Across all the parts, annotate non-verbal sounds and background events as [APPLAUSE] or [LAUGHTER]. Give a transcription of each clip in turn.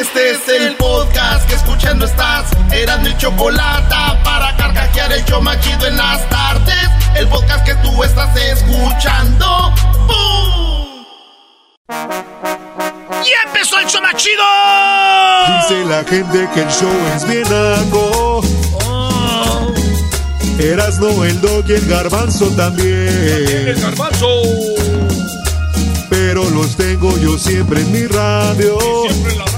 Este es el podcast que escuchando estás. Eran mi chocolate para carcajear el yo machido en las tardes. El podcast que tú estás escuchando. ¡Bum! ¡Ya empezó el show más chido! Dice la gente que el show es bien algo. Oh. Erasno, el dog y el garbanzo también. ¡El garbanzo! Pero los tengo yo siempre en mi radio. Siempre en la radio.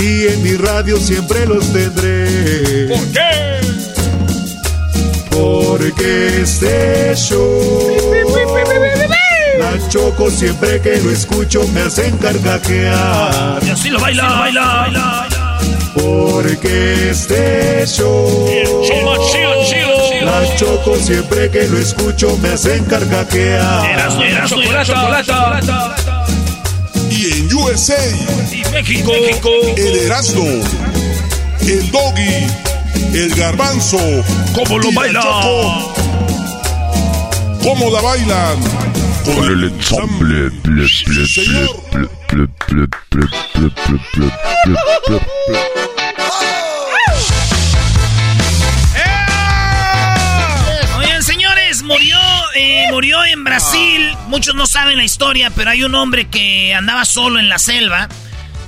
Y en mi radio siempre los tendré. ¿Por qué? Porque este show. La choco siempre que lo escucho me hacen carcajear. Y así lo baila, baila, baila. Porque este show. La choco siempre que lo escucho me hacen carcajear. Erasmo, Erasmo, chocolate. Y en USA, Y México. el Erasmo, el Doggy, el Garbanzo. ¿Cómo lo y la baila? Choco. ¿Cómo la bailan? Con el ensamble. Oigan, señores, murió, eh, murió en Brasil. Muchos no saben la historia, pero hay un hombre que andaba solo en la selva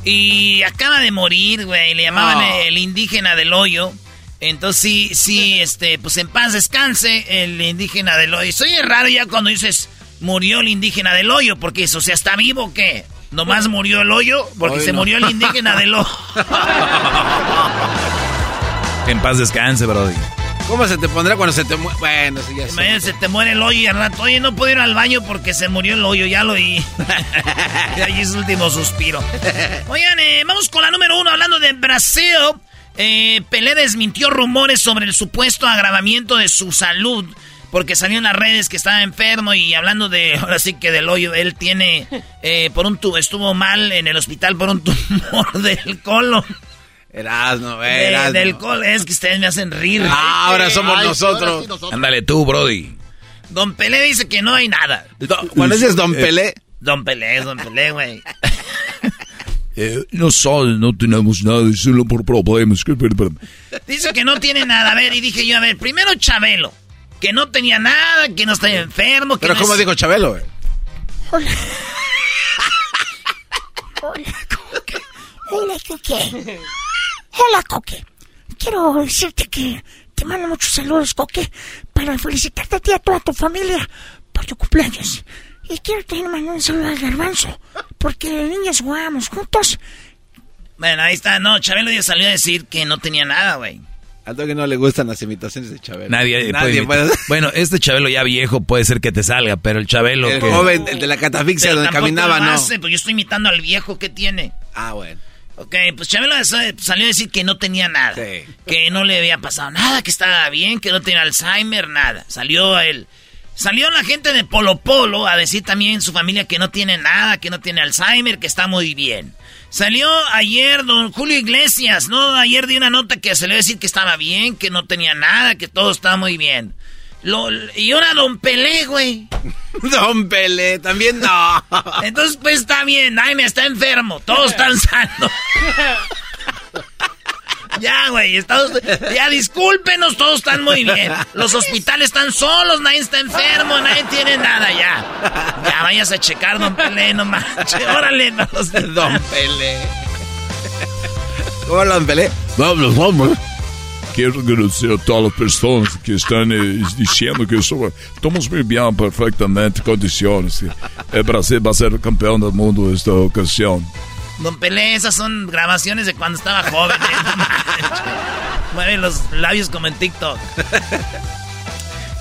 y acaba de morir, güey. Le llamaban el indígena del hoyo. Entonces sí, sí, este, pues en paz descanse el indígena del hoyo. Soy raro ya cuando dices murió el indígena del hoyo, porque eso, o sea, ¿está vivo o qué? Nomás murió el hoyo porque se murió el indígena del [LAUGHS] hoyo. En paz descanse, Brody. ¿Cómo se te pondrá cuando se te muere? Bueno, sí, ya. Imagínate, se te muere el hoyo y al rato, oye, no puedo ir al baño porque se murió el hoyo, ya lo oí. y ahí es el último suspiro. Oigan, eh, vamos con la número uno, hablando de Brasil. Eh, Pelé desmintió rumores sobre el supuesto agravamiento de su salud. Porque salió en las redes que estaba enfermo y hablando de, [LAUGHS] ahora sí que del hoyo, él tiene, eh, por un tu, estuvo mal en el hospital por un tumor [LAUGHS] del colon. Erasno, De- Erasno. del colon, es que ustedes me hacen rir. Ah, ahora somos Ay, nosotros. ahora sí nosotros. Ándale tú, Brody. Don Pelé dice que no hay nada. Cuando dices Don Pelé, Don Pelé, Don Pelé, güey. [LAUGHS] Eh, no sabes, no tenemos nada, solo por problemas. Dice que no tiene nada. A ver, y dije yo, a ver, primero Chabelo, que no tenía nada, que no estaba enfermo. Que pero no ¿cómo es- dijo Chabelo? güey? Hola, Coque. [LAUGHS] Hola, Coque. Quiero decirte que te mando muchos saludos, Coque, para felicitarte a ti y a toda tu familia por tu cumpleaños. Y quiero también mandar un saludo al garbanzo, porque de niños jugábamos juntos. Bueno, ahí está. No, Chabelo ya salió a decir que no tenía nada, güey. A todo que no le gustan las imitaciones de Chabelo. Nadie, Nadie puede. puede. [LAUGHS] Bueno, este Chabelo ya viejo puede ser que te salga, pero el Chabelo El que. joven, el de la catafixia Pero donde caminaba, lo no. hace, pues yo estoy imitando al viejo que tiene. Ah, bueno. Ok, pues Chabelo sa- salió a decir que no tenía nada. Sí. Que no le había pasado nada, que estaba bien, que no tenía Alzheimer, nada. Salió él. Salió la gente de Polo Polo a decir también su familia que no tiene nada, que no tiene Alzheimer, que está muy bien. Salió ayer don Julio Iglesias, ¿no? Ayer di una nota que se le iba a decir que estaba bien, que no tenía nada, que todo estaba muy bien. Lo- y ahora don Pelé, güey. [LAUGHS] Don Pelé, también no. [LAUGHS] Entonces, pues está bien, Jaime está enfermo, todos están sanos. [LAUGHS] Ya, güey, estamos- ya discúlpenos, todos están muy bien. Los hospitales están solos, nadie está enfermo, nadie tiene nada, ya. Ya vayas a checar, don Pelé, no manches. Órale, no los Don Pelé. ¿Cómo Don Pelé? Vamos, vamos. Quiero agradecer a todas las personas que están eh, diciendo que eso, estamos muy bien, perfectamente, condiciones. El Brasil va a ser campeón del mundo esta ocasión. Don Pelé, esas son grabaciones de cuando estaba joven. ¿eh? Mueve los labios como en TikTok.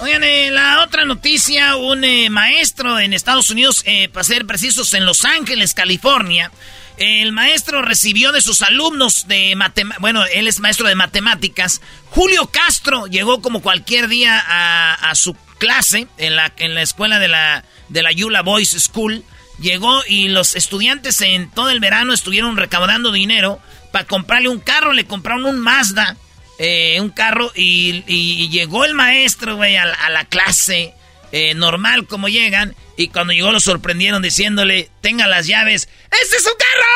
Oigan, eh, la otra noticia, un eh, maestro en Estados Unidos, eh, para ser precisos, en Los Ángeles, California, el maestro recibió de sus alumnos de matemáticas, bueno, él es maestro de matemáticas, Julio Castro llegó como cualquier día a, su clase en la, en la escuela de la, de la Yula Boys School, llegó y los estudiantes en todo el verano estuvieron recaudando dinero para comprarle un carro, le compraron un Mazda, eh, un carro y, llegó el maestro, a la clase eh, normal como llegan y cuando llegó lo sorprendieron diciéndole, tenga las llaves, ¡este es su carro!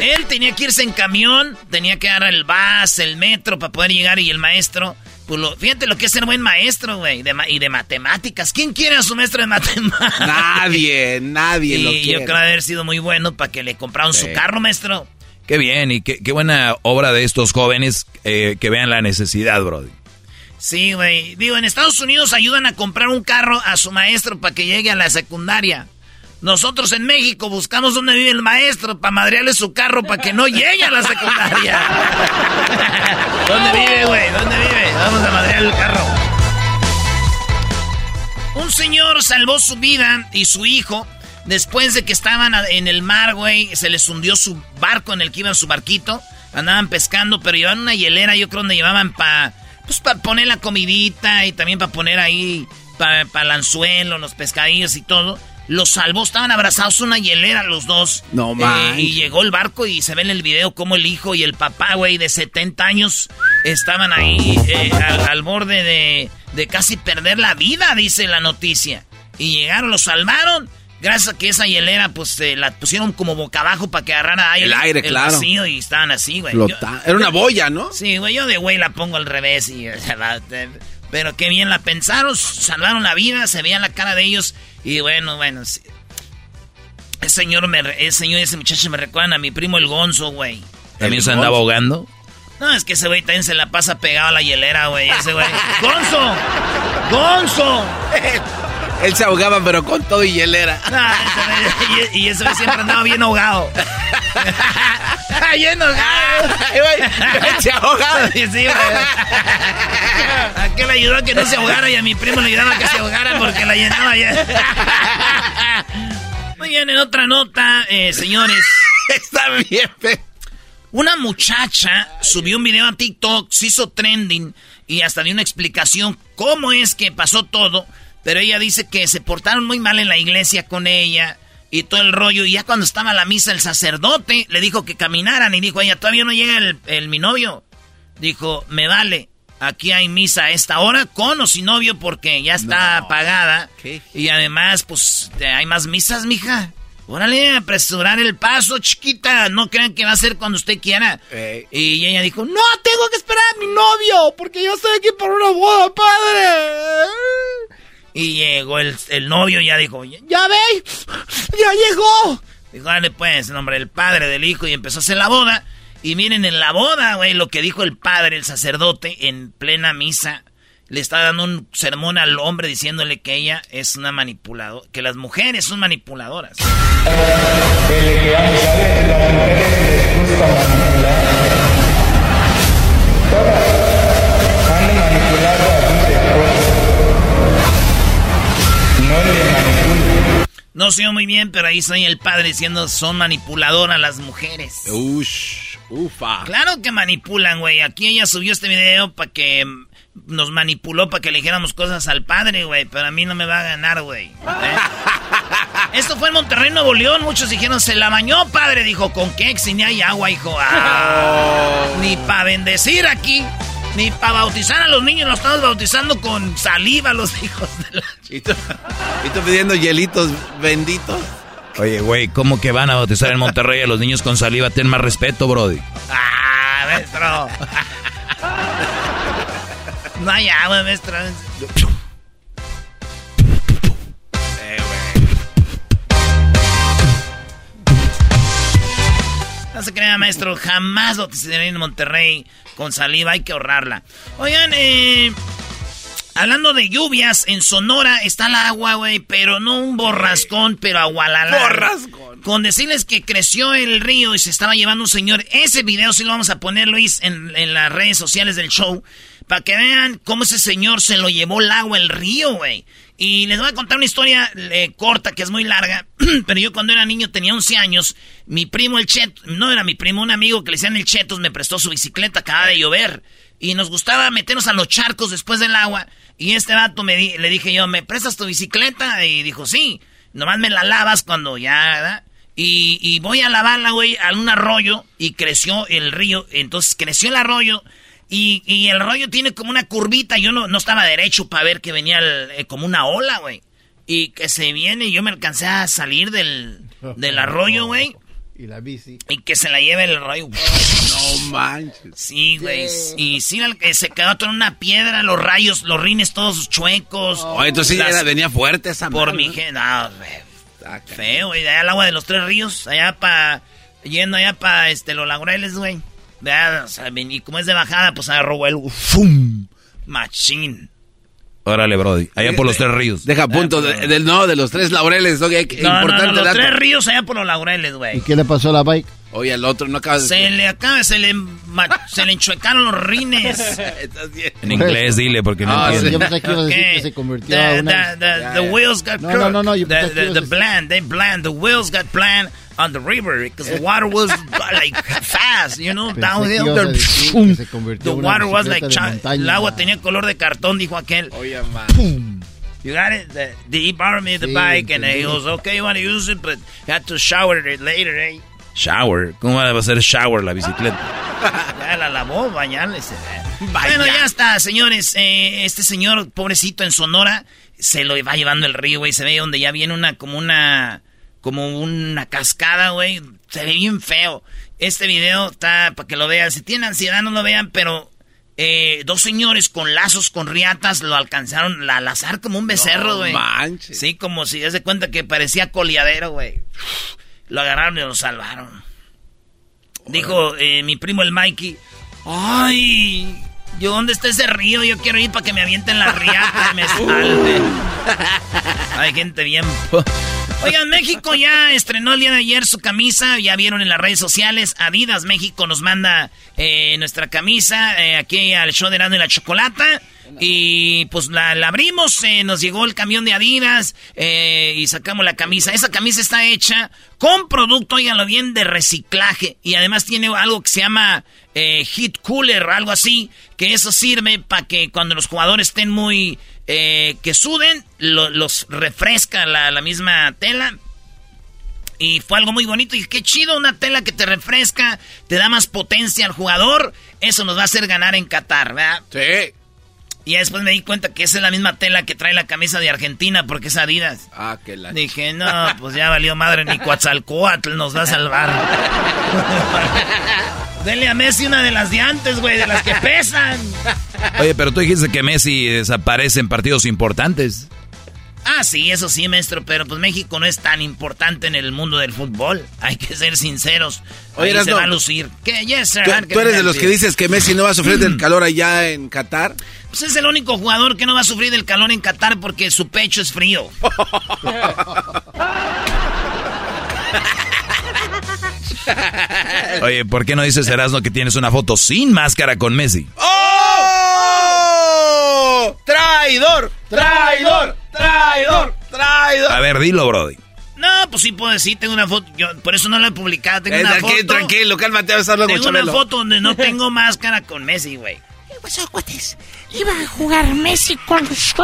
Él tenía que irse en camión, tenía que agarrar el bus, el metro para poder llegar y el maestro... Pues lo, fíjate lo que es ser buen maestro, güey, de ma- y de matemáticas. ¿Quién quiere a su maestro de matemáticas? Nadie, nadie lo Y quiere. yo creo haber sido muy bueno para que le compraron Sí. su carro, maestro. Qué bien y qué, qué buena obra de estos jóvenes eh, que vean la necesidad, Brody. Sí, güey. Digo, en Estados Unidos ayudan a comprar un carro a su maestro para que llegue a la secundaria. Nosotros en México buscamos dónde vive el maestro para madrearle su carro para que no llegue a la secundaria. [LAUGHS] ¿Dónde vive, güey? ¿Dónde vive? Vamos a madrear el carro. Un señor salvó su vida y su hijo después de que estaban en el mar, güey. Se les hundió su barco en el que iban su barquito. Andaban pescando, pero llevaban una hielera, yo creo, donde llevaban para pues, pa poner la comidita y también para poner ahí para el anzuelo, los pescadillos y todo. Los salvó, estaban abrazados una hielera los dos. No Eh, manches. y llegó el barco y se ve en el video como el hijo y el papá, güey, de 70 años, estaban ahí eh, al, al borde de, de casi perder la vida, dice la noticia. Y llegaron, los salvaron. Gracias a que esa hielera, pues, eh, la pusieron como boca abajo para que agarrara aire. El aire, claro. vacío y estaban así, güey. Yo- Era una boya, ¿no? Sí, güey, yo de güey la pongo al revés y... [LAUGHS] Pero qué bien la pensaron, salvaron la vida, se veía la cara de ellos y bueno, bueno... sí. El señor, me, el señor y ese muchacho me recuerdan a mi primo el Gonzo, güey. ¿También se andaba ahogando? No, es que ese güey también se la pasa pegado a la hielera, güey. Ese güey. [LAUGHS] ¡Gonzo! ¡Gonzo! [LAUGHS] Él se ahogaba, pero con todo y hielera. Ah, y, güey siempre andaba bien ahogado. [LAUGHS] bien ahogado. Se ahogaba. Sí, güey. ¿A qué le ayudó a que no se ahogara y a mi primo le ayudaba a que se ahogara porque la llenaba ya? Muy bien, en otra nota, eh, señores. Está bien, pe. Una muchacha subió un video a TikTok, se hizo trending y hasta dio una explicación cómo es que pasó todo. Pero ella dice que se portaron muy mal en la iglesia con ella y todo el rollo. Y ya cuando estaba la misa, el sacerdote le dijo que caminaran y dijo, ella todavía no llega el, el- mi novio. Dijo, me vale, aquí hay misa a esta hora con o sin novio porque ya está No. pagada. ¿Qué? Y además, pues, hay más misas, mija. Órale, apresurar el paso, chiquita. No crean que va a ser cuando usted quiera. Ey. Y ella dijo, no, tengo que esperar a mi novio, porque yo estoy aquí por una boda, padre. Y el, el novio ya dijo, ya ve, ya llegó. Dijo, dale pues, nombre, el padre del hijo y empezó a hacer la boda. Y miren, en la boda, güey, lo que dijo el padre, el sacerdote, en plena misa, le está dando un sermón al hombre diciéndole que ella es una manipuladora, que las mujeres son manipuladoras. No sé muy bien, pero ahí soy el padre diciendo son manipuladoras las mujeres. Ush, ufa. Claro que manipulan, güey. Aquí ella subió este video para que mm, nos manipuló para que le dijéramos cosas al padre, güey. Pero a mí no me va a ganar, güey. ¿Eh? Esto fue en Monterrey, Nuevo León. Muchos dijeron, se la bañó, padre. Dijo, ¿con qué? Si ni hay agua, hijo. Ah, Ni para bendecir aquí. Ni para bautizar a los niños. Los estamos bautizando con saliva, los hijos de la... ¿Y tú, y tú pidiendo hielitos benditos. Oye, güey, ¿cómo que van a bautizar en Monterrey a los niños con saliva? Ten más respeto, Brody. ¡Ah, maestro! no hay agua, maestro. Eh, güey. No se crea, maestro, jamás tendré en Monterrey con saliva, hay que ahorrarla. Oigan, eh... Hablando de lluvias, en Sonora está el agua, güey, pero no un borrascón, pero agualalá. Borrascón. Con decirles que creció el río y se estaba llevando un señor. Ese video sí lo vamos a poner, Luis, en, en las redes sociales del show. Para que vean cómo ese señor se lo llevó el agua, el río, güey. Y les voy a contar una historia eh, corta, que es muy larga. [CLEARS THROAT] pero yo cuando era niño, tenía 11 años. Mi primo, el Cheto, no era mi primo, un amigo que le decían el Chetos, me prestó su bicicleta, acaba de llover. Y nos gustaba meternos a los charcos después del agua. Y este vato me di- le dije yo, ¿me prestas tu bicicleta? Y dijo, sí. Nomás me la lavas cuando ya. Y, y voy a lavarla, güey, a un arroyo. Y creció el río. Entonces creció el arroyo. Y, y el arroyo tiene como una curvita. Yo no, no estaba derecho para ver que venía el- eh, como una ola, güey. Y que se viene. y Yo me alcancé a salir del, [LAUGHS] del arroyo, güey. Y la bici. Y que se la lleve el arroyo. No manches. Sí, güey. Y sí, que se quedó todo en una piedra, los rayos, los rines todos chuecos. Oye, entonces sí era- venía fuerte esa Por mi ¿no? gente. No, güey. Feo, güey. de Allá el agua de los tres ríos. Allá para. Yendo allá para este, los laureles, güey. Vea, o sea, ven- y como es de bajada, pues agarró el. ¡Fum! Machín. Órale, Brody. Allá por los tres ríos. Deja punto. de- del, no, de los tres laureles. Que- No, no, importante no, los dato. tres ríos allá por los laureles, güey. ¿Y qué le pasó a la bike? Oye, al otro no acabas de... Se le acaba, se le, se le enchuecaron los rines. [LAUGHS] Estás bien. En inglés, dile, porque no Ah, entiendo. Yo pensé que ibas a decir Okay. que se convirtió the, a una... the, the, the wheels got No, no, no, no, yo the, the, the bland, they bland, the wheels got bland on the river because the water was [LAUGHS] like fast, you know, downhill. The water was like el agua tenía color de cartón, dijo aquel. Oye, man. You got it? The, the, he borrowed me the Sí, bike and he goes, okay, you want to use it, but you have to shower it later, eh? Shower. ¿Cómo va a ser shower la bicicleta? [LAUGHS] Ya la lavó, bañarle. se- Bueno, ya está, señores. Eh, este señor, pobrecito, en Sonora, se lo va llevando el río, güey. Se ve donde ya viene una, como una, como una cascada, güey. Se ve bien feo. Este video está para que lo vean. Si tienen ansiedad, no lo vean, pero eh, dos señores con lazos, con riatas, lo alcanzaron a lazar como un becerro, No güey. manches. sí, como si, das de cuenta que parecía coleadero, güey. Lo agarraron y lo salvaron. Dijo eh, mi primo el Mikey, ay, yo dónde está ese río, yo quiero ir para que me avienten la riata y me [LAUGHS] salve. Hay gente bien. Oigan, México ya estrenó el día de ayer su camisa, ya vieron en las redes sociales. Adidas México nos manda eh, nuestra camisa eh, aquí al show de Erasmo y la Chocolata. Y pues la, la abrimos, eh, nos llegó el camión de Adidas eh, y sacamos la camisa. Esa camisa está hecha con producto, oiganlo bien, de reciclaje. Y además tiene algo que se llama eh, heat cooler, algo así, que eso sirve para que cuando los jugadores estén muy... eh, que suden, lo- los refresca la, la misma tela. Y fue algo muy bonito. Y qué chido, una tela que te refresca, te da más potencia al jugador. Eso nos va a hacer ganar en Qatar, ¿verdad? Sí. Y después me di cuenta que esa es la misma tela que trae la camisa de Argentina porque es Adidas. Ah, que la... Dije, no, pues ya valió madre, ni Coatzalcoatl nos va a salvar. [LAUGHS] Denle a Messi una de las de antes, güey, de las que pesan. [LAUGHS] Oye, pero tú dijiste que Messi desaparece en partidos importantes. Ah, sí, eso sí, maestro, pero pues México no es tan importante en el mundo del fútbol. Hay que ser sinceros. Oye, Ahí se Erasno, va a lucir. ¿Qué? Yes, sir. ¿Tú, A ver, ¿qué tú eres de los que dices que Messi no va a sufrir del calor allá en Qatar? Pues es el único jugador que no va a sufrir del calor en Qatar porque su pecho es frío. [LAUGHS] [LAUGHS] Oye, ¿por qué no dices, Erasmo, que tienes una foto sin máscara con Messi? ¡Oh! ¡Traidor! ¡Traidor! ¡Traidor! ¡Traidor! A ver, dilo, Brody. No, pues sí puedo decir, tengo una foto, yo por eso no la he publicado, tengo Eh, una tranquilo, foto. tranquilo, cálmate, vas a con Tengo una foto donde no [LAUGHS] tengo máscara con Messi, güey. ¿Qué pasó, cuates? Iba a jugar Messi con los...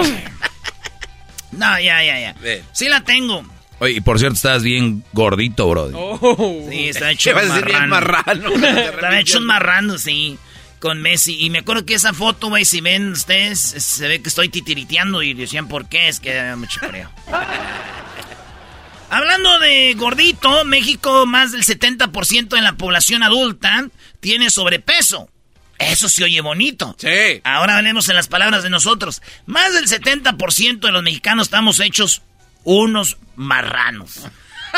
No, ya, ya, ya. Ven. Sí la tengo. Oye, y por cierto, estás bien gordito, Brody. Sí, [LAUGHS] está hecho ¿Qué vas a un marrano. marrano? Está hecho un marrano, sí. Con Messi. Y me acuerdo que esa foto, güey, si ven ustedes, se ve que estoy titiriteando y decían por qué, es que da mucho frío. Hablando de gordito, México, más del 70% de la población adulta tiene sobrepeso. Eso se oye bonito. Sí. Ahora hablemos en las palabras de nosotros. Más del 70% de los mexicanos estamos hechos unos marranos.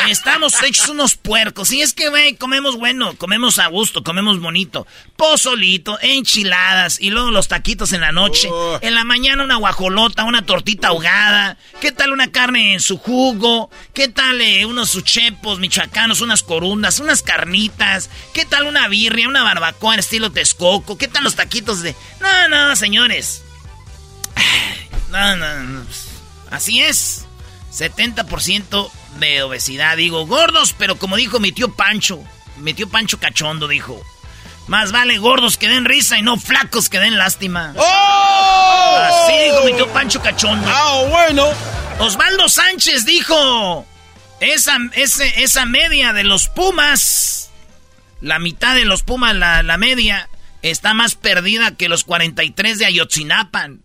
Estamos hechos unos puercos. Y es que, güey, comemos bueno, comemos a gusto, comemos bonito. Pozolito, enchiladas y luego los taquitos en la noche. Oh. En la mañana una guajolota, una tortita ahogada. ¿Qué tal una carne en su jugo? ¿Qué tal eh, unos suchepos michoacanos, unas corundas, unas carnitas? ¿Qué tal una birria, una barbacoa en estilo Texcoco? ¿Qué tal los taquitos de...? No, no, señores. No, no, no. Así es. 70% de obesidad. Digo, gordos, pero como dijo mi tío Pancho, mi tío Pancho Cachondo dijo, más vale gordos que den risa y no flacos que den lástima. Así dijo mi tío Pancho Cachondo. Ah, bueno. Osvaldo Sánchez dijo, esa, ese- esa media de los Pumas, la mitad de los Pumas, la, la media, está más perdida que los 43 de Ayotzinapan.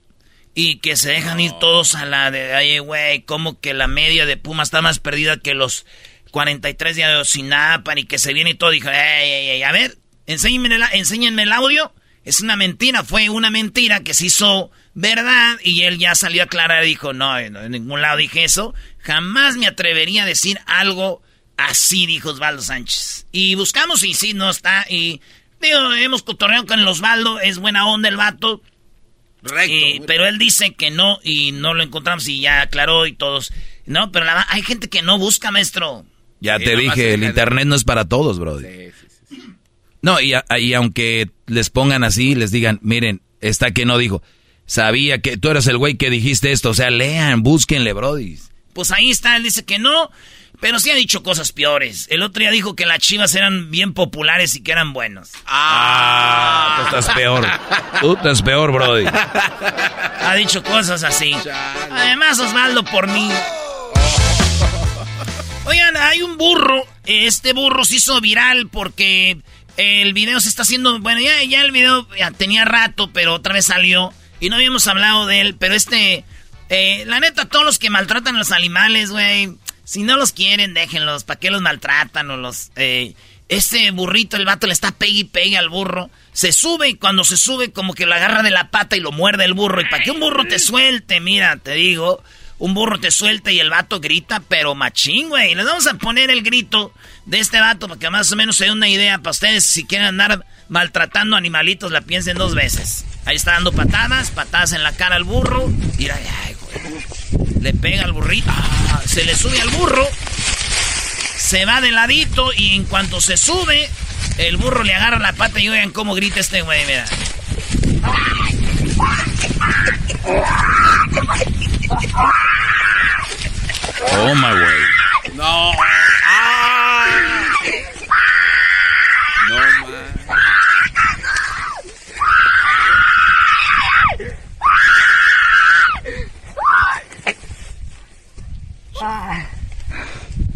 Y que se dejan ir todos a la de, ay, güey, como que la media de Pumas está más perdida que los 43 de Ayotzinapan y que se viene y todo. Dijo, ey, ey, ey, a ver, enséñenme el, enséñenme el audio. Es una mentira, fue una mentira que se hizo verdad y él ya salió a aclarar y dijo, no, no, en ningún lado dije eso. Jamás me atrevería a decir algo así, dijo Osvaldo Sánchez. Y buscamos y sí, no está. Y digo, hemos cotorreado con el Osvaldo, es buena onda el vato. Y- pero él dice que no y no lo encontramos y ya aclaró y todos. No, pero la- hay gente que no busca, maestro. Ya Sí, te dije, el internet no es para todos, bro. No, y, a- y aunque les pongan así, les digan, miren, está que no dijo. Sabía que tú eras el güey que dijiste esto. O sea, lean, búsquenle, brody. Pues ahí está, él dice que no, pero sí ha dicho cosas peores. El otro día dijo que las chivas eran bien populares y que eran buenos. Ah, tú estás peor. Tú estás peor, brody. Ha dicho cosas así. Además, Osvaldo, por mí. Oigan, hay un burro. Este burro se hizo viral porque el video se está haciendo. Bueno, ya, ya el video ya tenía rato, pero otra vez salió. Y no habíamos hablado de él. Pero este. eh, la neta, todos los que maltratan a los animales, güey. Si no los quieren, déjenlos. ¿Para qué los maltratan o los. Eh, este burrito, el vato le está pegue y pegue al burro. Se sube y cuando se sube, como que lo agarra de la pata y lo muerde el burro. Y para que un burro te suelte, mira, te digo. Un burro te suelta y el vato grita, pero machín, güey. Les vamos a poner el grito de este vato para que más o menos se dé una idea para ustedes. Si quieren andar maltratando animalitos, la piensen dos veces. Ahí está dando patadas, patadas en la cara al burro. Mira, ay, güey. Le pega al burrito. Ah, se le sube al burro. Se va de ladito y en cuanto se sube, el burro le agarra la pata y oigan cómo grita este güey, mira. Toma, güey. No.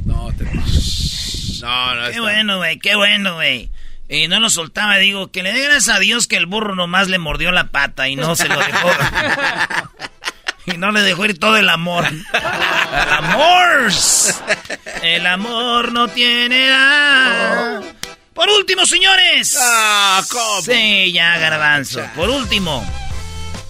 No, te... No, no, Qué está- bueno, güey, qué bueno, güey. Y no lo soltaba, digo, que le dé gracias a Dios que el burro nomás le mordió la pata y no se lo dejó. [LAUGHS] y no le dejó ir todo el amor. ¡El amor! El amor no tiene edad. Por último, señores. Ah, ¿cómo? Sí, ya, garbanzo. Por último.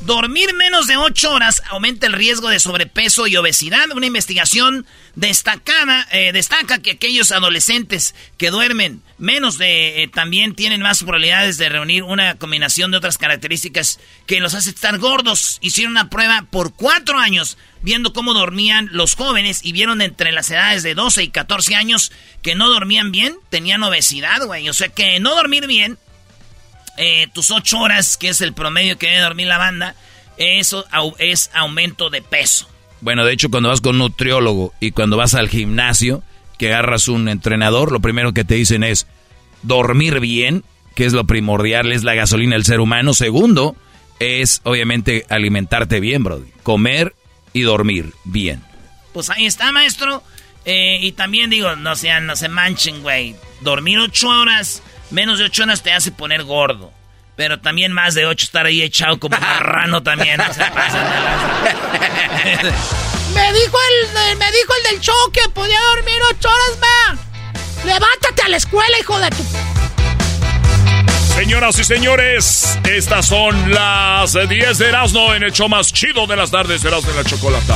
Dormir menos de 8 horas aumenta el riesgo de sobrepeso y obesidad. Una investigación destacada eh, destaca que aquellos adolescentes que duermen menos de eh, también tienen más probabilidades de reunir una combinación de otras características que los hace estar gordos. Hicieron una prueba por cuatro años viendo cómo dormían los jóvenes y vieron entre las edades de 12 y 14 años que no dormían bien, tenían obesidad, güey. O sea que no dormir bien eh, tus ocho horas, que es el promedio que debe dormir la banda, eso au- es aumento de peso. Bueno, de hecho, cuando vas con un nutriólogo y cuando vas al gimnasio, que agarras un entrenador, lo primero que te dicen es dormir bien, que es lo primordial, es la gasolina del ser humano. Segundo, es obviamente alimentarte bien, bro. Comer y dormir bien. Pues ahí está, maestro. Eh, y también digo, no sean, no se manchen, güey. Dormir ocho horas, menos de ocho horas te hace poner gordo. Pero también más de ocho estar ahí echado como [LAUGHS] marrano también. No se. Me dijo el, me dijo el del show que podía dormir ocho horas más. Levántate a la escuela, hijo de tu... Señoras y señores, estas son las 10 de Erasmo en el show más chido de las tardes, Erasmo de la Chocolata.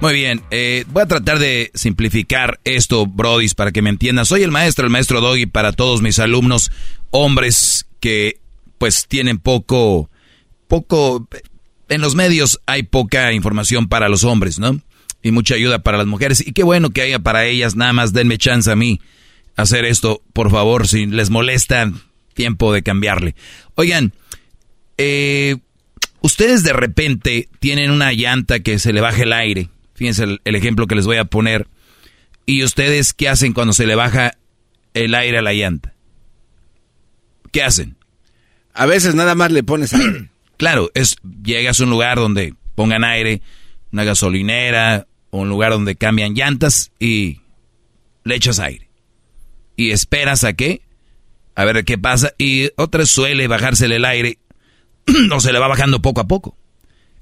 Muy bien, eh, voy a tratar de simplificar esto, Brodis, para que me entiendan. Soy el maestro, el maestro Doggy, para todos mis alumnos, hombres que pues tienen poco, poco, en los medios hay poca información para los hombres, ¿no? Y mucha ayuda para las mujeres. Y qué bueno que haya para ellas, nada más denme chance a mí hacer esto, por favor, si les molesta, tiempo de cambiarle. Oigan, eh, ustedes de repente tienen una llanta que se le baja el aire. Fíjense el, el, ejemplo que les voy a poner. ¿Y ustedes qué hacen cuando se le baja el aire a la llanta? ¿Qué hacen? A veces nada más le pones aire. [CLEARS THROAT] claro, es llegas a un lugar donde pongan aire, una gasolinera o un lugar donde cambian llantas y le echas aire. Y esperas a qué? A ver qué pasa. Y otras suele bajársele el aire [CLEARS THROAT] o se le va bajando poco a poco.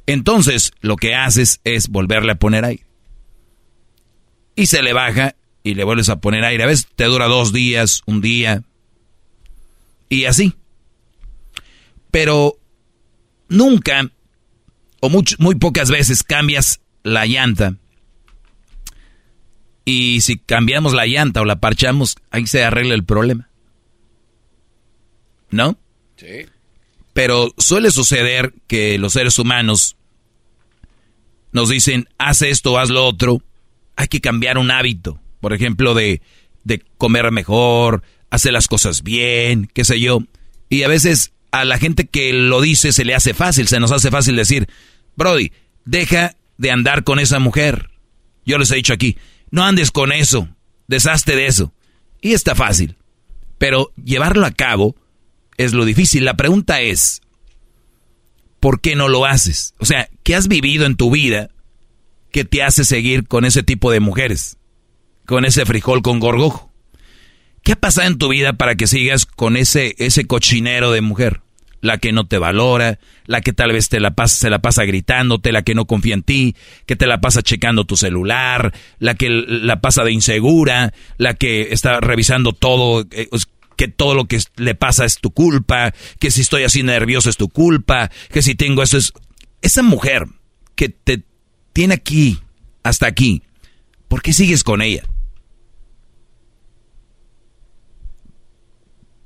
Entonces, lo que haces es volverle a poner aire. Y se le baja y le vuelves a poner aire. A veces te dura dos días, un día. Y así. Pero nunca, o muy, muy pocas veces, cambias la llanta. Y si cambiamos la llanta o la parchamos, ahí se arregla el problema. ¿No? Sí. Pero suele suceder que los seres humanos nos dicen, haz esto, haz lo otro. Hay que cambiar un hábito. Por ejemplo, de, de comer mejor, hacer las cosas bien, qué sé yo. Y a veces a la gente que lo dice se le hace fácil, se nos hace fácil decir, Brody, deja de andar con esa mujer. Yo les he dicho aquí, no andes con eso, deshazte de eso. Y está fácil. Pero llevarlo a cabo es lo difícil. La pregunta es, ¿por qué no lo haces? O sea, ¿qué has vivido en tu vida que te hace seguir con ese tipo de mujeres? Con ese frijol con gorgojo. ¿Qué ha pasado en tu vida para que sigas con ese, ese cochinero de mujer? La que no te valora, la que tal vez te la pasa, se la pasa gritándote, la que no confía en ti, que te la pasa checando tu celular, la que la pasa de insegura, la que está revisando todo, eh, que todo lo que le pasa es tu culpa, que si estoy así nervioso es tu culpa, que si tengo eso es... Esa mujer que te tiene aquí, hasta aquí, ¿por qué sigues con ella?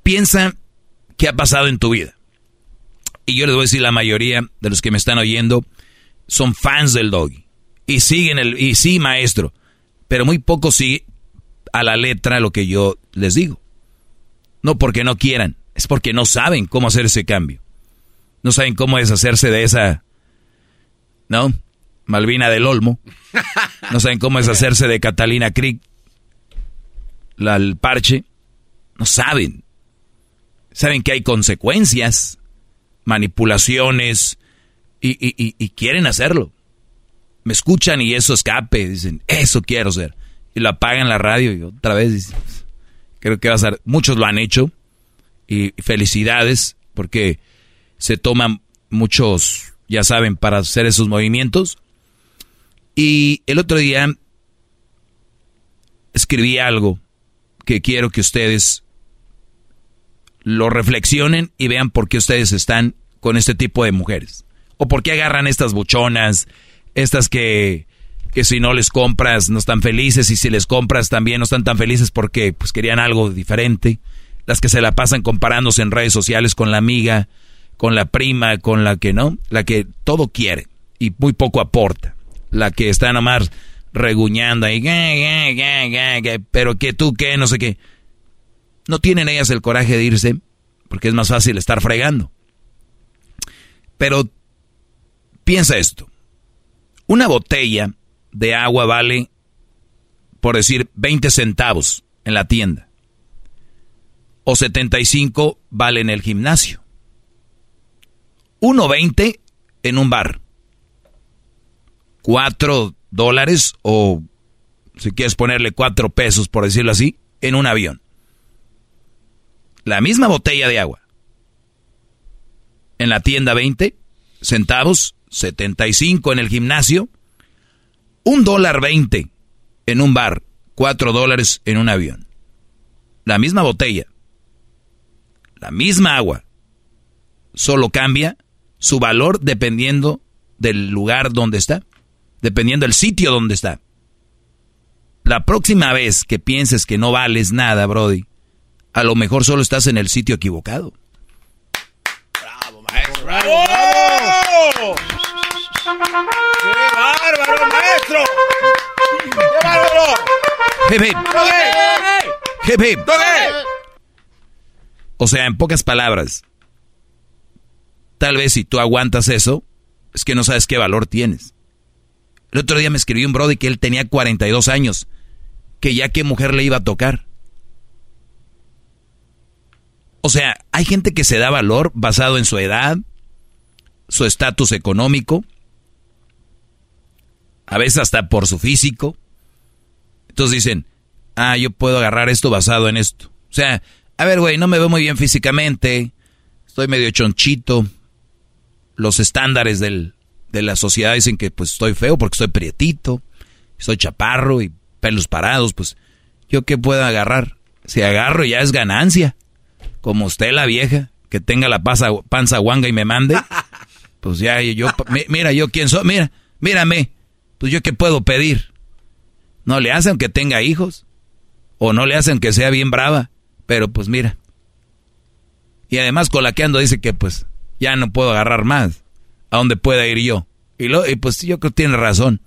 Piensa qué ha pasado en tu vida. Y yo les voy a decir, la mayoría de los que me están oyendo son fans del doggy. Y siguen el... Y sí, maestro. Pero muy pocos sí a la letra lo que yo les digo. No porque no quieran, es porque no saben cómo hacer ese cambio. No saben cómo deshacerse de esa, ¿no? Malvina del Olmo. No saben cómo deshacerse de Catalina Creek. La, parche. No saben. Saben que hay consecuencias, manipulaciones, y, y, y, y quieren hacerlo. me escuchan y eso escape. Dicen, eso quiero ser. Y lo apagan la radio y otra vez dicen, creo que va a ser. Muchos lo han hecho y felicidades porque se toman muchos, ya saben, para hacer esos movimientos. Y el otro día escribí algo que quiero que ustedes lo reflexionen y vean por qué ustedes están con este tipo de mujeres. O por qué agarran estas buchonas, estas que, que si no les compras no están felices y si les compras también no están tan felices porque pues querían algo diferente. Las que se la pasan comparándose en redes sociales con la amiga, con la prima, con la que no, la que todo quiere y muy poco aporta. La que está nomás reguñando ahí, pero que tú qué, no sé qué. No tienen ellas el coraje de irse porque es más fácil estar fregando. Pero piensa esto. Una botella de agua vale, por decir, 20 centavos en la tienda. O 75 vale en el gimnasio. 1.20 en un bar. 4 dólares o, si quieres ponerle 4 pesos, por decirlo así, en un avión. La misma botella de agua. En la tienda 20 centavos, 75 en el gimnasio, un dólar 20 en un bar, 4 dólares en un avión. La misma botella, la misma agua, solo cambia su valor dependiendo del lugar donde está, dependiendo del sitio donde está. La próxima vez que pienses que no vales nada, Brody, a lo mejor solo estás en el sitio equivocado. ¡Bravo, maestro! ¡Bravo! ¡Qué bárbaro, maestro! ¡Qué bárbaro! Hip, hip. Hip, hip. O sea, en pocas palabras, tal vez si tú aguantas eso, es que no sabes qué valor tienes. El otro día me escribió un brody que él tenía 42 años, que ya qué mujer le iba a tocar. O sea, hay gente que se da valor basado en su edad, su estatus económico, a veces hasta por su físico. Entonces dicen, ah, yo puedo agarrar esto basado en esto. O sea, a ver, güey, no me veo muy bien físicamente, estoy medio chonchito. Los estándares del, de la sociedad dicen que pues estoy feo porque estoy prietito, estoy chaparro y pelos parados, pues yo qué puedo agarrar. Si agarro ya es ganancia. Como usted la vieja, que tenga la panza, panza guanga y me mande. Pues ya yo, mira yo quién soy, mira, mírame. Pues yo qué puedo pedir. No le hacen que tenga hijos. O no le hacen que sea bien brava. Pero pues mira. Y además con la que ando dice que pues ya no puedo agarrar más. ¿A dónde pueda ir yo? Y, lo, y pues yo creo que tiene razón.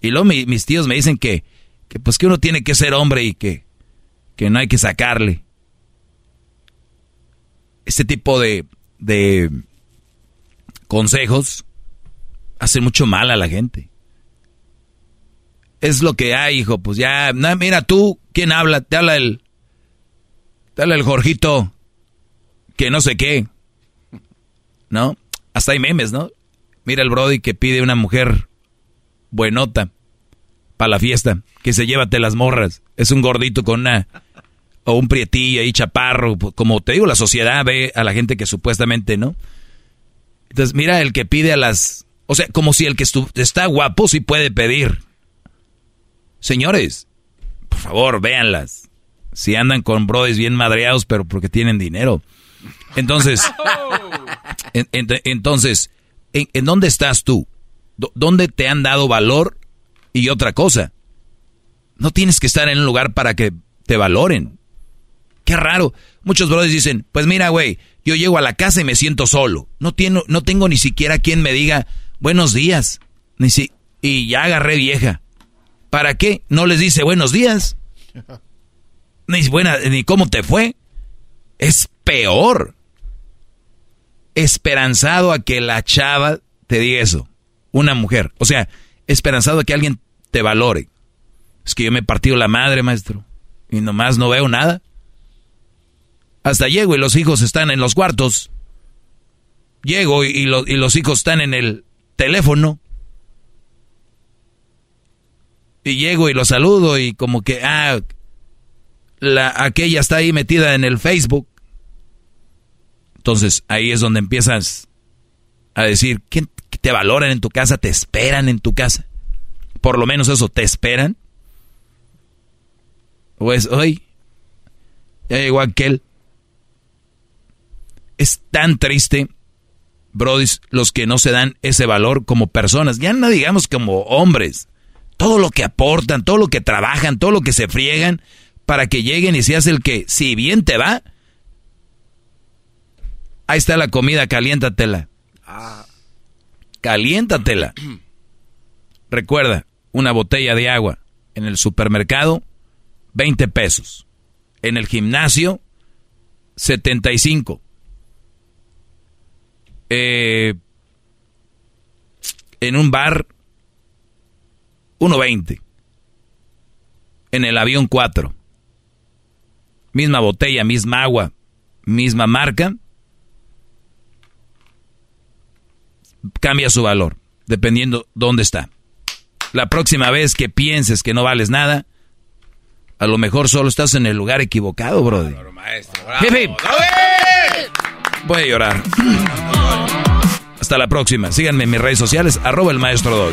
Y luego mis tíos me dicen que, que pues que uno tiene que ser hombre y que, que no hay que sacarle. Este tipo de, de consejos hacen mucho mal a la gente. Es lo que hay, hijo. Pues ya, mira tú, ¿quién habla? Te habla el, te habla el Jorgito, que no sé qué. ¿No? Hasta hay memes, ¿no? Mira el Brody que pide una mujer buenota para la fiesta, que se llévate las morras. Es un gordito con una o un prietillo ahí chaparro, pues, como te digo, la sociedad ve a la gente que supuestamente, ¿no? Entonces, mira el que pide a las, o sea, como si el que está guapo sí puede pedir. Señores, por favor, véanlas. Si andan con brodis bien madreados, pero porque tienen dinero. Entonces, [LAUGHS] entonces, ¿en, dónde estás tú? ¿Dónde te han dado valor? Y otra cosa, no tienes que estar en un lugar para que te valoren. Qué raro. Muchos brothers dicen, pues mira, güey, yo llego a la casa y me siento solo. No, tiene, no tengo ni siquiera quien me diga buenos días. Ni si, y ya agarré vieja. ¿Para qué? No les dice buenos días. [LAUGHS] Ni, buena, ni cómo te fue. Es peor esperanzado a que la chava te diga eso. Una mujer. O sea, esperanzado a que alguien te valore. Es que yo me he partido la madre, maestro. Y nomás no veo nada. Hasta llego y los hijos están en los cuartos. Llego y, y los hijos están en el teléfono. Y llego y lo saludo y como que, ah, la, aquella está ahí metida en el Facebook. Entonces ahí es donde empiezas a decir, ¿quién te valoran en tu casa? ¿Te esperan en tu casa? Por lo menos eso, ¿te esperan? O es, hoy, ya llegó aquel. Es tan triste, Brody, los que no se dan ese valor como personas, ya no digamos como hombres. Todo lo que aportan, todo lo que trabajan, todo lo que se friegan para que lleguen y seas el que, si bien te va, ahí está la comida, caliéntatela. Caliéntatela. [CLEARS THROAT] Recuerda, una botella de agua en el supermercado, 20 pesos. En el gimnasio, 75. Eh, en un bar, 1.20. En el avión, 4. Misma botella, misma agua, misma marca. Cambia su valor, dependiendo dónde está. La próxima vez que pienses que no vales nada, a lo mejor solo estás en el lugar equivocado, brother. Voy a llorar. Hasta la próxima. Síganme en mis redes sociales, arroba el maestro Dog.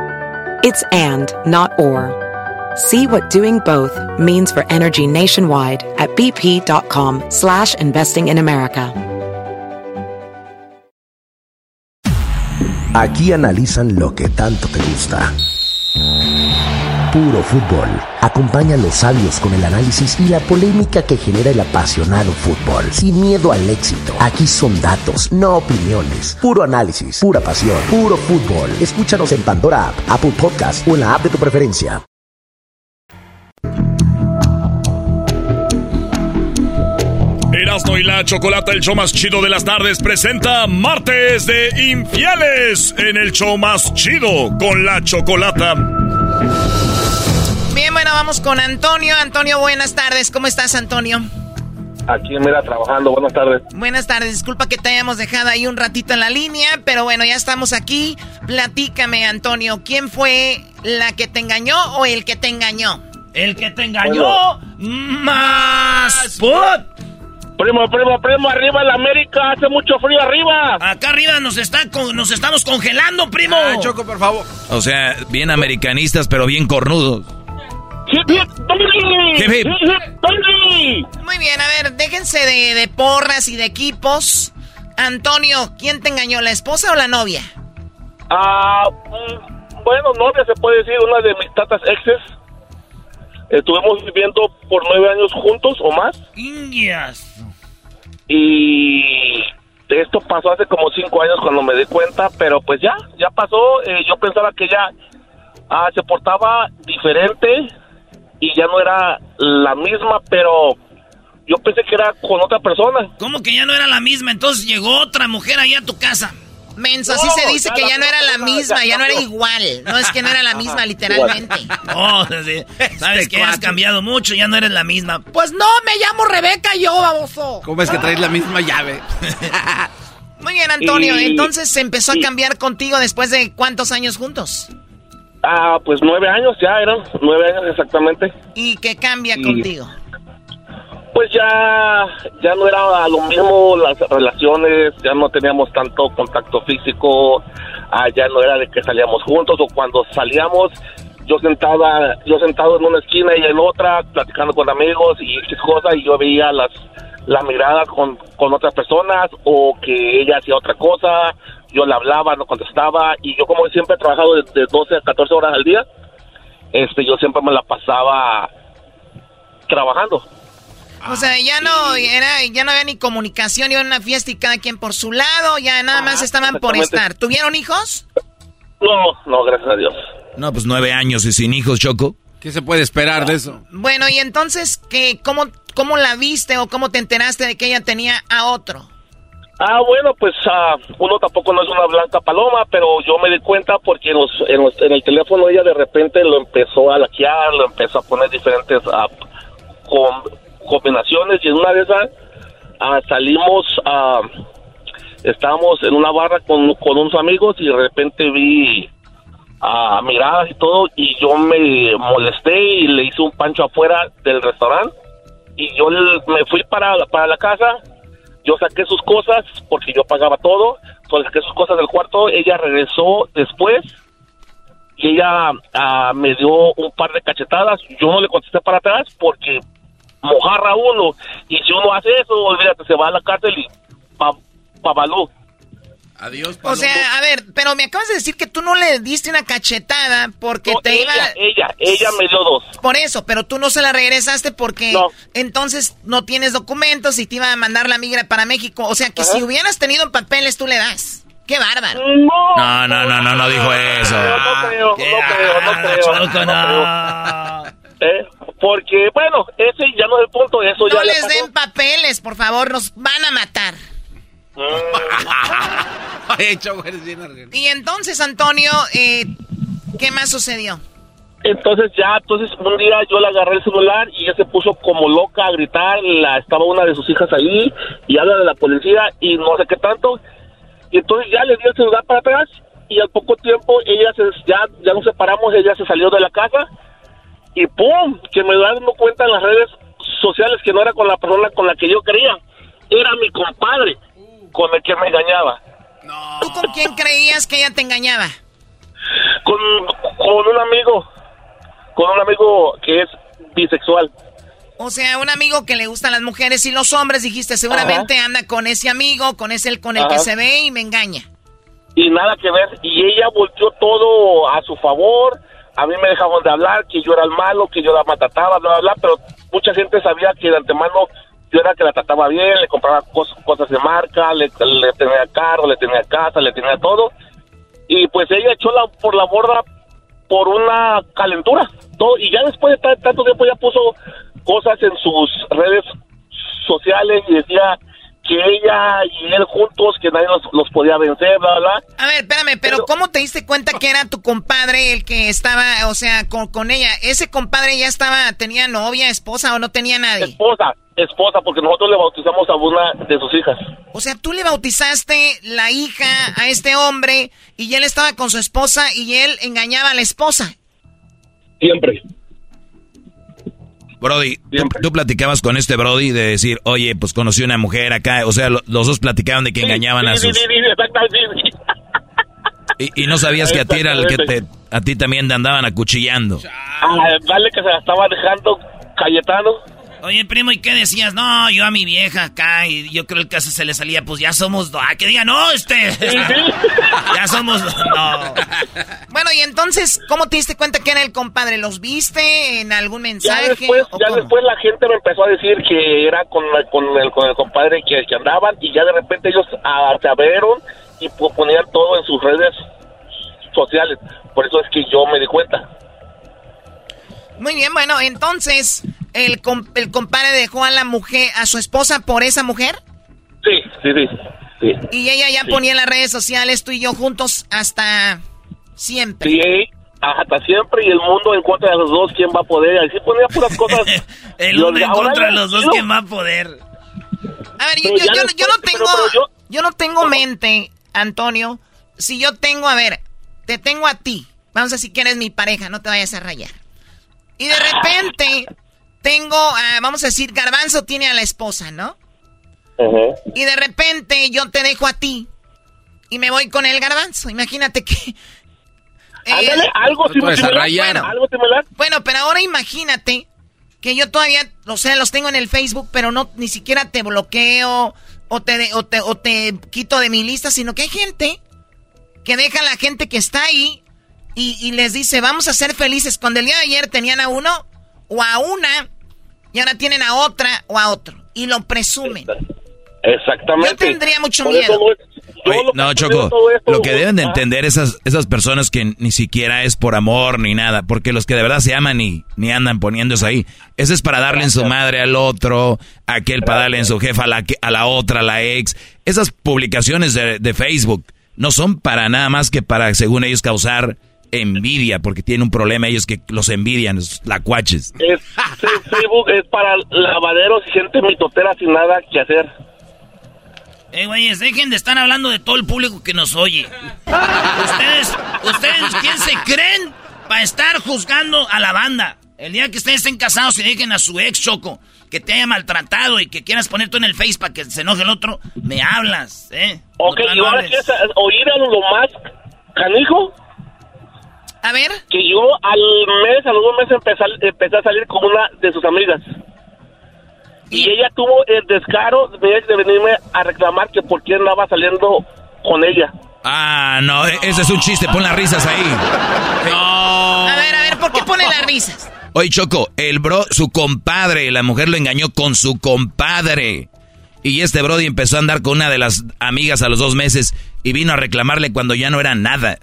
It's and, not or. See what doing both means for energy nationwide at bp.com slash investing in America. Aquí analizan lo que tanto te gusta. Puro fútbol. Acompaña a los sabios con el análisis y la polémica que genera el apasionado fútbol. Sin miedo al éxito. Aquí son datos, no opiniones. Puro análisis, pura pasión, puro fútbol. Escúchanos en Pandora App, Apple Podcast o en la app de tu preferencia. Erasmo y la Chocolata, el show más chido de las tardes, presenta Martes de Infieles en el show más chido con la Chocolata. Bien, bueno, vamos con Antonio. Antonio, buenas tardes. ¿Cómo estás, Antonio? Aquí, mira, trabajando. Buenas tardes. Buenas tardes. Disculpa que te hayamos dejado ahí un ratito en la línea, pero bueno, ya estamos aquí. Platícame, Antonio, ¿quién fue la que te engañó o el que te engañó? El que te engañó más put. Primo, primo, primo, arriba en la América, hace mucho frío arriba. Acá arriba nos está con- nos estamos congelando, primo. Choco, por favor. O sea, bien americanistas, pero bien cornudos. Hip, hip. Muy bien, a ver, déjense de, de porras y de equipos. Antonio, ¿quién te engañó, la esposa o la novia? Ah, mm, bueno, novia se puede decir, una de mis tatas exes. Estuvimos viviendo por nueve años juntos o más. Indias. Y esto pasó hace como cinco años cuando me di cuenta, pero pues ya, ya pasó. Eh, yo pensaba que ella ah, se portaba diferente y ya no era la misma, pero yo pensé que era con otra persona. ¿Cómo que ya no era la misma? Entonces llegó otra mujer ahí a tu casa. Menso, así No, se dice ya que ya no era la misma, ya ya no era igual. No es que no era la misma, [LAUGHS] literalmente. Oh, sí. Sabes que has cambiado mucho, ya no eres la misma. Pues no, me llamo Rebeca yo, baboso. ¿Cómo es que traes la misma llave? [LAUGHS] Muy bien, Antonio. Y- Entonces se empezó a cambiar contigo después de cuántos años juntos. Ah, pues nueve años ya eran, nueve años exactamente. ¿Y qué cambia Y- contigo? Pues ya, ya no era lo mismo las relaciones, ya no teníamos tanto contacto físico, ah, ya no era de que salíamos juntos o cuando salíamos yo sentada, yo sentado en una esquina y en otra, platicando con amigos y X cosas y yo veía las la mirada con, con otras personas o que ella hacía otra cosa, yo le hablaba, no contestaba y yo como siempre he trabajado de, de 12 a 14 horas al día, este yo siempre me la pasaba trabajando. O sea, ya no era, ya no había ni comunicación, iban a una fiesta y cada quien por su lado, ya nada más estaban por estar. ¿Tuvieron hijos? No, no, gracias a Dios. No, pues nueve años y sin hijos, Choco. ¿Qué se puede esperar de eso? Bueno, y entonces, ¿qué, cómo, ¿cómo la viste o cómo te enteraste de que ella tenía a otro? Ah, bueno, pues ah, uno tampoco no es una blanca paloma, pero yo me di cuenta porque en, los- en los- en el teléfono ella de repente lo empezó a laquear, lo empezó a poner diferentes com- combinaciones y en una de esas ah, salimos, estábamos en una barra con, con unos amigos y de repente vi ah, miradas y todo y yo me molesté y le hice un pancho afuera del restaurante y yo me fui para, para la casa yo saqué sus cosas porque yo pagaba todo, entonces saqué sus cosas del cuarto, ella regresó después y ella ah, me dio un par de cachetadas, yo no le contesté para atrás porque mojarra uno y si uno hace eso, olvídate, se va a la cárcel y pa, pabalú. Adiós, O sea, a ver, pero me acabas de decir que tú no le diste una cachetada porque te ella, iba... ella, ella me dio dos. Por eso, pero tú no se la regresaste porque entonces no tienes documentos y te iba a mandar la migra para México. O sea que si hubieras tenido papeles, tú le das. ¡Qué bárbaro! No, no, no, no, no dijo eso. No creo, no creo, no creo. Choco, no creo. Eh, porque, bueno, ese ya no es el punto, eso No ya les den papeles, por favor, nos van a matar. [LAUGHS] Y entonces, Antonio, eh, ¿qué más sucedió? Entonces ya, entonces un día yo le agarré el celular y ella se puso como loca a gritar, la, estaba una de sus hijas ahí y habla de la policía y no sé qué tanto. Y entonces ya le di el celular para atrás y al poco tiempo ella se, ya, ya nos separamos, ella se salió de la casa y ¡pum! Que me dando cuenta en las redes sociales que no era con la persona con la que yo quería, era mi compadre con el que me engañaba. ¿Tú con quién creías que ella te engañaba? Con, con un amigo, con un amigo que es bisexual. O sea, un amigo que le gustan las mujeres y los hombres, dijiste, seguramente anda con ese amigo, con ese con el que se ve y me engaña. y nada que ver. Y ella volteó todo a su favor. A mí me dejaban de hablar, que yo era el malo, que yo la maltrataba, bla, bla, bla. Pero mucha gente sabía que de antemano yo era que la trataba bien, le compraba cos- cosas de marca, le, le tenía carro, le tenía casa, le tenía todo. Y pues ella echó la, por la borda por una calentura. Todo, y ya después de ta- tanto tiempo ya puso cosas en sus redes sociales y decía que ella y él juntos, que nadie los, los podía vencer, bla, bla. A ver, espérame, pero, ¿cómo te diste cuenta que era tu compadre el que estaba, o sea, con, con ella? ¿Ese compadre ya estaba, tenía novia, esposa o no tenía nadie? Esposa, esposa, porque nosotros le bautizamos a una de sus hijas. O sea, tú le bautizaste la hija a este hombre y él estaba con su esposa y él engañaba a la esposa. Siempre. Brody, tú, tú platicabas con este Brody de decir, oye, pues conocí una mujer acá. O sea, lo- los dos platicaban de que engañaban a Sí, sus... sí, exactamente. Y, y no sabías que a ti era el que te... A ti también te andaban acuchillando. Ah, dale que se la estaba dejando Cayetano. Oye, primo, ¿y qué decías? No, yo a mi vieja acá y yo creo que se le salía, pues ya somos dos. Ah, que diga, no, este. [LAUGHS] ya somos dos. No. Bueno, y entonces, ¿cómo te diste cuenta que era el compadre? ¿Los viste en algún Ya mensaje? después, ¿O ya después la gente me empezó a decir que era con, con, el, con el compadre que, que andaban y ya de repente ellos ah, se abrieron y ponían todo en sus redes sociales. Por eso es que yo me di cuenta. Muy bien, bueno, entonces, ¿el, com- ¿el compadre dejó a la mujer, a su esposa por esa mujer? Sí, sí, sí. sí. Y ella ya Sí. ponía en las redes sociales, tú y yo juntos, hasta siempre. Sí, hasta siempre y el mundo en contra de los dos, ¿quién va a poder? Así ponía puras cosas. [LAUGHS] El uno en contra de los dos, ¿quién va a poder? A ver, yo, no tengo, yo- yo no tengo mente, Antonio. Si yo tengo, a ver, te tengo a ti. Vamos a decir que eres mi pareja, no te vayas a rayar. Y de repente tengo, ah, vamos a decir, Garbanzo tiene a la esposa, ¿no? Y de repente yo te dejo a ti y me voy con el Garbanzo. Imagínate que... eh, Ándale, algo a similar, bueno, algo similar. bueno, pero ahora imagínate que yo todavía, o sea, los tengo en el Facebook, pero no ni siquiera te bloqueo o te, o te, o te quito de mi lista, sino que hay gente que deja a la gente que está ahí y, y les dice, vamos a ser felices. Cuando el día de ayer tenían a uno o a una y ahora tienen a otra o a otro y lo presumen. Exactamente. Yo tendría mucho miedo. no Oye, Choco, lo que deben de entender esas, esas personas que ni siquiera es por amor ni nada, porque los que de verdad se aman ni, ni andan poniéndose ahí. Eso es para darle en su madre al otro, aquel para darle en su jefa a la, que- a la otra, a la ex. Esas publicaciones de, de Facebook no son para nada más que para, según ellos, causar envidia, porque tienen un problema ellos que los envidian, los lacuaches. es- sí, Facebook es para lavaderos y gente mitotera sin nada que hacer. Eh, güeyes, dejen de estar hablando de todo el público que nos oye. ustedes, ustedes, ¿quién se creen para estar juzgando a la banda? El día que ustedes estén casados y dejen a su ex Choco que te haya maltratado y que quieras poner tú en el face para que se enoje el otro, me hablas, ¿eh? Ok, No, y ahora quieres oír a lo más canijo. A ver. Que yo al mes, a los dos meses empecé, a- empecé a salir con una de sus amigas. Y ella tuvo el descaro de de venirme a reclamar que por qué andaba saliendo con ella. Ah, no, e- ese es un chiste, pon las risas ahí. A ver, a ver, ¿por qué pone las risas? Oye, Choco, el bro, su compadre, la mujer lo engañó con su compadre. Y este Brody empezó a andar con una de las amigas a los dos meses y vino a reclamarle cuando ya no era nada.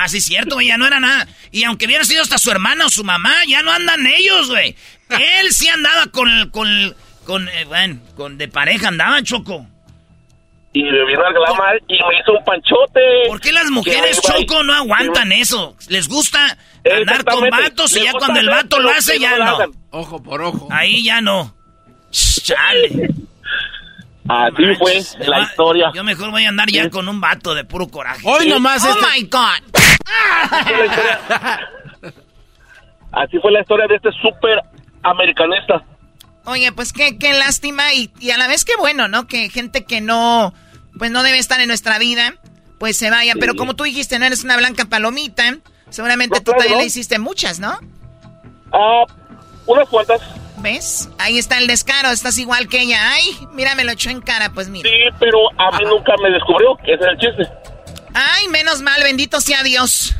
Ah, sí, cierto, güey, ya no era nada. Y aunque hubiera sido hasta su hermana o su mamá, ya no andan ellos, güey. Él sí andaba con, el- con, el- con, eh, bueno, con de pareja andaba, Choco. Y me vino a reclamar y me hizo un panchote. ¿Por qué las mujeres, Choco, no aguantan eso? Les gusta andar con vatos y ya cuando el vato lo hace, ya no. Ojo por ojo. Ahí ya no. Chale. Así fue la historia. Yo mejor voy a andar ya con un vato de puro coraje. Hoy nomás Oh este- my God. Así fue la historia de este súper americanista. Oye, pues qué, qué lástima y, y a la vez qué bueno, ¿no? Que gente que no, pues no debe estar en nuestra vida, pues se vaya. Pero como tú dijiste, no eres una blanca palomita, seguramente No, tú claro, también no. le hiciste muchas, ¿no? Ah, unas cuantas. ¿Ves? Ahí está el descaro, estás igual que ella. Ay, mira, me lo echó en cara, pues mira. Sí, pero a mí nunca me descubrió. Ese es el chiste. Ay, menos mal, bendito sea Dios.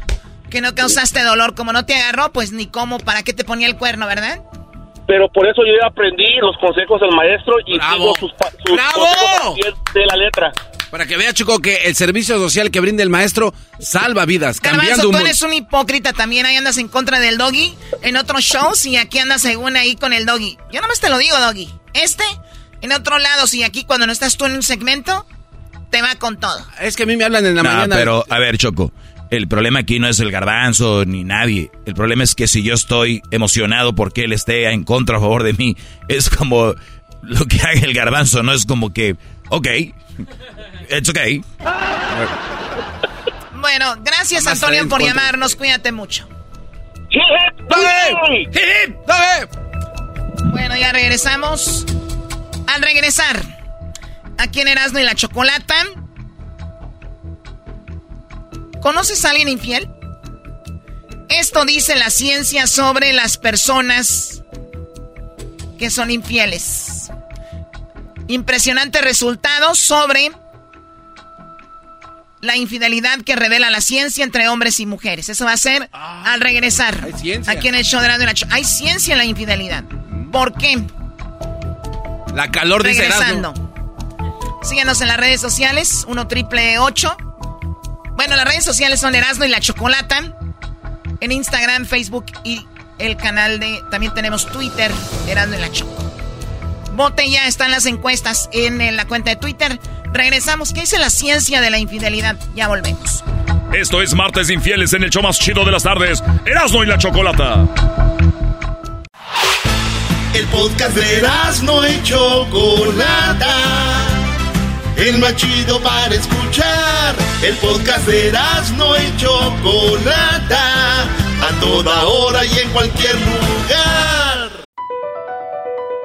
Que no causaste dolor, como no te agarró, pues ni cómo, ¿para qué te ponía el cuerno, verdad? Pero por eso yo ya aprendí los consejos del maestro y Bravo. sigo sus, sus ¡Bravo! consejos de la letra. Para que vea, Choco, que el servicio social que brinda el maestro salva vidas, Garbanzo, cambiando tú un mundo. eres un hipócrita también. Ahí andas en contra del doggy en otros shows y aquí andas según ahí con el doggy. Yo nomás te lo digo, doggy. Este, en otro lado, si aquí cuando no estás tú en un segmento, te va con todo. Es que a mí me hablan en la No, mañana. pero a ver, Choco, el problema aquí no es el garbanzo ni nadie. El problema es que si yo estoy emocionado porque él esté en contra o a favor de mí, es como lo que haga el garbanzo, no es como que, ok, it's okay. Bueno, gracias Nomás Antonio por llamarnos. Cuídate mucho. ¡Dale! ¡Dale! Bueno, ya regresamos. Al regresar, aquí en Erasmo y la Chocolata. ¿Conoces a alguien infiel? Esto dice la ciencia sobre las personas que son infieles. Impresionante resultado sobre la infidelidad que revela la ciencia entre hombres y mujeres. Eso va a ser al regresar. hay ciencia. Aquí en el show de Erasmo y la Hay ciencia en la infidelidad. ¿Por qué? La calor dice Regresando. Síganos en las redes sociales, 1 triple 8. Bueno, las redes sociales son Erasmo y la Chocolata. En Instagram, Facebook y el canal de... También tenemos Twitter, Erasmo y la Choco. Vote ya, están las encuestas en, en la cuenta de Twitter. Regresamos. ¿Qué dice la ciencia de la infidelidad? Ya volvemos. Esto es Martes Infieles en el show más chido de las tardes. Erasmo y la Chocolata. El podcast de no y Chocolata. El más chido para escuchar. El podcast de no y Chocolata. A toda hora y en cualquier lugar.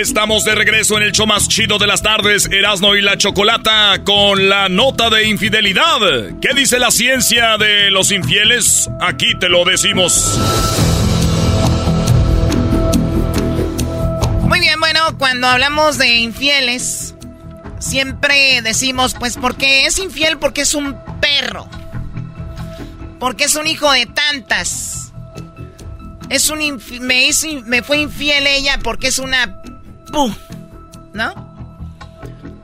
Estamos de regreso en el show más chido de las tardes, Erasno y la Chocolata, con la nota de infidelidad. ¿Qué dice la ciencia de los infieles? Aquí te lo decimos. Muy bien, bueno, cuando hablamos de infieles, siempre decimos, pues, porque es infiel porque es un perro. Porque es un hijo de tantas. Es un me, me fue infiel ella porque es una ¿No?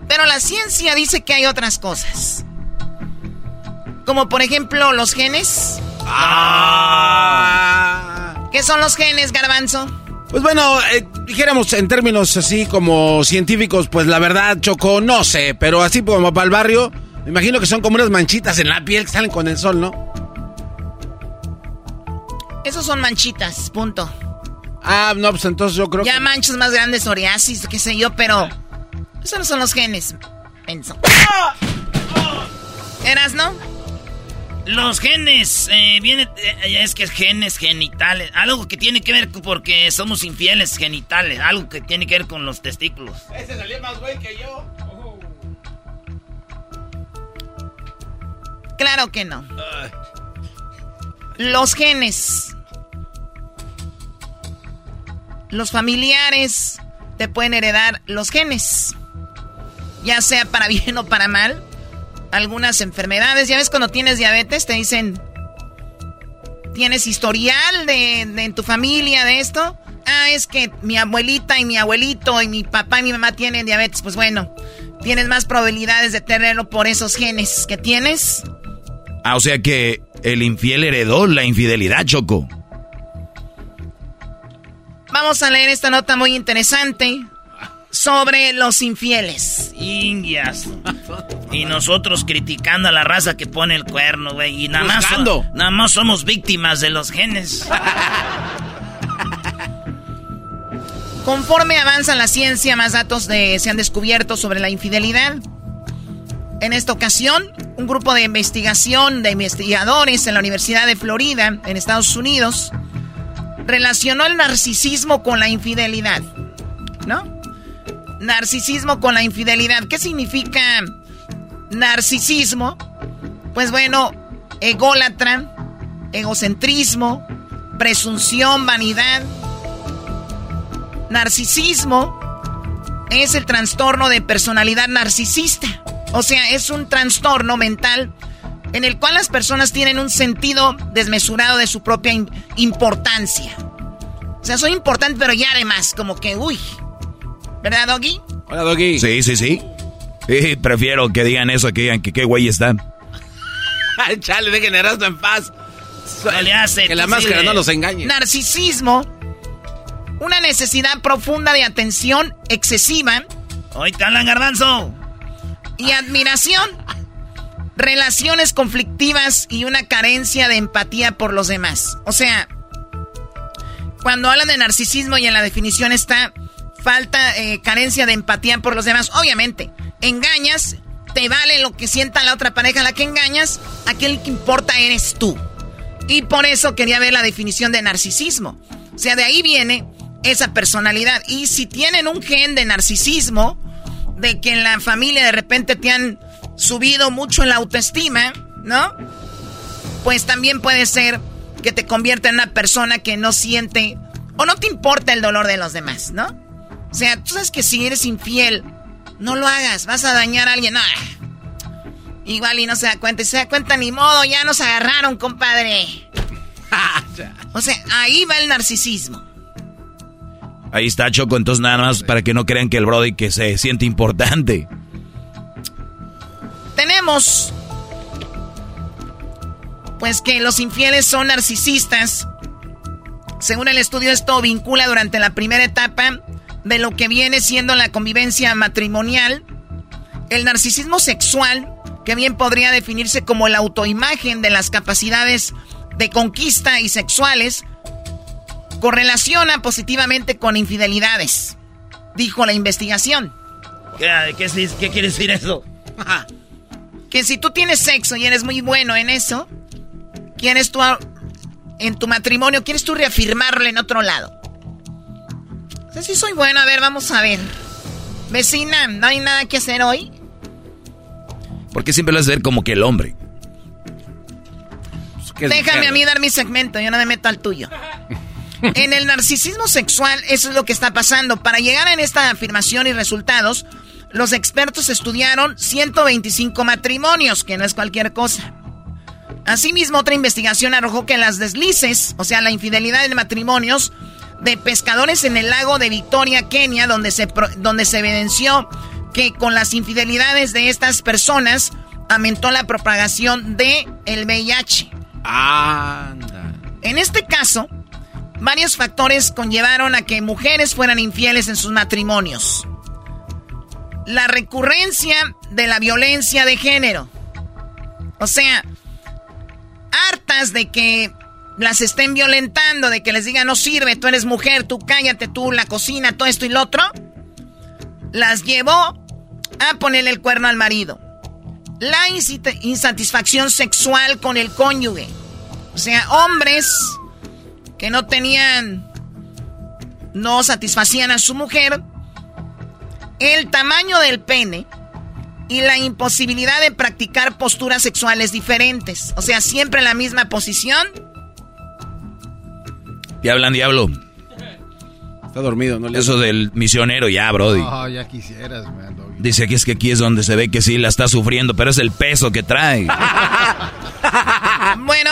Pero la ciencia dice que hay otras cosas. Como por ejemplo los genes. Ah. ¿Qué son los genes, garbanzo? Pues bueno, eh, dijéramos en términos así como científicos, pues la verdad, Choco, no sé, pero así como para el barrio, me imagino que son como unas manchitas en la piel que salen con el sol, ¿no? Esos son manchitas, punto. Ah, no, pues entonces yo creo ya manchas más grandes, psoriasis, qué sé yo, pero... Esos no son los genes. ¿Eras, no? Los genes, eh, viene, eh, es que es genes genitales, algo que tiene que ver porque somos infieles genitales, algo que tiene que ver con los testículos. Ese salió más güey que yo. Claro que no. Los genes los familiares te pueden heredar los genes, ya sea para [LAUGHS] bien o para mal. Algunas enfermedades, ya ves cuando tienes diabetes, te dicen, ¿tienes historial de, en tu familia de esto? Ah, es que mi abuelita y mi abuelito y mi papá y mi mamá tienen diabetes. Pues bueno, tienes más probabilidades de tenerlo por esos genes que tienes. Ah, o sea que el infiel heredó la infidelidad, Choco. Vamos a leer esta nota muy interesante sobre los infieles. Indias. Y nosotros criticando a la raza que pone el cuerno, güey. Y nada más, nada más somos víctimas de los genes. Conforme avanza la ciencia, más datos de, se han descubierto sobre la infidelidad. En esta ocasión, un grupo de investigación de investigadores en la Universidad de Florida, en Estados Unidos, relacionó el narcisismo con la infidelidad. ¿No? Narcisismo con la infidelidad. ¿Qué significa narcisismo? Pues bueno, ególatra, egocentrismo, presunción, vanidad. Narcisismo es el trastorno de personalidad narcisista. O sea, es un trastorno mental en el cual las personas tienen un sentido desmesurado de su propia importancia. O sea, soy importante, pero ya además, como que, uy. ¿Verdad, Doggy? Hola, Doggy. Sí, sí, sí. Sí, prefiero que digan eso que digan que qué güey están. [LAUGHS] Chale, dejen Erasmo en paz. hace, que la máscara no los engañe. Narcisismo. Una necesidad profunda de atención excesiva. Hoy te hablan garbanzo. Y admiración relaciones conflictivas y una carencia de empatía por los demás. O sea, cuando hablan de narcisismo y en la definición está falta, eh, carencia de empatía por los demás, obviamente, engañas, te vale lo que sienta la otra pareja a la que engañas, aquel que importa eres tú. Y por eso quería ver la definición de narcisismo. O sea, de ahí viene esa personalidad. Y si tienen un gen de narcisismo, de que en la familia de repente te han subido mucho en la autoestima, ¿no? Pues también puede ser que te convierta en una persona que no siente o no te importa el dolor de los demás, ¿no? O sea, tú sabes que si eres infiel, no lo hagas, vas a dañar a alguien. Igual y no se da cuenta, y se da cuenta ni modo, ya nos agarraron, compadre. [LAUGHS] o sea, ahí va el narcisismo. Ahí está Choco, entonces nada más para que no crean que el Brody que se siente importante pues que los infieles son narcisistas. Según el estudio, esto vincula durante la primera etapa de lo que viene siendo la convivencia matrimonial. El narcisismo sexual, que bien podría definirse como la autoimagen de las capacidades de conquista y sexuales, correlaciona positivamente con infidelidades, dijo la investigación. ¿Qué, qué, qué quiere decir eso? [LAUGHS] que si tú tienes sexo y eres muy bueno en eso, quieres tú en tu matrimonio, quieres tú reafirmarlo en otro lado. sé si soy bueno. A ver, vamos a ver. Vecina, ¿no hay nada que hacer hoy? Porque siempre lo haces ver como que el hombre. Pues, Déjame a mí dar mi segmento, yo no me meto al tuyo. en el narcisismo sexual, eso es lo que está pasando. Para llegar en esta afirmación y resultados, los expertos estudiaron 125 matrimonios, que no es cualquier cosa. Asimismo, otra investigación arrojó que las deslices, o sea, la infidelidad en matrimonios de pescadores en el lago de Victoria, Kenia, donde se, donde se evidenció que con las infidelidades de estas personas aumentó la propagación de el VIH. Anda. En este caso, varios factores conllevaron a que mujeres fueran infieles en sus matrimonios. La recurrencia de la violencia de género. O sea, hartas de que las estén violentando, de que les digan no sirve, tú eres mujer, tú cállate, tú la cocina, todo esto y lo otro, las llevó a ponerle el cuerno al marido. La insatisfacción sexual con el cónyuge. O sea, hombres que no tenían, no satisfacían a su mujer, el tamaño del pene y la imposibilidad de practicar posturas sexuales diferentes. O sea, siempre en la misma posición. Y hablan diablo. Está dormido, ¿no? Eso del misionero, ya, Brody. Oh, ya quisieras, man. Dice que es que aquí es donde se ve que sí la está sufriendo, pero es el peso que trae. [LAUGHS] bueno,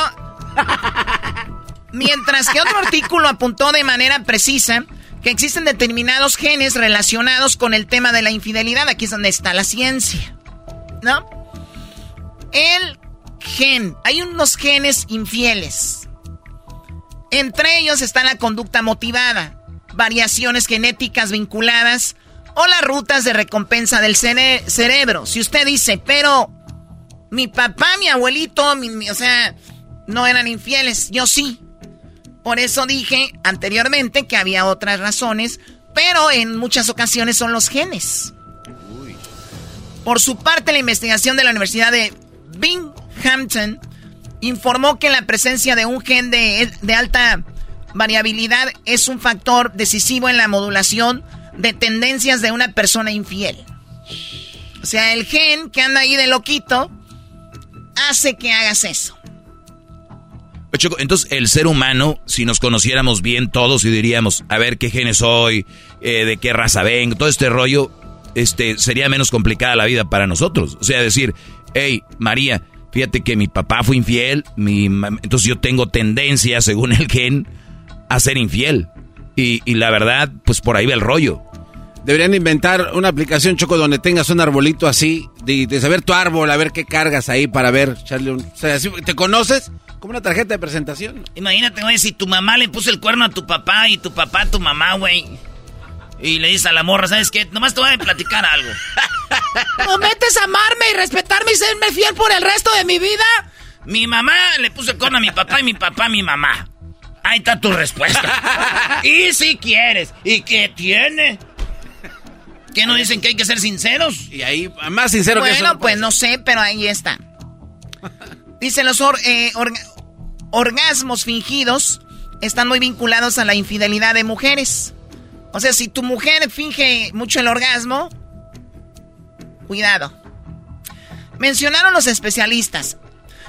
mientras que otro artículo apuntó de manera precisa que existen determinados genes relacionados con el tema de la infidelidad. Aquí es donde está la ciencia. ¿No? El gen. Hay unos genes infieles. Entre ellos está la conducta motivada, variaciones genéticas vinculadas o las rutas de recompensa del cerebro. Si usted dice, pero mi papá, mi abuelito, o sea, no eran infieles, yo sí. Por eso dije anteriormente que había otras razones, pero en muchas ocasiones son los genes. Por su parte, la investigación de la Universidad de Binghamton informó que la presencia de un gen de, de alta variabilidad es un factor decisivo en la modulación de tendencias de una persona infiel. O sea, el gen que anda ahí de loquito hace que hagas eso. Entonces, el ser humano, si nos conociéramos bien todos y diríamos, a ver qué genes soy, eh, de qué raza vengo, todo este rollo, este, sería menos complicada la vida para nosotros. O sea, decir, hey, María, fíjate que mi papá fue infiel, mi entonces yo tengo tendencia, [LAUGHS] según el gen, a ser infiel. Y, y la verdad, pues por ahí va el rollo. Deberían inventar una aplicación, Choco, donde tengas un arbolito así, de, saber tu árbol, a ver qué cargas ahí para ver, echarle un... O sea, ¿te conoces? Como una tarjeta de presentación. Imagínate, güey, si tu mamá le puso el cuerno a tu papá y tu papá a tu mamá, güey. Y le dices a la morra, ¿sabes qué? Nomás te voy a platicar algo. [LAUGHS] ¿Prometes amarme y respetarme y serme fiel por el resto de mi vida? Mi mamá le puso el cuerno a mi papá y mi papá a mi mamá. Ahí está tu respuesta. [LAUGHS] y si quieres. ¿Y qué tiene? ¿Qué no dicen que hay que ser sinceros? Y ahí, más sincero que eso. Bueno, pues no sé, pero ahí está. Dicen los eh, orgasmos fingidos están muy vinculados a la infidelidad de mujeres. O sea, si tu mujer finge mucho el orgasmo, cuidado. Mencionaron los especialistas.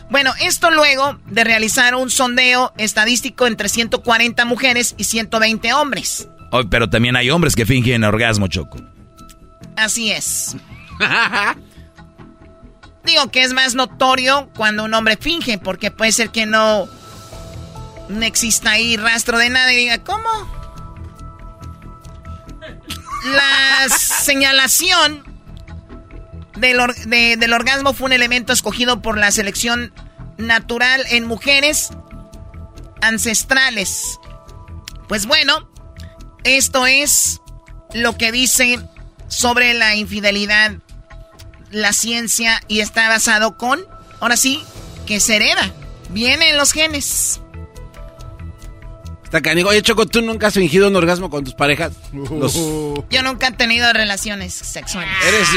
Bueno, esto luego de realizar un sondeo estadístico entre 140 mujeres y 120 hombres. pero también hay hombres que fingen orgasmo, Choco. Así es. [LAUGHS] Digo que es más notorio cuando un hombre finge, porque puede ser que no, exista ahí rastro de nada y diga, ¿cómo? La señalación del, del orgasmo fue un elemento escogido por la selección natural en mujeres ancestrales. Pues bueno, esto es lo que dice sobre la infidelidad, la ciencia y está basado con, ahora sí, que se hereda. Viene en los genes. Está canigo. Oye, Choco, ¿tú nunca has fingido un orgasmo con tus parejas? [LAUGHS] Yo nunca he tenido relaciones sexuales. Eres...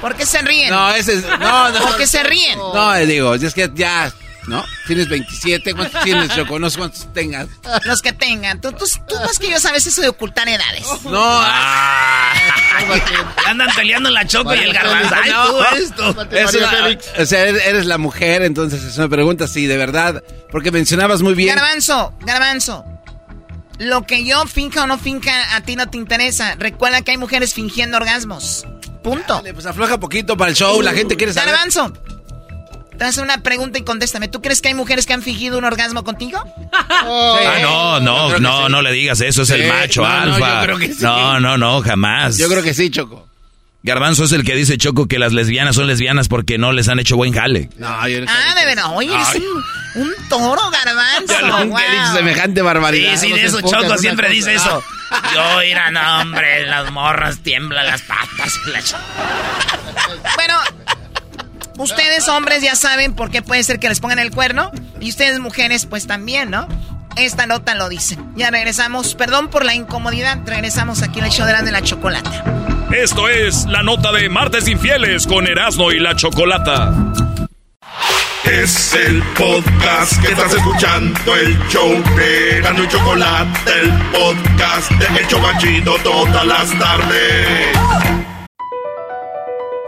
¿Por qué se ríen? No, ese es... No, no. ¿Por qué se ríen? No, digo, es que ya... ¿no? Tienes 27, ¿cuántos [LAUGHS] tienes, Choco? No sé cuántos tengas. Los que tengan. Tú, tú, tú más que yo sabes eso de ocultar edades. [LAUGHS] No. Ah. [LAUGHS] Andan peleando la Choco y el garbanzo. Ay, esto. Es una- o sea, eres eres la mujer, entonces es una pregunta, sí, de verdad. Porque mencionabas muy bien. Garbanzo, garbanzo. Lo que yo finca o no finca a ti no te interesa. Recuerda que hay mujeres fingiendo orgasmos. Punto. Dale, pues afloja poquito para el show, la gente quiere saber. Garbanzo. Te hace una pregunta y contéstame. ¿Tú crees que hay mujeres que han fingido un orgasmo contigo? [LAUGHS] Ah, no, no, no, no le digas eso, es Sí, el macho no, no, alfa. yo creo que sí. no, no, no, jamás. Yo creo que sí, Choco. Garbanzo es el que dice Choco que las lesbianas son lesbianas porque no les han hecho buen jale. No, yo Ah, de verdad. Oye, eres Ay. un, un toro, garbanzo. Yo nunca he Wow. dicho semejante barbaridad. Sí, sí, No de eso Choco siempre cosa. dice eso. [LAUGHS] Yo, mira, no, hombre, las morras tiemblan las patas. la Bueno, ustedes hombres ya saben por qué puede ser que les pongan el cuerno. Y ustedes mujeres, pues también, ¿no? Esta nota lo dice. Ya regresamos. Perdón por la incomodidad. Regresamos aquí en el show de la, de la chocolata. Esto es la nota de Martes Infieles con Erasmo y la Chocolata. Es el podcast que estás escuchando, el show de Erasmo y Chocolate, el podcast de El Chobachito todas las tardes.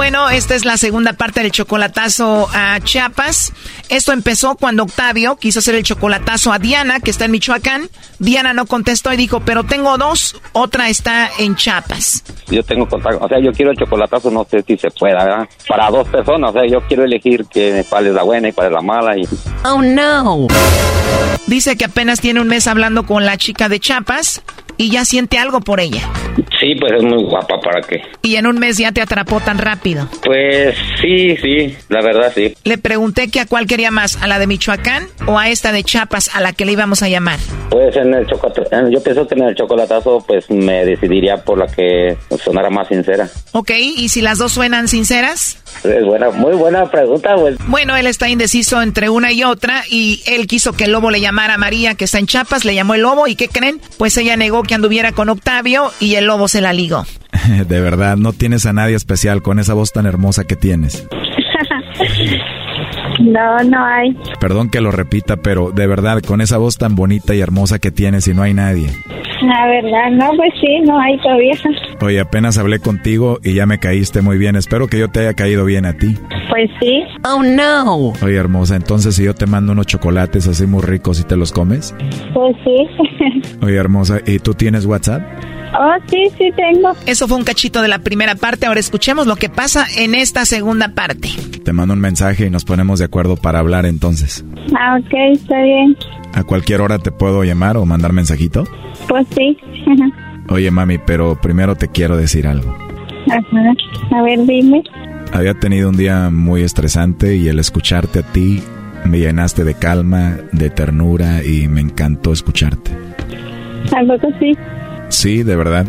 Bueno, esta es la segunda parte del chocolatazo a Chiapas. Esto empezó cuando Octavio quiso hacer el chocolatazo a Diana, que está en Michoacán. Diana no contestó y dijo, pero tengo dos, otra está en Chiapas. Yo tengo contacto, o sea, yo quiero el chocolatazo, no sé si se pueda, ¿verdad? Para dos personas, o sea, yo quiero elegir que, cuál es la buena y cuál es la mala. Y... Oh no. Dice que apenas tiene un mes hablando con la chica de Chiapas y ya siente algo por ella. Sí, pues es muy guapa, ¿para qué? Y en un mes ya te atrapó tan rápido. Pues sí, sí, la verdad sí. Le pregunté que a cuál quería más, a la de Michoacán o a esta de Chiapas, a la que le íbamos a llamar. Pues en el chocolatazo, yo pienso que en el chocolatazo, pues me decidiría por la que sonara más sincera. Ok, ¿y si las dos suenan sinceras? Es buena, muy buena pregunta, pues. Bueno, él está indeciso entre una y otra y él quiso que el lobo le llamara a María, que está en Chiapas, le llamó el lobo y ¿qué creen? Pues ella negó que anduviera con Octavio y el lobo se la ligó. [LAUGHS] De verdad, no tienes a nadie especial con esa voz tan hermosa que tienes. [LAUGHS] No, no hay. Perdón que lo repita, pero de verdad, con esa voz tan bonita y hermosa que tienes y no hay nadie. La verdad, no, pues sí, no hay todavía. Oye, apenas hablé contigo y ya me caíste muy bien. Espero que yo te haya caído bien a ti. Pues sí. Oh, no. Oye, hermosa, entonces si yo te mando unos chocolates así muy ricos y te los comes. Pues sí. [LAUGHS] Oye, hermosa, ¿y tú tienes WhatsApp? Oh, sí, sí tengo. Eso fue un cachito de la primera parte, ahora escuchemos lo que pasa en esta segunda parte. Te mando un mensaje y nos ponemos de acuerdo para hablar entonces. Ah, ok, está bien. ¿A cualquier hora te puedo llamar o mandar mensajito? Pues sí. [LAUGHS] Oye, mami, pero primero te quiero decir algo. Ajá. A ver, dime. Había tenido un día muy estresante y el escucharte a ti me llenaste de calma, de ternura y me encantó escucharte. ¿Algo que sí? Sí, de verdad,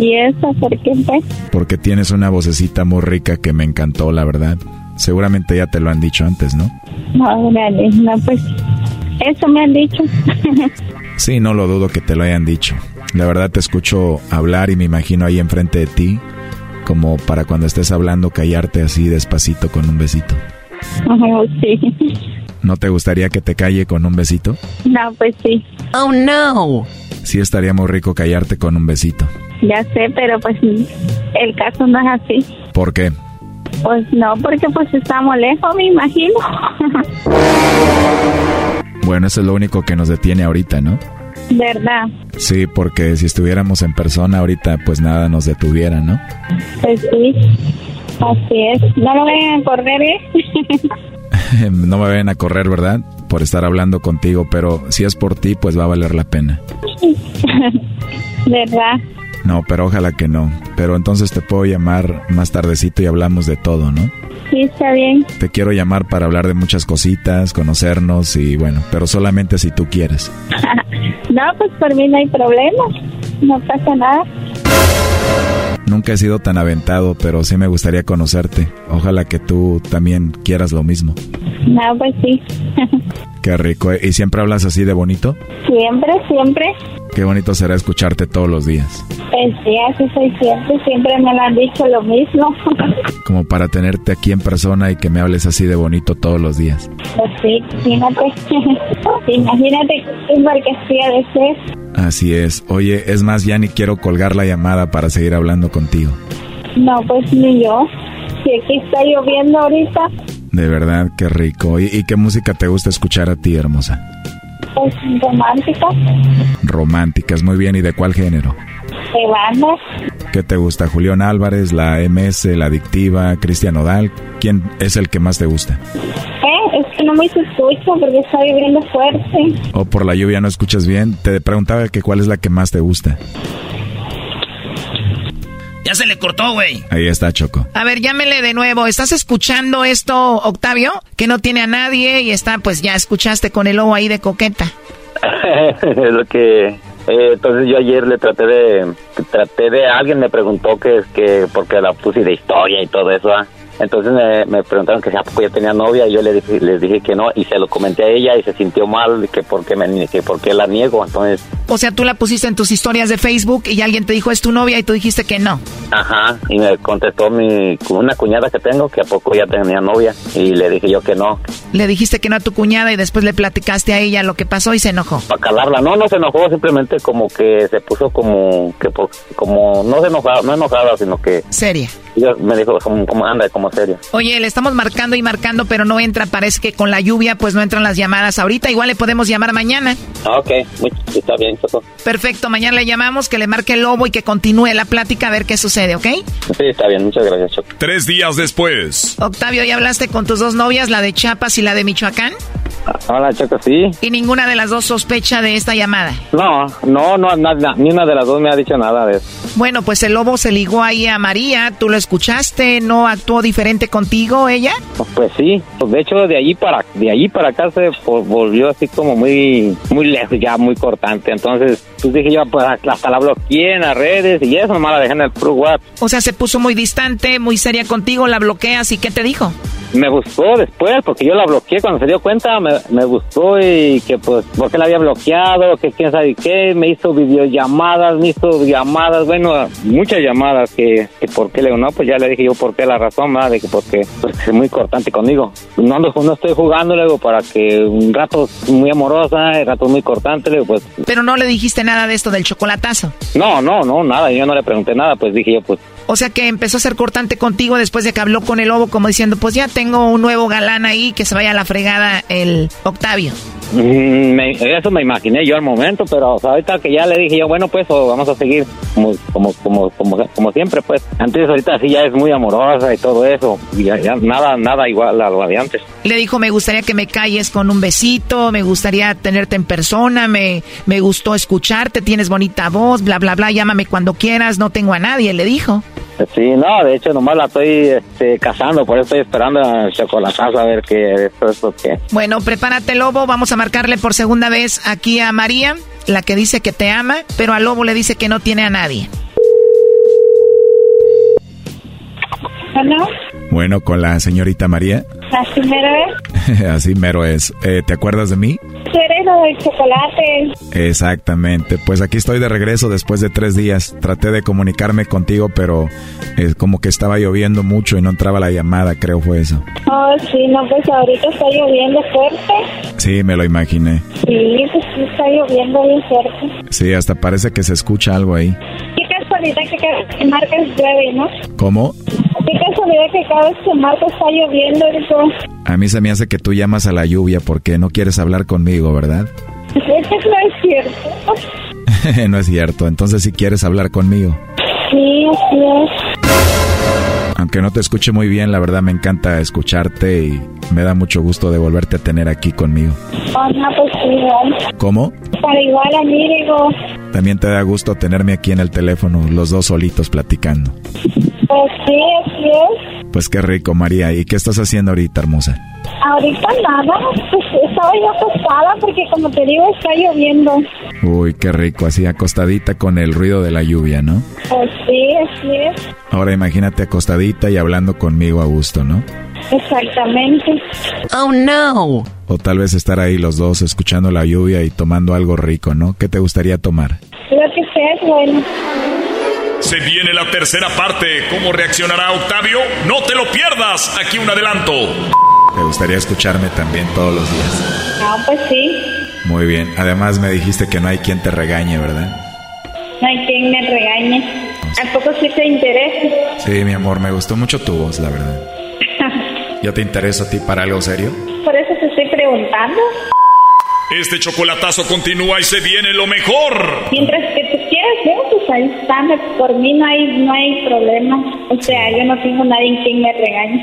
¿Y eso por qué porque tienes una vocecita muy rica que me encantó, la verdad. Seguramente ya te lo han dicho antes, ¿no? Órale, no, pues eso me han dicho. [LAUGHS] Sí, no lo dudo que te lo hayan dicho. La verdad te escucho hablar y me imagino ahí enfrente de ti, como para cuando estés hablando callarte así despacito con un besito. Ajá, sí. ¿No te gustaría que te calle con un besito? No, pues sí. Oh, no. Sí estaría muy rico callarte con un besito. Ya sé, pero pues el caso no es así. ¿Por qué? Pues no, porque pues estamos lejos, me imagino. Bueno, eso es lo único que nos detiene ahorita, ¿no? ¿Verdad? Sí, porque si estuviéramos en persona ahorita, pues nada nos detuviera, ¿no? Pues sí, así es. No lo vayan a correr, ¿eh? [LAUGHS] [LAUGHS] no me vayan a correr, ¿verdad? Por estar hablando contigo, pero si es por ti, pues va a valer la pena. [LAUGHS] ¿Verdad? No, pero ojalá que no. Pero entonces te puedo llamar más tardecito y hablamos de todo, ¿no? Sí, está bien. Te quiero llamar para hablar de muchas cositas, conocernos y bueno, pero solamente si tú quieres. [LAUGHS] no, pues por mí no hay problema. No pasa nada. Nunca he sido tan aventado, pero sí me gustaría conocerte. Ojalá que tú también quieras lo mismo. No, pues sí. [LAUGHS] Qué rico. ¿Y siempre hablas así de bonito? Siempre, siempre. Qué bonito será escucharte todos los días. Pues sí, así soy siempre. Siempre me lo han dicho lo mismo. [LAUGHS] Como para tenerte aquí en persona y que me hables así de bonito todos los días. Pues sí, imagínate. [LAUGHS] imagínate qué marquesía de ser. Así es. Oye, es más, ya ni quiero colgar la llamada para seguir hablando contigo. No, pues ni yo. Si aquí está lloviendo ahorita. De verdad, qué rico. ¿Y, qué música te gusta escuchar a ti, hermosa? Pues romántica. Románticas, muy bien. ¿Y de cuál género? De. ¿Qué te gusta? Julián Álvarez, la MS, la Adictiva, Cristian Odal. ¿Quién es el que más te gusta? Eh, es que no me escucho porque está lloviendo fuerte. ¿O por la lluvia no escuchas bien? Te preguntaba que cuál es la que más te gusta. Ya se le cortó, güey. Ahí está, Choco. A ver, llámele de nuevo. ¿Estás escuchando esto, Octavio? Que no tiene a nadie y está, pues ya escuchaste con el lobo ahí de coqueta. [LAUGHS] es lo que... Eh, entonces yo ayer le traté de... Traté de... Alguien me preguntó que es que... Porque la puse de historia y todo eso, ¿ah? Entonces me, preguntaron que si a poco ya tenía novia y yo le dije, les dije que no y se lo comenté a ella y se sintió mal que por qué, me, que por qué la niego. Entonces... O sea, tú la pusiste en tus historias de Facebook y alguien te dijo es tu novia y tú dijiste que no. Ajá, y me contestó mi una cuñada que tengo que a poco ya tenía novia y le dije yo que no. Le dijiste que no a tu cuñada y después le platicaste a ella lo que pasó y se enojó. Para calarla, no, no se enojó, simplemente como que se puso como que como no se enojaba, no enojada, sino que seria. me dijo como, anda, como seria. Oye, le estamos marcando y marcando, pero no entra, parece que con la lluvia pues no entran las llamadas ahorita, igual le podemos llamar mañana. Ah, ok, está bien, Perfecto, mañana le llamamos, que le marque el lobo y que continúe la plática a ver qué sucede, ¿ok? Sí, está bien, muchas gracias, Choco. Tres días después. Octavio, ¿ya hablaste con tus dos novias, la de Chiapas y la de Michoacán? Hola, Choco, sí. ¿Y ninguna de las dos sospecha de esta llamada? No, no, no, nada, ni una de las dos me ha dicho nada de eso. Bueno, pues el lobo se ligó ahí a María, ¿tú lo escuchaste? ¿No actuó diferente contigo ella? Pues sí, pues de hecho de allí para de allí para acá se volvió así como muy muy lejos, ya muy cortante. Entonces, pues dije yo, pues hasta la bloqueé en las redes y eso nomás la dejé en el Pro O sea, se puso muy distante, muy seria contigo, la bloqueas y ¿qué te dijo? me buscó después, porque yo la bloqueé cuando se dio cuenta, me, me buscó y que pues, porque la había bloqueado, que quién sabe qué, me hizo videollamadas, me hizo llamadas, bueno, muchas llamadas, que, que por qué le digo, no, pues ya le dije yo por qué la razón, ¿verdad? de que porque pues, es muy cortante conmigo. No, ando, no estoy jugando, luego para que un rato muy amorosa, un rato muy cortante, le pues... Pero no le dijiste nada de esto del chocolatazo. No, no, no, nada, yo no le pregunté nada, pues dije yo, pues o sea que empezó a ser cortante contigo después de que habló con el lobo, como diciendo, pues ya tengo un nuevo galán ahí, que se vaya a la fregada el Octavio. Mm, eso me imaginé yo al momento, pero ahorita que ya le dije yo, bueno, pues vamos a seguir como, como, como, como, como siempre, pues. Antes, ahorita sí ya es muy amorosa y todo eso, y ya, nada, nada igual a lo de antes. Le dijo, me gustaría que me calles con un besito, me gustaría tenerte en persona, me, me gustó escucharte, tienes bonita voz, bla, bla, bla, llámame cuando quieras, no tengo a nadie, le dijo. Sí, no, de hecho nomás la estoy este, cazando, por eso estoy esperando a chocolatazo a ver qué es lo que... Bueno, prepárate Lobo, vamos a marcarle por segunda vez aquí a María, la que dice que te ama, pero a Lobo le dice que no tiene a nadie. ¿Hola? Bueno, con la señorita María. Así mero es. [LAUGHS] Así mero es. Eh, ¿Te acuerdas de mí? Tú eres lo del chocolate. Exactamente. Pues aquí estoy de regreso después de tres días. Traté de comunicarme contigo, pero es como que estaba lloviendo mucho y no entraba la llamada, creo fue eso. Oh, sí, no, pues ahorita está lloviendo fuerte. Sí, me lo imaginé. Sí, pues sí está lloviendo bien fuerte. Sí, hasta parece que se escucha algo ahí. Qué casualidad que, que marcas llueve, ¿no? ¿Cómo? Casualidad que cada vez que marco está lloviendo. A mí se me hace que tú llamas a la lluvia porque no quieres hablar conmigo, ¿verdad? [LAUGHS] Eso no es cierto. [LAUGHS] no es cierto, entonces si quieres hablar conmigo. Sí, así es. Aunque no te escuche muy bien, la verdad me encanta escucharte y me da mucho gusto de volverte a tener aquí conmigo. Oh, no, pues igual. ¿Cómo? Para igual a mí, digo. También te da gusto tenerme aquí en el teléfono, los dos solitos platicando. Pues sí, así es. Pues qué rico, María. ¿Y qué estás haciendo ahorita, hermosa? Ahorita nada, pues estaba yo acostada porque como te digo está lloviendo. Uy, qué rico, así acostadita con el ruido de la lluvia, ¿no? Pues sí, así es. Ahora imagínate acostadita y hablando conmigo a gusto, ¿no? Exactamente. Oh no. O tal vez estar ahí los dos escuchando la lluvia y tomando algo rico, ¿no? ¿Qué te gustaría tomar? Lo que sea es bueno. Se viene la tercera parte. ¿Cómo reaccionará Octavio? No te lo pierdas. Aquí un adelanto. ¿Te gustaría escucharme también todos los días? No, pues sí. Muy bien. Además me dijiste que no hay quien te regañe, ¿verdad? No hay quien me regañe. ¿A poco sí te interesa? Sí, mi amor, me gustó mucho tu voz, la verdad. ¿Yo te intereso a ti para algo serio? Por eso te estoy preguntando. Este chocolatazo continúa y se viene lo mejor. Mientras que tú quieras, ¿no? pues ahí está. me- Por mí no hay, no hay problema. O sea, yo no tengo nadie en quien me regañe.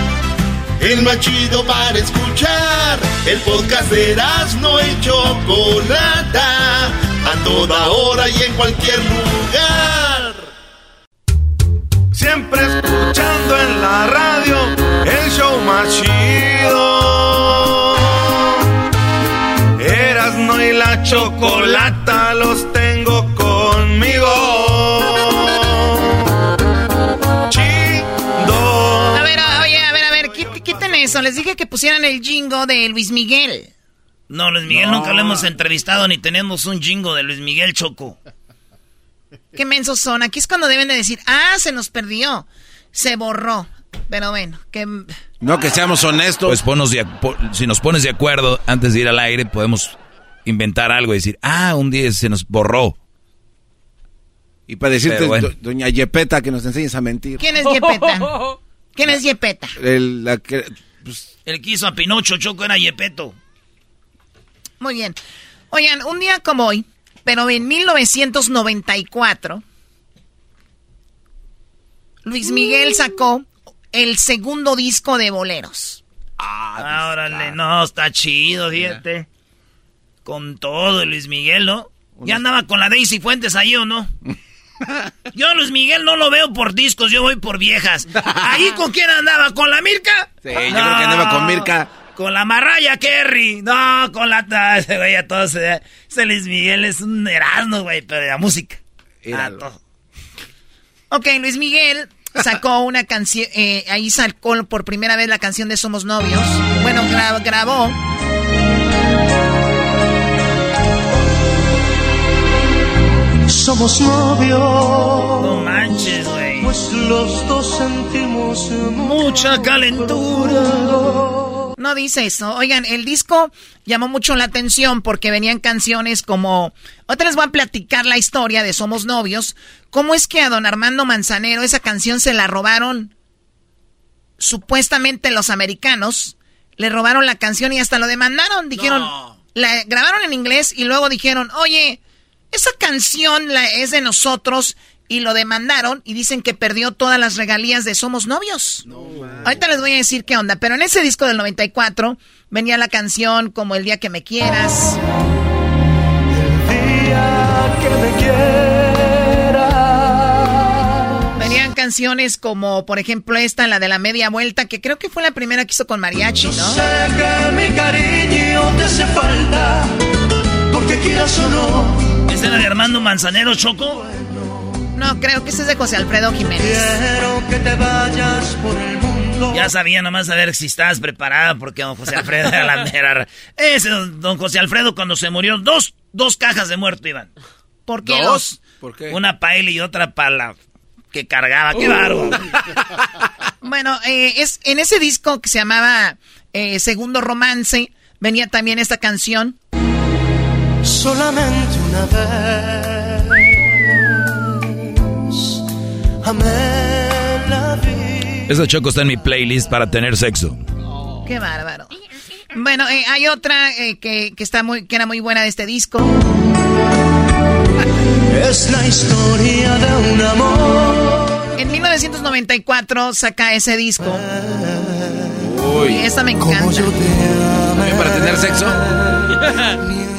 El más chido para escuchar. El podcast de no y Chocolata. A toda hora y en cualquier lugar. Siempre escuchando en la radio el show más chido. Erasno y la chocolata eso. Les dije que pusieran el jingo de Luis Miguel. No, Luis Miguel nunca lo hemos entrevistado ni tenemos un jingo de Luis Miguel Choco. Qué mensos son. Aquí es cuando deben de decir, ah, se nos perdió. Se borró. Pero bueno, que... No que seamos honestos. Pues ponos de si nos pones de acuerdo antes de ir al aire, podemos inventar algo y decir, ah, un día se nos borró. Y para decirte, bueno. do- doña Yepeta, que nos enseñes a mentir. ¿Quién es Yepeta? [LAUGHS] ¿Quién es Yepeta? El, la que- El que hizo a Pinocho Choco era Yepeto. Muy bien. Oigan, un día como hoy, pero en 1994, Luis Miguel sacó el segundo disco de boleros. Ah, órale, no, está chido, fíjate. Con todo, Luis Miguel, ¿no? Ya andaba con la Daisy Fuentes ahí, ¿o no? [LAUGHS] Yo Luis Miguel no lo veo por discos, yo voy por viejas. ¿Ahí con quién andaba? ¿Con la Mirka? Sí, yo creo que andaba con Mirka. Con la Marraya Kerry. No, con la... no, Ese güey a todos... Ese Luis Miguel es un erasmo, güey, pero de la música. Ah. Ok, Luis Miguel sacó una canción, eh, ahí sacó por primera vez la canción de Somos Novios. Bueno, gra- grabó. Somos novios. No manches, güey. Pues los dos sentimos mucha calentura. No dice eso. Oigan, el disco llamó mucho la atención porque venían canciones como... Otra les voy a platicar la historia de Somos Novios. ¿Cómo es que a don Armando Manzanero esa canción se la robaron supuestamente los americanos? Le robaron la canción y hasta lo demandaron. Dijeron, la grabaron en inglés y luego dijeron, oye, esa canción la, es de nosotros y lo demandaron y dicen que perdió todas las regalías de Somos Novios. Ahorita les voy a decir qué onda, pero en ese disco del 94 venía la canción como El día que me quieras. que me quiera. Venían canciones como, por ejemplo, esta, la de la media vuelta, que creo que fue la primera que hizo con mariachi, ¿no? Sé que mi cariño te hace falta, porque quieras o no. ¿Esa era de Armando Manzanero Choco? No, creo que ese es de José Alfredo Jiménez. Quiero que te vayas por el mundo. Ya sabía nomás a ver si estabas preparada porque don José Alfredo era la mera... Ese don, don José Alfredo cuando se murió, dos, dos cajas de muerto iban. ¿Por qué ¿Dos? dos? ¿Por qué? Una para él y otra para la que cargaba. ¡Qué bárbaro! [LAUGHS] Bueno, eh, es en ese disco que se llamaba eh, Segundo Romance, venía también esta canción. Solamente una vez. Amé la vida. Esa choco está en mi playlist para tener sexo. Qué bárbaro. Bueno, eh, hay otra eh, que, que está muy, que era muy buena de este disco. Es la historia de un amor. En 1994 saca ese disco. Uy. Y esta me encanta. ¿También para tener sexo? [LAUGHS]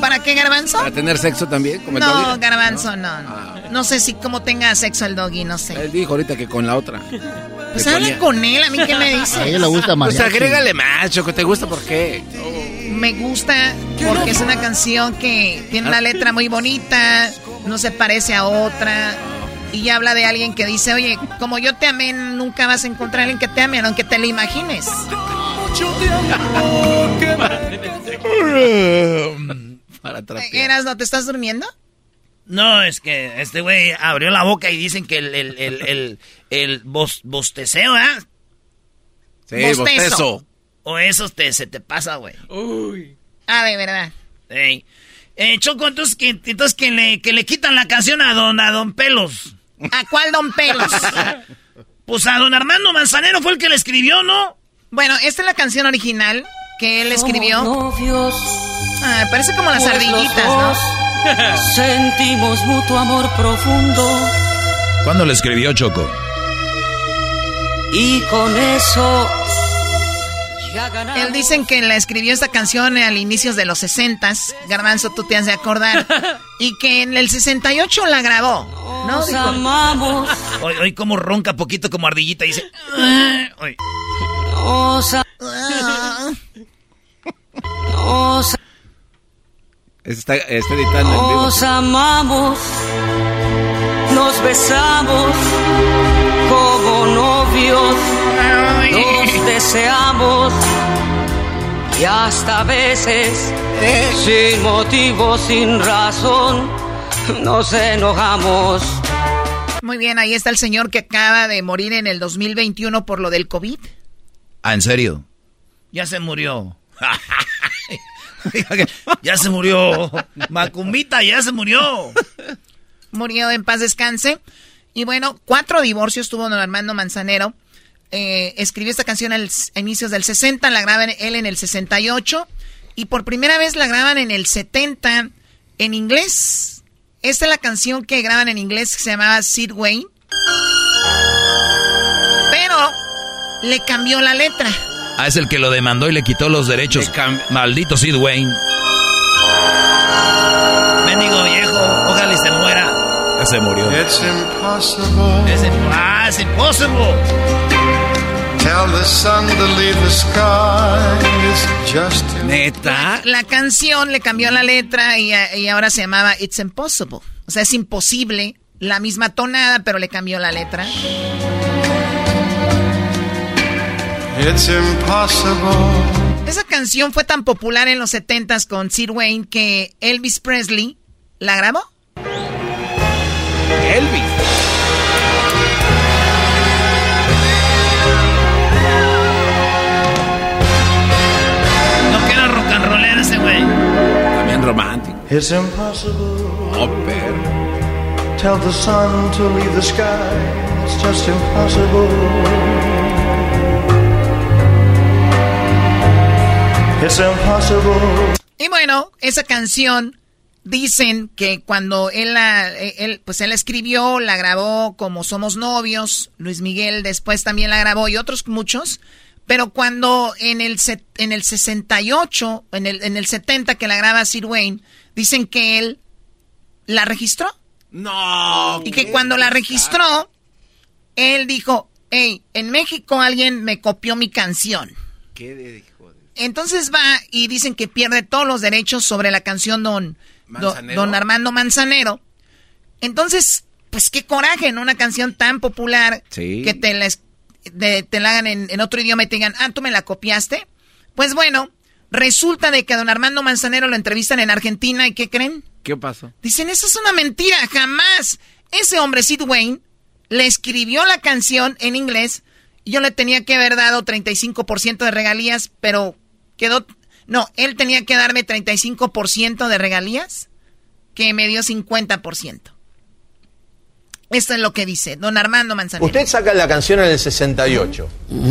¿Para qué, Garbanzo? ¿Para tener sexo también? Como el No, doggy? Garbanzo, no. no. No sé si cómo tenga sexo el doggy, no sé. Él dijo ahorita que con la otra. Pues habla ponía- con él, a mí qué me dice. A ella le gusta Pues mariachi. agrégale más, Choco, ¿te gusta por qué? Me gusta porque es una canción que tiene una letra muy bonita, no se parece a otra. Y ya habla de alguien que dice, oye, como yo te amé, nunca vas a encontrar a alguien que te ame, aunque te lo imagines. [LAUGHS] Para trapear. ¿Eras, no te estás durmiendo? No, es que este güey abrió la boca y dicen que el, el, el, [LAUGHS] el, el bos- bosteceo, ¿ah? Sí, Bostezo. bostezo. O eso te, se te pasa, güey. Ah, de verdad. Ey. Eh, Choco, entonces, que, entonces que, le, que le quitan la canción a don, a don Pelos. ¿A cuál Don Pelos? [LAUGHS] Pues a don Armando Manzanero fue el que le escribió, ¿no? bueno, esta es la canción original que él escribió. Ah, parece como las pues ardillitas, ¿no? [LAUGHS] Sentimos mutuo amor profundo ¿Cuándo le escribió Choco? y con eso. Él dicen que la escribió esta canción al inicios de los 60 Garbanzo, tú te has de acordar. [LAUGHS] Y que en el 68 la grabó. ¿No? Nos Dijo, amamos, Hoy, hoy como ronca poquito como ardillita y dice... Hoy. nos, a- [LAUGHS] nos, Está, está editando en vivo. nos amamos, nos besamos como novios, nos deseamos y hasta a veces sin motivo, sin razón, nos enojamos. Muy bien, ahí está el señor que acaba de morir en el 2021 por lo del COVID. Ah, ¿en serio? Ya se murió. [LAUGHS] ya se murió. Macumbita, ya se murió. Murió en paz descanse. Y bueno, cuatro divorcios tuvo don Armando Manzanero. Eh, escribió esta canción a inicios del 60, la graba él en el 68. Y por primera vez la graban en el 70 en inglés. Esta es la canción que graban en inglés que se llamaba Sid Wayne. Pero le cambió la letra. Ah, es el que lo demandó y le quitó los derechos. Maldito Sid Wayne. Mendigo viejo, ojalá y se muera. Ya se murió. It's impossible. Es, ah, es imposible. Tell the sun to leave the sky. It's just Neta. La canción le cambió la letra y, y ahora se llamaba It's Impossible. O sea, es imposible. La misma tonada, pero le cambió la letra. It's impossible. Esa canción fue tan popular en los 70s con Sid Wayne que Elvis Presley la grabó. Elvis. No quiero rock and roller ese güey. También romántico. It's impossible. Oh, perro. Tell the sun to leave the sky. It's just impossible. It's impossible. Y bueno, esa canción dicen que cuando él la, eh, él, pues él la escribió, la grabó como Somos Novios, Luis Miguel después también la grabó y otros muchos, pero cuando en el, en el 68, en el, en el 70 que la graba Sir Wayne, dicen que él la registró. No. Y que cuando la registró, él dijo, hey, en México alguien me copió mi canción. ¿Qué dijo? Entonces va y dicen que pierde todos los derechos sobre la canción don, don, Manzanero. don Armando Manzanero. Entonces pues qué coraje en una canción tan popular Sí. que te la, de- te la hagan en, en otro idioma y te digan, ah, tú me la copiaste. Pues bueno, resulta de que a don Armando Manzanero lo entrevistan en Argentina y ¿qué creen? ¿Qué pasó? Dicen, eso es una mentira, jamás. Ese hombre, Sid Wayne, le escribió la canción en inglés yo le tenía que haber dado 35% de regalías, pero quedó... No, él tenía que darme 35% de regalías, que me dio 50%. Esto es lo que dice don Armando Manzanero. Usted saca la canción en el 68.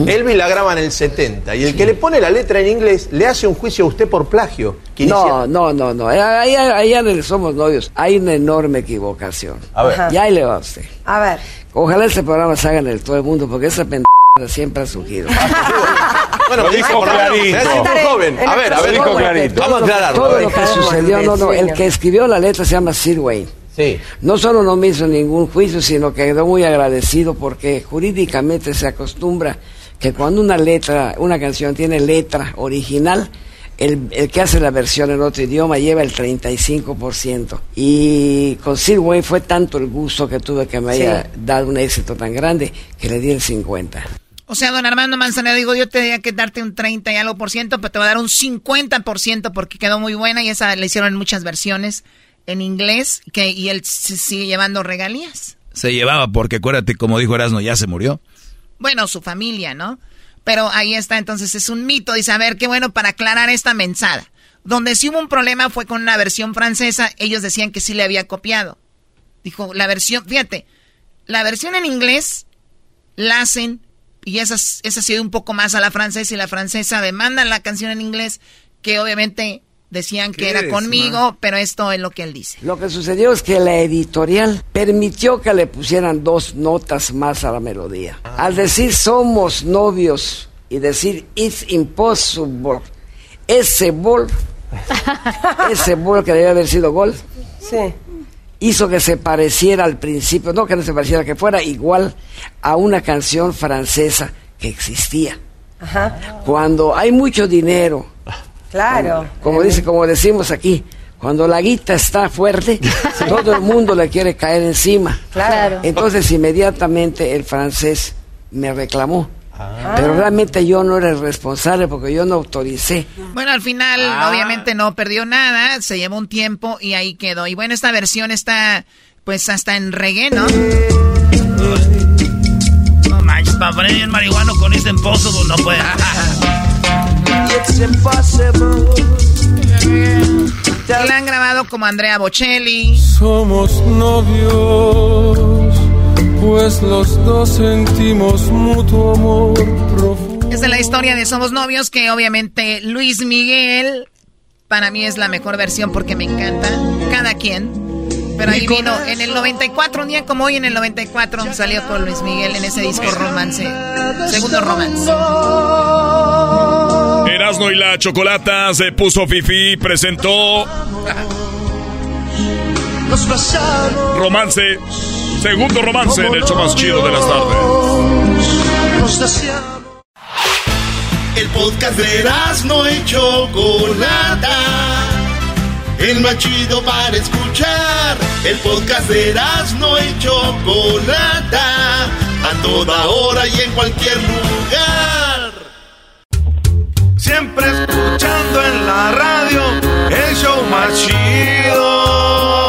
Elvis la graba en el 70. Y el que le pone la letra en inglés le hace un juicio a usted por plagio. No, no, no, no. Ahí, ahí, ahí somos novios. Hay una enorme equivocación. A ver. Ajá. Ya ahí le va a usted. A ver. Ojalá este programa se haga en el todo el mundo, porque esa pendejada siempre ha surgido. [LAUGHS] Bueno, Lo dijo dijo clarito. clarito. Joven. A ver, a ver. Todo lo que- Vamos a aclararlo. Todo a lo que sucedió, no, no. El que escribió la letra se llama Sir Wayne. Sí. No solo no me hizo ningún juicio, sino que quedó muy agradecido porque jurídicamente se acostumbra que cuando una letra, una canción tiene letra original, el, el que hace la versión en otro idioma lleva el 35%. Y con Sir Wayne fue tanto el gusto que tuve que me Sí. haya dado un éxito tan grande que le di el 50%. O sea, don Armando Manzanero, digo, yo tenía que darte un 30 y algo por ciento, pero te voy a dar un 50% porque quedó muy buena y esa la hicieron en muchas versiones en inglés que, y él se sigue llevando regalías. Se llevaba porque acuérdate, como dijo Erasmo, ya se murió. Bueno, su familia, ¿no? Pero ahí está, entonces es un mito. Dice, a ver, qué bueno para aclarar esta mensada. Donde sí hubo un problema fue con una versión francesa. Ellos decían que sí le había copiado. Dijo, la versión, fíjate, la versión en inglés la hacen y esa, esa ha sido un poco más a la francesa y la francesa demanda la canción en inglés que obviamente decían que ¿Qué era es, conmigo, pero esto es lo que él dice. Lo que sucedió es que la editorial permitió que le pusieran dos notas más a la melodía. Al decir somos novios y decir it's impossible, ese gol, [LAUGHS] ese gol que debía haber sido gol, Sí. Hizo que se pareciera al principio, no que no se pareciera, que fuera igual a una canción francesa que existía. Ajá. Cuando hay mucho dinero, Claro. como dice, como decimos aquí, cuando la guita está fuerte, [LAUGHS] todo el mundo le quiere caer encima. Claro. Entonces inmediatamente el francés me reclamó. Ah. Pero realmente yo no era el responsable porque yo no autoricé. Bueno, al final, Ah. obviamente no perdió nada, se llevó un tiempo y ahí quedó. Y bueno, esta versión está, pues, hasta en reggae, ¿no? No manches, para poner bien marihuano con este empozo, pues no puede. La han grabado como Andrea Bocelli. Somos novios, pues los dos sentimos mutuo amor profundo. Esta es la historia de Somos Novios, que obviamente Luis Miguel, para mí es la mejor versión porque me encanta. Cada quien. Pero ahí vino en el 94, un día como hoy en el 94 salió con Luis Miguel en ese disco Romance. Segundo Romance. Erasno y la Chocolata se puso fifi, presentó Romance, segundo romance en el show más chido de las tardes. El podcast de no y Chocolata. El más chido para escuchar. El podcast de no y Chocolata. A toda hora y en cualquier lugar. Siempre escuchando en la radio. El show más chido.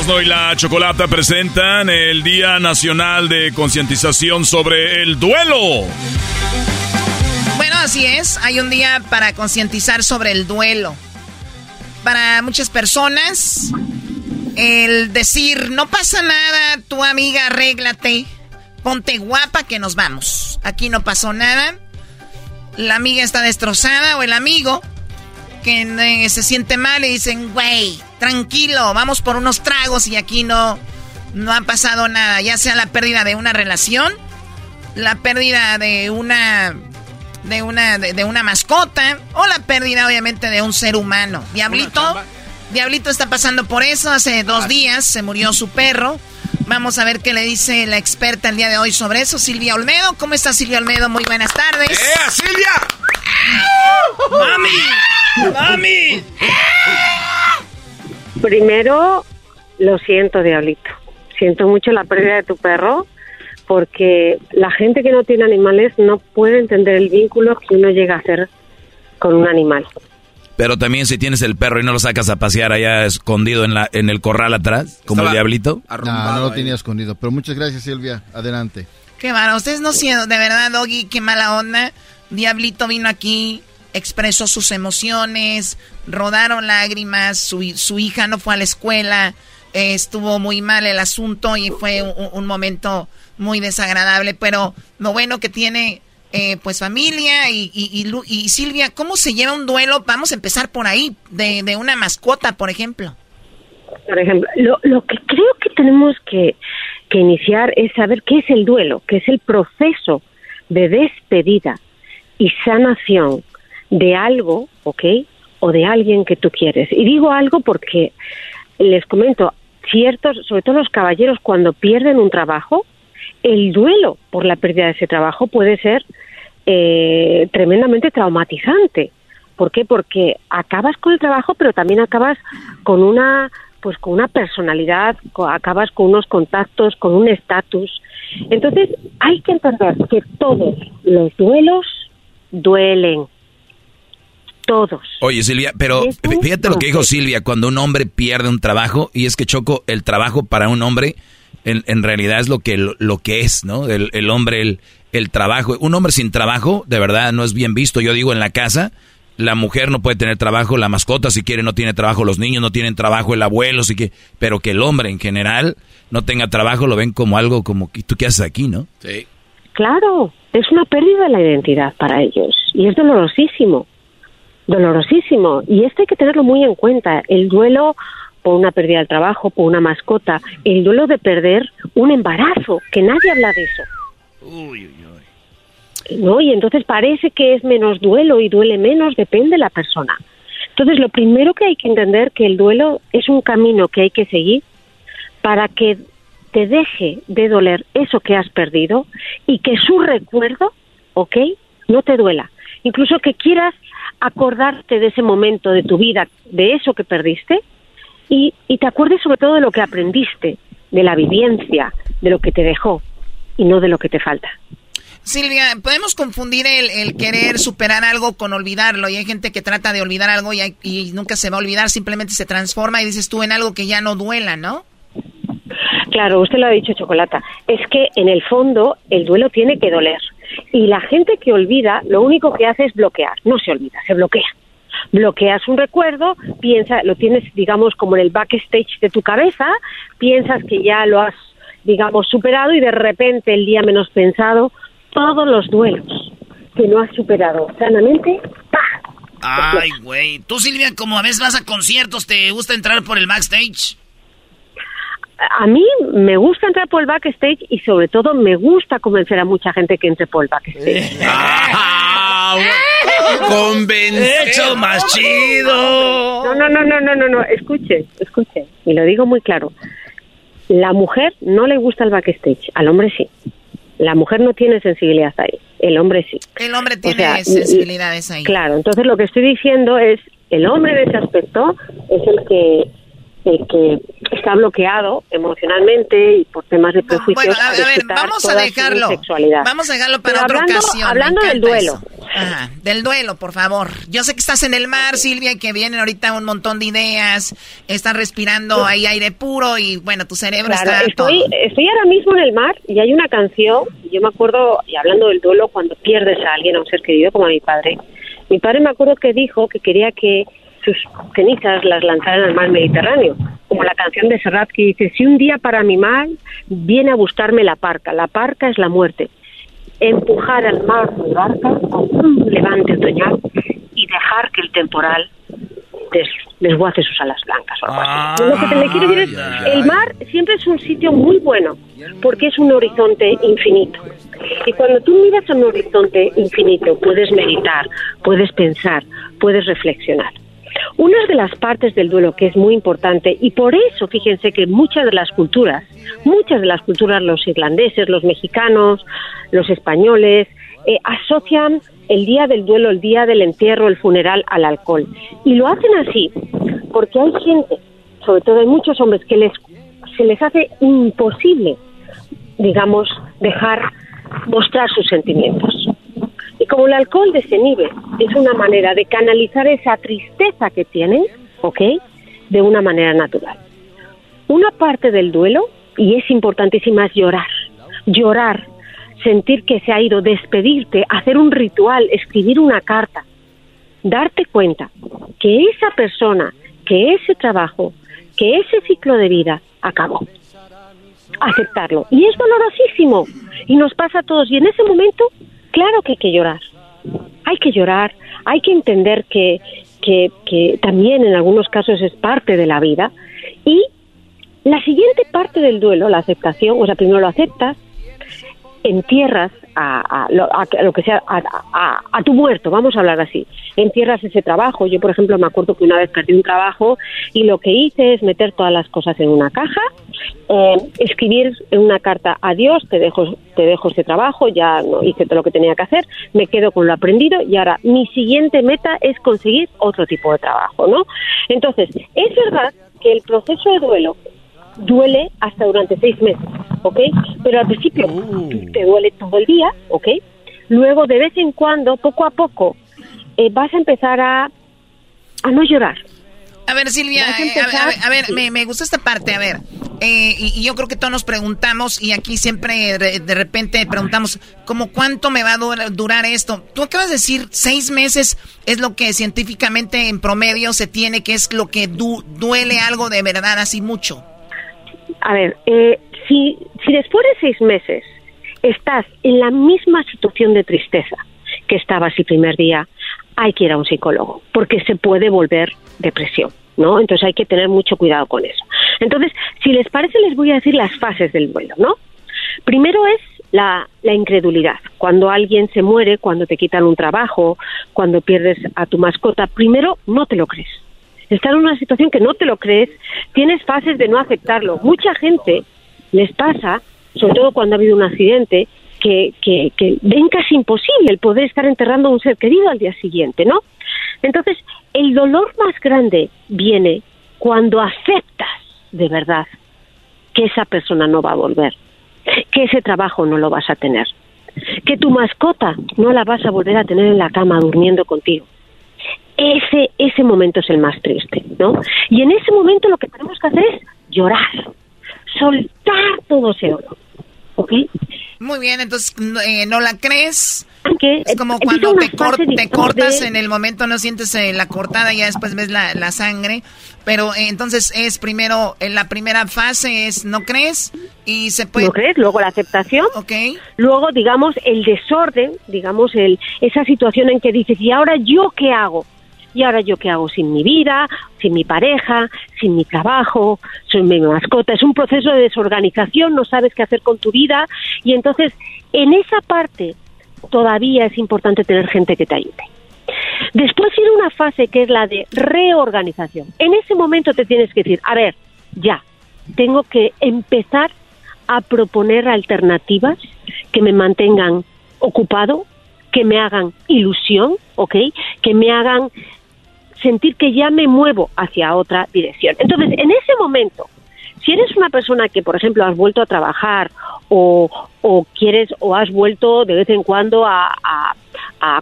Erasno y la Chocolata presentan el Día Nacional de Concientización sobre el Duelo. Bueno, así es. Hay un día para concientizar sobre el duelo. Para muchas personas, el decir, no pasa nada, tu amiga, arréglate, ponte guapa que nos vamos. Aquí no pasó nada. La amiga está destrozada o el amigo que eh, se siente mal y dicen, güey, tranquilo, vamos por unos tragos y aquí no, no ha pasado nada. Ya sea la pérdida de una relación, la pérdida de una de una, de, una mascota o la pérdida obviamente de un ser humano. Diablito, Diablito está pasando por eso. Hace dos días se murió su perro. Vamos a ver qué le dice la experta el día de hoy sobre eso, Silvia Olmedo. ¿Cómo está Silvia Olmedo? Muy buenas tardes. ¡Eh, Silvia! ¡Mami! ¡Mami! Primero, lo siento, Diablito. Siento mucho la pérdida de tu perro porque la gente que no tiene animales no puede entender el vínculo que uno llega a hacer con un animal. Pero también si tienes el perro y no lo sacas a pasear allá escondido en la en el corral atrás, como el diablito. No, no lo tenía escondido. Pero muchas gracias, Silvia. Adelante. Qué malo. Ustedes no siendo, de verdad, Doggy, qué mala onda. Diablito vino aquí, expresó sus emociones, rodaron lágrimas, su, su hija no fue a la escuela, eh, estuvo muy mal el asunto y fue un momento muy desagradable, pero lo bueno que tiene eh, pues familia y, y, Silvia, ¿cómo se lleva un duelo? Vamos a empezar por ahí, de, de una mascota, por ejemplo. Por ejemplo, lo, lo que creo que tenemos que, que iniciar es saber qué es el duelo, qué es el proceso de despedida y sanación de algo, ¿ok? O de alguien que tú quieres. Y digo algo porque les comento, ciertos, sobre todo los caballeros, cuando pierden un trabajo, el duelo por la pérdida de ese trabajo puede ser eh, tremendamente traumatizante. ¿Por qué? Porque acabas con el trabajo, pero también acabas con una pues con una personalidad, acabas con unos contactos, con un estatus. Entonces, hay que entender que todos los duelos duelen. Todos. Oye, Silvia, pero fíjate lo que dijo Silvia, cuando un hombre pierde un trabajo, y es que Choco, el trabajo para un hombre en, realidad es lo que, lo, que es, ¿no? El, hombre, el, el trabajo. Un hombre sin trabajo, de verdad, no es bien visto. Yo digo, en la casa, la mujer no puede tener trabajo, la mascota si quiere no tiene trabajo, los niños no tienen trabajo, el abuelo sí que, pero que el hombre en general no tenga trabajo lo ven como algo como, ¿tú qué haces aquí, no? Sí. Claro, es una pérdida de la identidad para ellos y es dolorosísimo, dolorosísimo y esto hay que tenerlo muy en cuenta. El duelo por una pérdida del trabajo, por una mascota, el duelo de perder un embarazo, que nadie habla de eso. ¿No? Y entonces parece que es menos duelo y duele menos, depende de la persona. Entonces, lo primero que hay que entender que el duelo es un camino que hay que seguir para que te deje de doler eso que has perdido y que su recuerdo, ¿ok? No te duela. Incluso que quieras acordarte de ese momento de tu vida, de eso que perdiste, y, te acuerdes sobre todo de lo que aprendiste, de la vivencia, de lo que te dejó y no de lo que te falta. Silvia, podemos confundir el, querer superar algo con olvidarlo. Y hay gente que trata de olvidar algo y, y, nunca se va a olvidar, simplemente se transforma y dices tú en algo que ya no duela, ¿no? Claro, usted lo ha dicho, Chocolata. Es que en el fondo el duelo tiene que doler. Y la gente que olvida, lo único que hace es bloquear. No se olvida, se bloquea bloqueas un recuerdo, piensa, lo tienes, digamos, como en el backstage de tu cabeza, piensas que ya lo has, digamos, superado y de repente el día menos pensado, todos los duelos que no has superado sanamente, ¡pah! Ay, güey. Tú, Silvia, como a veces vas a conciertos, ¿te gusta entrar por el backstage? A mí me gusta entrar por el backstage y sobre todo me gusta convencer a mucha gente que entre por el backstage. [LAUGHS] Convencer. más chido. No, no, no, no, no, no, no. Escuche, escuche. Y lo digo muy claro. La mujer no le gusta el backstage, al hombre sí. La mujer no tiene sensibilidad ahí, el hombre sí. El hombre tiene sensibilidades ahí. Claro, entonces lo que estoy diciendo es, el hombre de ese aspecto es el que el que está bloqueado emocionalmente y por temas de prejuicios. Bueno, a, ver, vamos a dejarlo. Vamos a dejarlo para otra hablando, ocasión. Hablando del duelo, Ajá, del duelo, por favor. Yo sé que estás en el mar, Silvia, y que vienen ahorita un montón de ideas. Estás respirando ahí aire puro y bueno, tu cerebro Claro, está estoy, todo. estoy ahora mismo en el mar y hay una canción, yo me acuerdo, y hablando del duelo, cuando pierdes a alguien, a un ser querido, como a mi padre. Mi padre me acuerdo que dijo que quería que sus cenizas las lanzaran al mar Mediterráneo, como la canción de Serrat que dice, si un día para mi mal viene a buscarme la parca, la parca es la muerte, empujar al mar mi barca con un levante otoñal y dejar que el temporal des- desguace sus alas blancas. o algo así. Lo que te le quiero decir es, el mar siempre es un sitio muy bueno porque es un horizonte infinito. Y cuando tú miras a un horizonte infinito, puedes meditar, puedes pensar, puedes reflexionar. Una de las partes del duelo que es muy importante, y por eso fíjense que muchas de las culturas, muchas de las culturas, los irlandeses, los mexicanos, los españoles, eh, asocian el día del duelo, el día del entierro, el funeral al alcohol. Y lo hacen así porque hay gente, sobre todo hay muchos hombres, que les, se les hace imposible, digamos, dejar mostrar sus sentimientos. Como el alcohol desinhibe, es una manera de canalizar esa tristeza que tienen, ¿ok? De una manera natural. Una parte del duelo, y es importantísima, es llorar. Llorar, sentir que se ha ido, despedirte, hacer un ritual, escribir una carta. Darte cuenta que esa persona, que ese trabajo, que ese ciclo de vida acabó. Aceptarlo. Y es dolorosísimo. Y nos pasa a todos. Y en ese momento, claro que hay que llorar. Hay que llorar. Hay que entender que, que, también en algunos casos es parte de la vida. Y la siguiente parte del duelo, la aceptación, o sea, primero lo aceptas, entierras a, a lo, a- lo que sea, a tu muerto, vamos a hablar así. Entierras ese trabajo. Yo, por ejemplo, me acuerdo que una vez perdí un trabajo y lo que hice es meter todas las cosas en una caja, eh, escribir una carta adiós, te dejo, te dejo este trabajo, ya no hice todo lo que tenía que hacer, me quedo con lo aprendido y ahora mi siguiente meta es conseguir otro tipo de trabajo, ¿no? Entonces, es verdad que el proceso de duelo duele hasta durante seis meses, ¿ok? Pero al principio te duele todo el día, ¿ok? Luego, de vez en cuando, poco a poco, eh, vas a empezar a, a no llorar. A ver, Silvia, eh, a, ver, a ver, a ver, me, me gusta esta parte, a ver. eh, y, y yo creo que todos nos preguntamos, y aquí siempre de, de repente preguntamos, ¿cómo cuánto me va a dur- durar esto? Tú acabas de decir, seis meses es lo que científicamente en promedio se tiene, que es lo que du- duele algo de verdad así mucho. A ver, eh, si, si después de seis meses estás en la misma situación de tristeza que estabas el primer día, hay que ir a un psicólogo, porque se puede volver depresión, ¿no? Entonces hay que tener mucho cuidado con eso. Entonces, si les parece, les voy a decir las fases del duelo, ¿no? Primero es la, la incredulidad. Cuando alguien se muere, cuando te quitan un trabajo, cuando pierdes a tu mascota, primero no te lo crees. Estar en una situación que no te lo crees, tienes fases de no aceptarlo. Mucha gente les pasa, sobre todo cuando ha habido un accidente, que, que, que ven casi imposible el poder estar enterrando a un ser querido al día siguiente, ¿no? Entonces, el dolor más grande viene cuando aceptas de verdad que esa persona no va a volver, que ese trabajo no lo vas a tener, que tu mascota no la vas a volver a tener en la cama durmiendo contigo. Ese, ese momento es el más triste, ¿no? Y en ese momento lo que tenemos que hacer es llorar, soltar todo ese dolor, ¿ok? Muy bien, entonces no, eh, no la crees. Que es como cuando te, cor- te cortas de- en el momento, no sientes eh, la cortada, ya después ves la, la sangre. Pero eh, entonces es primero, en la primera fase es no crees y se puede... ¿No crees? Luego la aceptación. Ok. Luego, digamos, el desorden, digamos, el, esa situación en que dices, ¿y ahora yo qué hago? ¿Y ahora yo qué hago sin mi vida, sin mi pareja, sin mi trabajo, sin mi mascota? Es un proceso de desorganización, no sabes qué hacer con tu vida. Y entonces, en esa parte, todavía es importante tener gente que te ayude. Después viene una fase que es la de reorganización. En ese momento te tienes que decir, a ver, ya, tengo que empezar a proponer alternativas que me mantengan ocupado, que me hagan ilusión, ¿ok? Que me hagan sentir que ya me muevo hacia otra dirección. Entonces, en ese momento, si eres una persona que, por ejemplo, has vuelto a trabajar o, o quieres o has vuelto de vez en cuando a, a-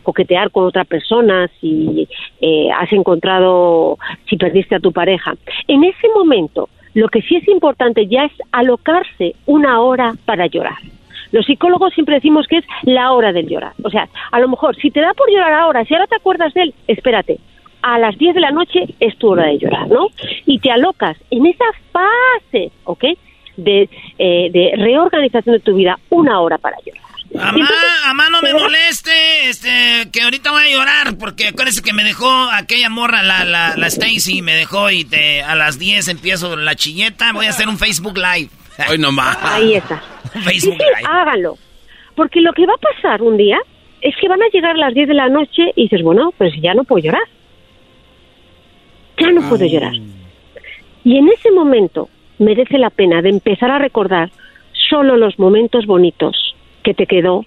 coquetear con otra persona, si eh, has encontrado, si perdiste a tu pareja. En ese momento, lo que sí es importante ya es alocarse una hora para llorar. Los psicólogos siempre decimos que es la hora del llorar. O sea, a lo mejor, si te da por llorar ahora, si ahora te acuerdas de él, espérate. A las 10 de la noche es tu hora de llorar, ¿no? Y te alocas en esa fase, ¿ok? De, eh, de reorganización de tu vida, una hora para llorar. Amá, amá, no me moleste, este, que ahorita voy a llorar, porque acuérdese que me dejó aquella morra, la, la, la Stacy, me dejó y te, a las 10 empiezo la chilleta, voy a hacer un Facebook Live. Hoy nomás. [LAUGHS] Ahí está. Facebook sí, sí, hágalo. Porque lo que va a pasar un día es que van a llegar las 10 de la noche y dices, bueno, pues ya no puedo llorar. Ya no puedo llorar. Y en ese momento merece la pena de empezar a recordar solo los momentos bonitos que te quedó,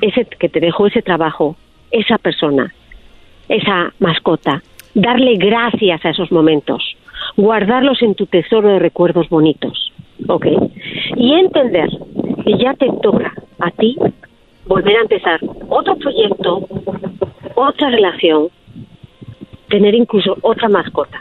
ese que te dejó ese trabajo, esa persona, esa mascota. Darle gracias a esos momentos, guardarlos en tu tesoro de recuerdos bonitos, ¿ok? Y entender que ya te toca a ti volver a empezar otro proyecto, otra relación, tener incluso otra mascota.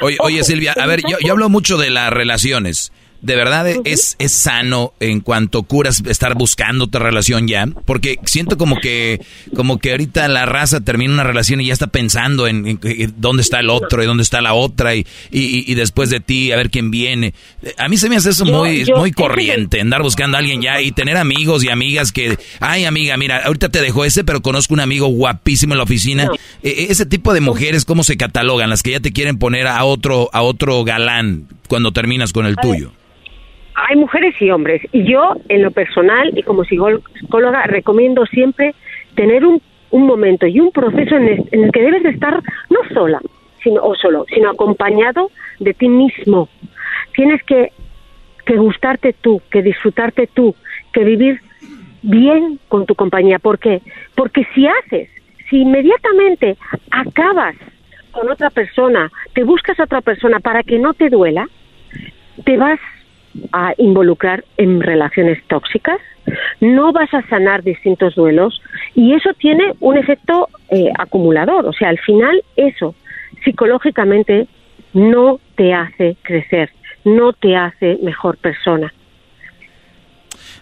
Oye, oye Silvia, a ver, yo, yo hablo mucho de las relaciones de verdad es, es sano en cuanto curas estar buscando otra relación ya, porque siento como que como que ahorita la raza termina una relación y ya está pensando en, dónde está el otro y dónde está la otra y, y, después de ti a ver quién viene. A mí se me hace eso muy muy corriente, andar buscando a alguien ya y tener amigos y amigas que, ay amiga, mira, ahorita te dejo ese, pero conozco un amigo guapísimo en la oficina. E, e, ese tipo de mujeres, ¿cómo se catalogan? Las que ya te quieren poner a otro a otro galán cuando terminas con el tuyo hay mujeres y hombres. Y yo, en lo personal y como psicóloga, recomiendo siempre tener un, un momento y un proceso en el, que debes de estar no sola, sino, o solo, sino acompañado de ti mismo. Tienes que, que gustarte tú, que disfrutarte tú, que vivir bien con tu compañía. ¿Por qué? Porque si haces, si inmediatamente acabas con otra persona, te buscas a otra persona para que no te duela, te vas a involucrar en relaciones tóxicas, no vas a sanar distintos duelos y eso tiene un efecto eh, acumulador. O sea, al final eso psicológicamente no te hace crecer, no te hace mejor persona.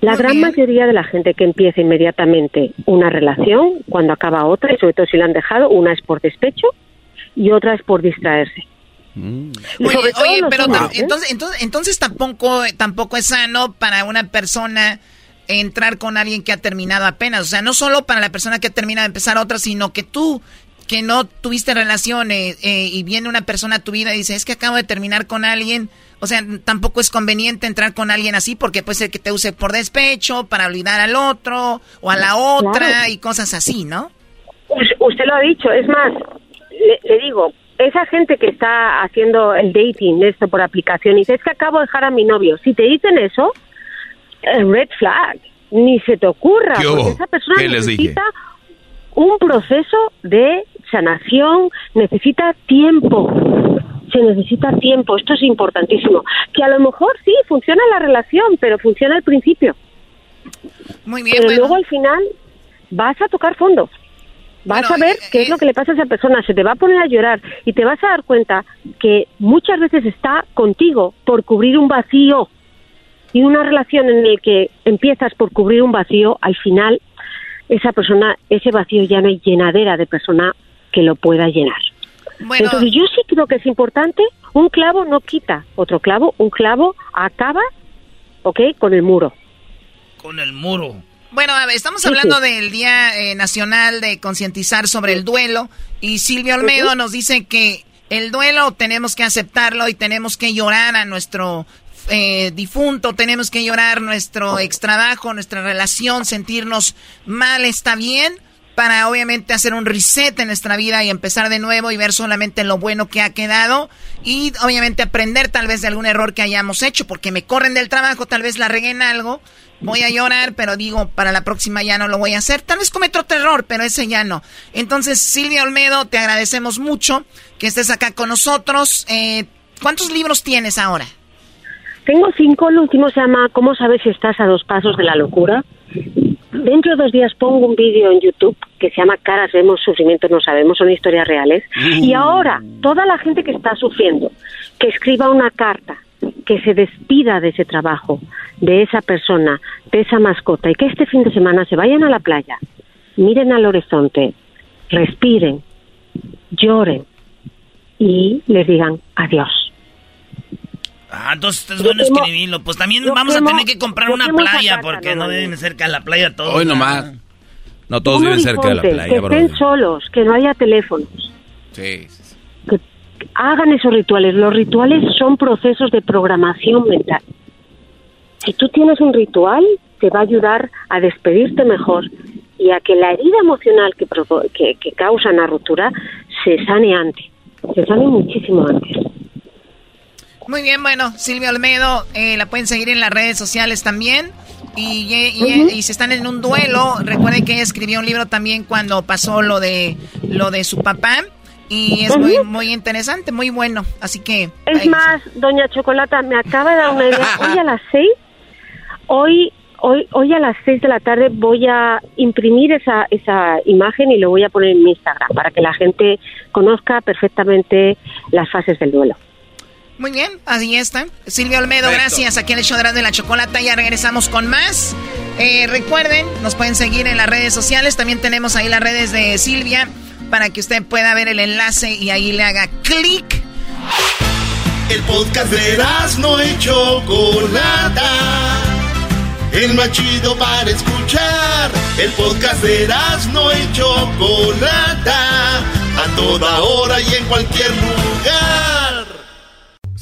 La gran mayoría de la gente que empieza inmediatamente una relación, cuando acaba otra, y sobre todo si la han dejado, una es por despecho y otra es por distraerse. Mm. Oye, pero entonces, entonces, entonces tampoco, tampoco es sano para una persona entrar con alguien que ha terminado apenas. O sea, no solo para la persona que ha terminado de empezar otra, sino que tú, que no tuviste relaciones eh, y viene una persona a tu vida y dice, es que acabo de terminar con alguien. O sea, tampoco es conveniente entrar con alguien así porque puede ser que te use por despecho, para olvidar al otro o a la otra y cosas así, ¿no? Usted lo ha dicho, es más, le digo, esa gente que está haciendo el dating, esto por aplicación, y dice, es que acabo de dejar a mi novio. Si te dicen eso, eh, red flag, ni se te ocurra, porque esa persona necesita un proceso de sanación, necesita tiempo, se necesita tiempo, esto es importantísimo. Que a lo mejor sí, funciona la relación, pero funciona al principio. Muy bien. Pero luego al final vas a tocar fondo. Vas a ver qué es lo que le pasa a esa persona, se te va a poner a llorar y te vas a dar cuenta que muchas veces está contigo por cubrir un vacío y una relación en la que empiezas por cubrir un vacío, al final esa persona, ese vacío ya no hay llenadera de persona que lo pueda llenar. Entonces yo sí creo que es importante, un clavo no quita otro clavo, un clavo acaba, ¿ok? Con el muro. Con el muro. Bueno, a ver, estamos hablando del Día eh, Nacional de concientizar sobre el duelo y Silvia Olmedo nos dice que el duelo tenemos que aceptarlo y tenemos que llorar a nuestro eh, difunto, tenemos que llorar nuestro extrabajo, nuestra relación, sentirnos mal, está bien, para obviamente hacer un reset en nuestra vida y empezar de nuevo y ver solamente lo bueno que ha quedado y obviamente aprender tal vez de algún error que hayamos hecho, porque me corren del trabajo, tal vez la regué en algo voy a llorar, pero digo, para la próxima ya no lo voy a hacer. Tal vez cometo otro error, pero ese ya no. Entonces, Silvia Olmedo, te agradecemos mucho que estés acá con nosotros. Eh, ¿Cuántos libros tienes ahora? Tengo cinco, el último se llama ¿Cómo sabes si estás a dos pasos de la locura? Dentro de dos días pongo un vídeo en YouTube que se llama Caras vemos, sufrimientos no sabemos, son historias reales. Y ahora, toda la gente que está sufriendo, que escriba una carta, que se despida de ese trabajo, de esa persona, de esa mascota, y que este fin de semana se vayan a la playa, miren al horizonte, respiren, lloren y les digan adiós. Ah, entonces es bueno quemo- escribirlo. Pues también vamos a tener que comprar una playa porque no, no deben cerca de la playa todos. Hoy ¿no? nomás. No todos viven cerca de la playa, que estén solos, que no haya teléfonos. Sí. que hagan esos rituales. Los rituales son procesos de programación mental. Si tú tienes un ritual, te va a ayudar a despedirte mejor y a que la herida emocional que, provo- que, que causa una ruptura se sane antes. Se sane muchísimo antes. Muy bien, bueno, Silvia Olmedo, eh, la pueden seguir en las redes sociales también. Y, y, y si están en un duelo, recuerden que ella escribió un libro también cuando pasó lo de lo de su papá. Y es muy, muy interesante, muy bueno. Así que. Es ahí- más, doña Chocolata, me acaba de dar una idea. [LAUGHS] Hoy a las seis, hoy, hoy, hoy a las seis de la tarde voy a imprimir esa, esa imagen y lo voy a poner en mi Instagram para que la gente conozca perfectamente las fases del duelo. Muy bien, así está. Silvia Olmedo, gracias. Aquí en el show de la Chocolata ya regresamos con más. Eh, recuerden, nos pueden seguir en las redes sociales. También tenemos ahí las redes de Silvia para que usted pueda ver el enlace y ahí le haga clic. El podcast de no y Chocolata. El más chido para escuchar. El podcast de no y Chocolata. A toda hora y en cualquier lugar.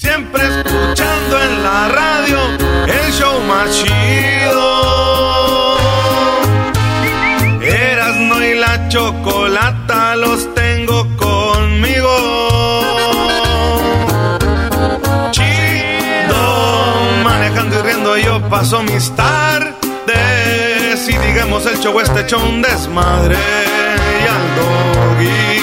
Siempre escuchando en la radio el show más chido. Erasno y la chocolata los tengo conmigo. Chido, manejando y riendo yo paso mis tardes. Y digamos el show este hecho un desmadre. Y al doggy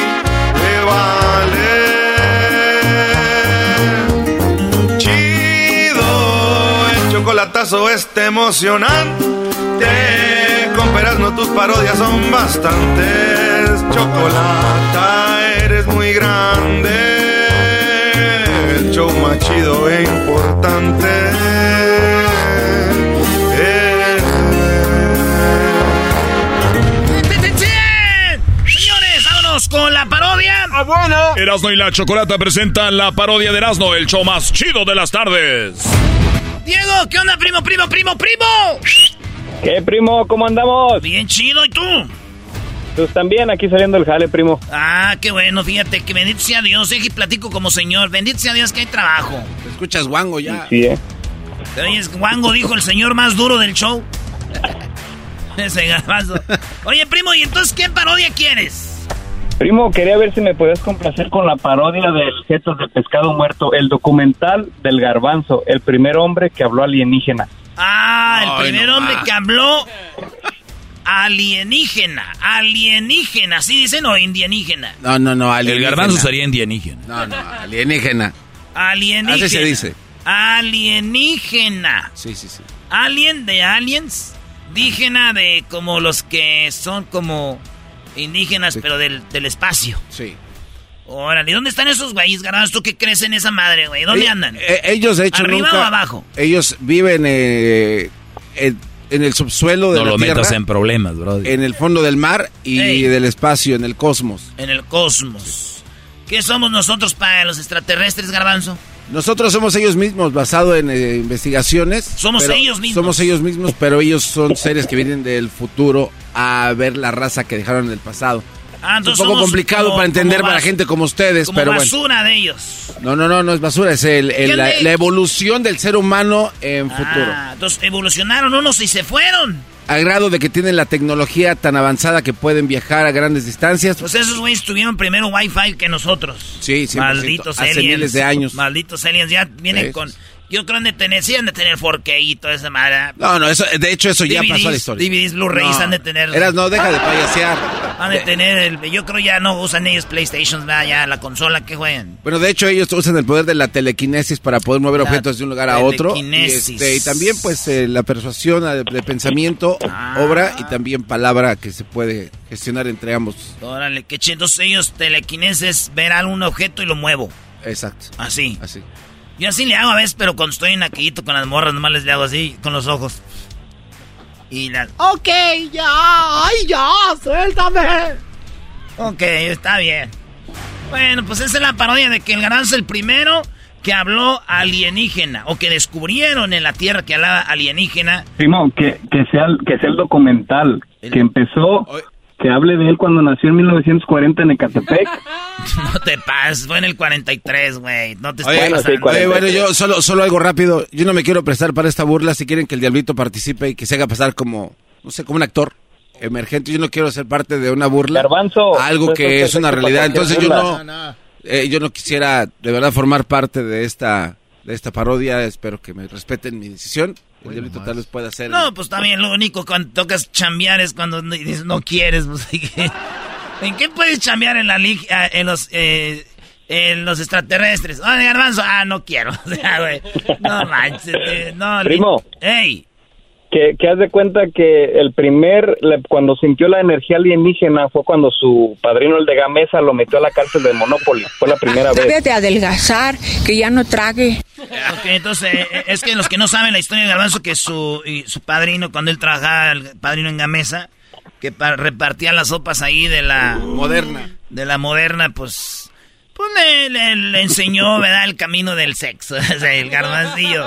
chocolatazo este emocionante. Con peras no tus parodias son bastantes. Chocolata, eres muy grande. El show más chido e importante. Señores, vámonos con la parodia. Ah, bueno. Erasno y la Chocolata presentan la parodia de Erasno, el show más chido de las tardes. Diego, ¿qué onda, primo, primo, primo, primo? ¿Qué, primo? ¿Cómo andamos? Bien chido, ¿y tú? Pues también aquí saliendo el jale, primo. Ah, qué bueno, fíjate, que bendito sea Dios, y platico como señor, bendito sea Dios que hay trabajo. Te escuchas guango ya. Sí, ¿eh? Te oyes, Wango dijo el señor más duro del show. [LAUGHS] Ese garbanzo. Oye, primo, ¿y entonces qué parodia quieres? Primo, quería ver si me podías complacer con la parodia del Jetas de Pescado Muerto, el documental del garbanzo, el primer hombre que habló alienígena. Ah, el Ay, primer no hombre más. que habló alienígena. Alienígena, ¿sí dicen o indienígena? No, no, no, El alienígena. garbanzo sería indienígena. No, no, alienígena. Alienígena. Así se dice. Alienígena. Sí, sí, sí. Alien de aliens. Dígena de como los que son como indígenas, pero del, del espacio. Sí. Órale, ¿y dónde están esos güeyes, garbanzo? ¿Tú qué crees en esa madre, güey? ¿Dónde Eh, andan? eh, ellos, de hecho, ¿Arriba nunca- o abajo? Ellos viven eh, en, en el subsuelo de No la lo Tierra, metas en problemas, bro. en el fondo del mar y Ey. del espacio, en el cosmos. En el cosmos. ¿Qué somos nosotros para los extraterrestres, garbanzo? Nosotros somos ellos mismos, basado en eh, investigaciones. Somos ellos mismos. Somos ellos mismos, pero ellos son seres que vienen del futuro a ver la raza que dejaron en el pasado. Ah, es un poco complicado como- para entender para gente como ustedes, Como pero bueno. basura de ellos. No, no, no, no es basura, es el- el- ¿Qué la, evolución del ser humano en futuro. Ah, entonces evolucionaron unos y se fueron. A grado de que tienen la tecnología tan avanzada que pueden viajar a grandes distancias. Pues esos güeyes tuvieron primero Wi-Fi que nosotros. Sí, 100%, Malditos hace aliens. miles de años. Malditos aliens. Ya vienen con, Yo creo que de tener, sí han de tener 4K y toda esa madre. No, no, eso, de hecho eso ya pasó a la historia. DVDs, Blu-rays No. han de tener. Eras, no, deja de payasear. Han de tener, el- yo creo ya no usan ellos PlayStation, ¿verdad? ya la consola que juegan. Bueno, de hecho ellos usan el poder de la telequinesis para poder mover La objetos de un lugar a otro. Y, telequinesis. este, y también pues eh, la persuasión eh, de pensamiento, Ah. obra y también palabra que se puede gestionar entre ambos. Órale, qué chido. Entonces ellos telequinesis, ver algún objeto y lo muevo. Exacto. Así. Así. Yo así le hago a veces, pero cuando estoy en aquellito con las morras, nomás les le hago así, con los ojos. Y las... Ok, ya, ay, ya, suéltame. Ok, está bien. Bueno, pues esa es la parodia de que el garbanzo es el primero que habló alienígena, o que descubrieron en la Tierra que hablaba alienígena. Primo, que, que, sea, el- que sea el documental que empezó, que hable de él cuando nació en 1940 en Ecatepec. [LAUGHS] No te pases, fue en el 43, güey. No te Oye, estoy pasando. oye, bueno, yo solo, solo algo rápido. Yo no me quiero prestar para esta burla. Si quieren que el diablito participe y que se haga pasar como, no sé, como un actor emergente, yo no quiero ser parte de una burla. Garbanzo, algo pues, que es es una realidad. Entonces yo burla. no, eh, yo no quisiera de verdad formar parte de esta, de esta parodia. Espero que me respeten mi decisión. El diablito tal vez pueda hacer. No, pues también lo único cuando tocas chambear es cuando no- dices no quieres. [LAUGHS] Pues, ¿en qué- ¿En qué puedes chambear en la lig- ah, en los eh, en los extraterrestres? Oye, garbanzo, ah, no quiero. [LAUGHS] O sea, güey, no manches, eh, no. li- Primo. Ey. Que, que haz de cuenta que el primer, le- cuando sintió la energía alienígena fue cuando su padrino, el de Gamesa, lo metió a la cárcel de Monopoly. Fue la primera vez. Debe de adelgazar, que ya no trague. Ok, entonces, eh, es que los que no saben la historia de Garbanzo, que su, y su padrino, cuando él trabajaba, el padrino en Gamesa, que pa- repartía las sopas ahí de la... Moderna. De la moderna, pues... Pues le, le- le enseñó, ¿verdad? El camino del sexo, [LAUGHS] o sea, el garbancillo.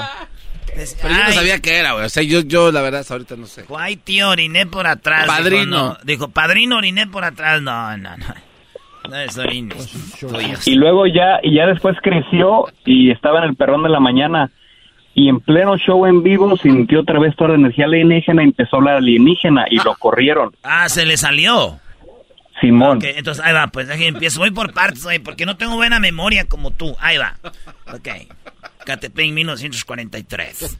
Decía, Pero yo no "Ay, sabía qué era, güey. O sea, yo, yo la verdad ahorita no sé. Ay, tío, oriné por atrás. Padrino. Dijo, no. Dijo, padrino, oriné por atrás. No, no, no. No es orines. tuyos. Y luego ya, y ya después creció y estaba en el perrón de la mañana. Y en pleno show en vivo sintió otra vez toda la energía alienígena y empezó a hablar alienígena y lo corrieron. Ah, se le salió. Simón. Ok, entonces ahí va, pues aquí empiezo. Voy por partes, güey, porque no tengo buena memoria como tú. Ahí va. Ok. Catepec 1943.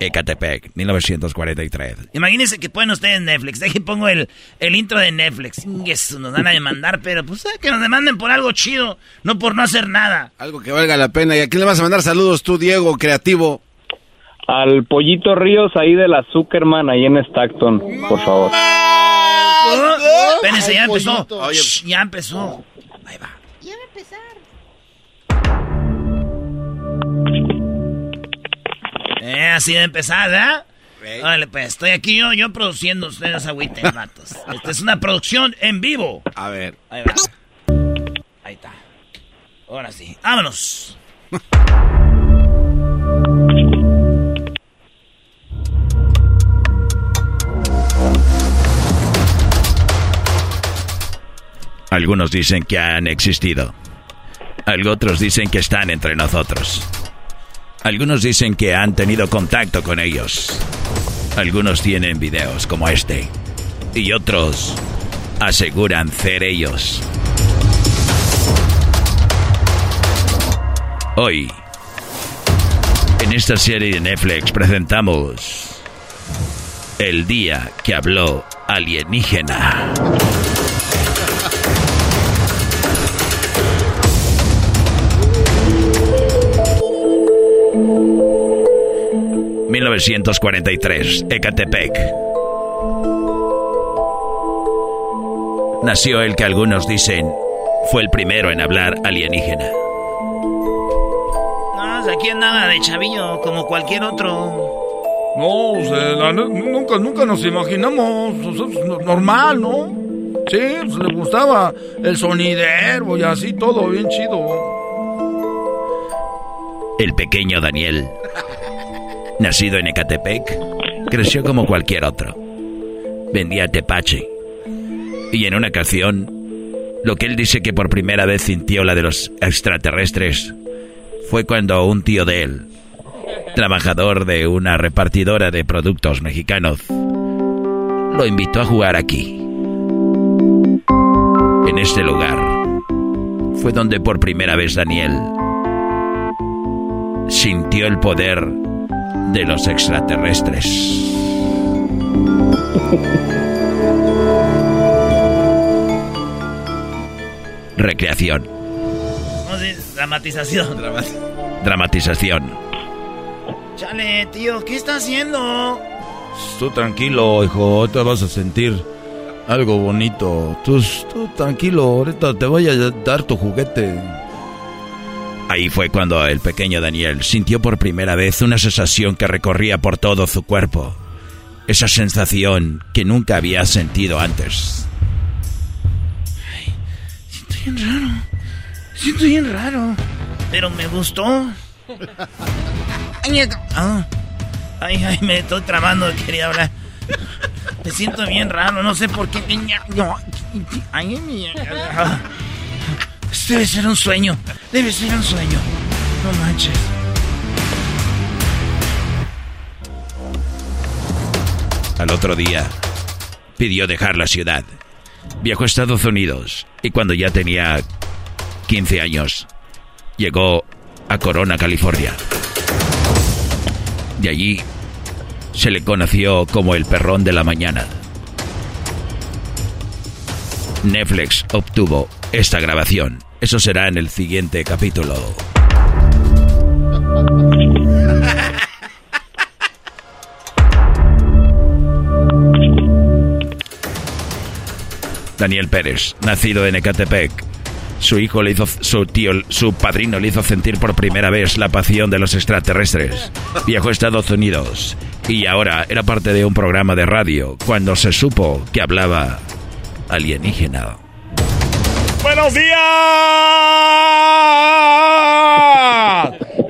Ecatepec, 1943. Imagínense que ponen ustedes Netflix. Deje pongo el, el intro de Netflix. Ingues, Nos van a demandar, pero pues eh, que nos demanden por algo chido, no por no hacer nada. Algo que valga la pena. ¿Y a quién le vas a mandar saludos tú, Diego, creativo? Al Pollito Ríos ahí de la Zuckerman, ahí en Stockton, por favor. Oh, Espérense, ya empezó. Shh, ya empezó. Ya va Eh, así de empezar, ¿verdad? Órale, pues, estoy aquí yo, yo produciendo, ustedes agüiten, vatos. [LAUGHS] Esta es una producción en vivo. A ver. Ahí va. Ahí está. Ahora sí, vámonos. Algunos dicen que han existido. Algunos dicen que están entre nosotros. Algunos dicen que han tenido contacto con ellos. Algunos tienen videos como este. Y otros aseguran ser ellos. Hoy, en esta serie de Netflix presentamos El día que habló alienígena. ...1943, Ecatepec. Nació el que algunos dicen... ...fue el primero en hablar alienígena. No, aquí andaba de chavillo, como cualquier otro. No, o sea, la ne- nunca, nunca nos imaginamos, o sea, pues, no- normal, ¿no? Sí, pues le gustaba el sonidero y así todo, bien chido. El pequeño Daniel, nacido en Ecatepec, creció como cualquier otro. Vendía tepache. Y en una ocasión, lo que él dice que por primera vez sintió la de los extraterrestres fue cuando un tío de él, trabajador de una repartidora de productos mexicanos, lo invitó a jugar aquí. En este lugar fue donde por primera vez Daniel sintió el poder de los extraterrestres. Recreación. ¿Cómo se dice? Dramatización. Dramatización. Chale, tío, ¿qué está haciendo? Tú tranquilo, hijo, ahorita vas a sentir algo bonito. Tú, tú tranquilo, ahorita te voy a dar tu juguete. Ahí fue cuando el pequeño Daniel sintió por primera vez una sensación que recorría por todo su cuerpo. Esa sensación que nunca había sentido antes. Siento bien raro. Siento bien raro. Pero me gustó. Ay, ah. ay, ay, me estoy tramando, quería hablar. Me siento bien raro, no sé por qué. Ay, mi- ah. Debe ser un sueño. Debe ser un sueño. No manches. Al otro día, pidió dejar la ciudad. Viajó a Estados Unidos y cuando ya tenía 15 años, llegó a Corona, California. De allí se le conoció como el perrón de la mañana. Netflix obtuvo esta grabación. Eso será en el siguiente capítulo. Daniel Pérez, nacido en Ecatepec. Su hijo le hizo, su tío, su padrino le hizo sentir por primera vez la pasión de los extraterrestres. Viajó a Estados Unidos y ahora era parte de un programa de radio cuando se supo que hablaba alienígena. ¡Buenos días!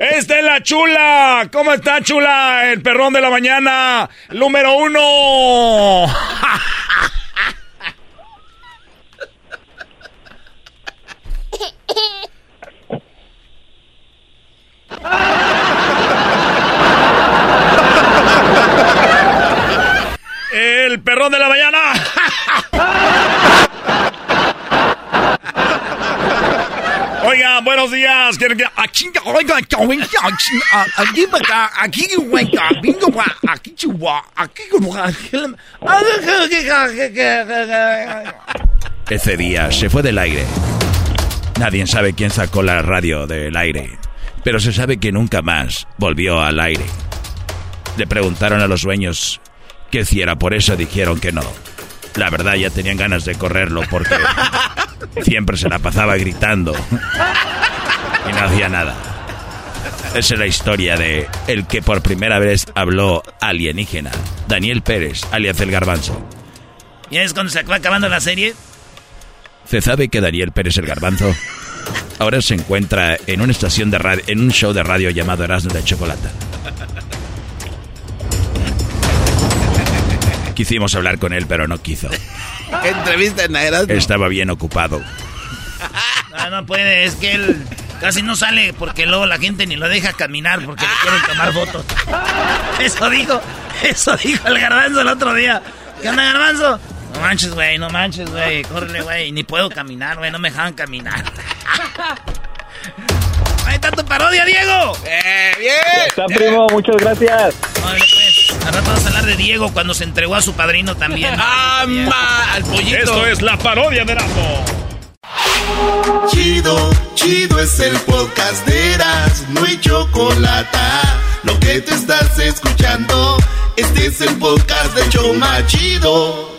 Esta es la chula. ¿Cómo está chula? El perrón de la mañana. Número uno. El perrón de la mañana. Oigan, buenos días. Quiero que- aquí- oigan, aquí- aquí- Ese día se fue del aire. Nadie sabe quién sacó la radio del aire, pero se sabe que nunca más volvió al aire. Le preguntaron a los dueños que si era por eso, dijeron que no. La verdad ya tenían ganas de correrlo porque siempre se la pasaba gritando y no hacía nada. Esa es la historia de el que por primera vez habló alienígena, Daniel Pérez, alias el Garbanzo. ¿Ya es cuando se acaba acabando la serie? Se sabe que Daniel Pérez el Garbanzo ahora se encuentra en una estación de radio, en un show de radio llamado Erasmo de Chocolata. Quisimos hablar con él, pero no quiso. Entrevista en Erasmo. Estaba bien ocupado. No, no puede, es que él casi no sale porque luego la gente ni lo deja caminar porque le quieren tomar fotos. Eso dijo, eso dijo el garbanzo el otro día. ¿Qué onda, garbanzo? No manches, güey, no manches, güey, córrele, güey. Ni puedo caminar, güey, no me dejan caminar. Ahí está tu parodia, Diego. ¡Eh, bien! Está, primo, muchas gracias. Pues. Al rato vamos a hablar de Diego cuando se entregó a su padrino también. [LAUGHS] ¡Ah, ma! ¡Al pollito! Esto es la parodia de Erasmo. Chido, chido es el podcast de Eras, no hay chocolate. Lo que te estás escuchando, este es el podcast de Choma Chido.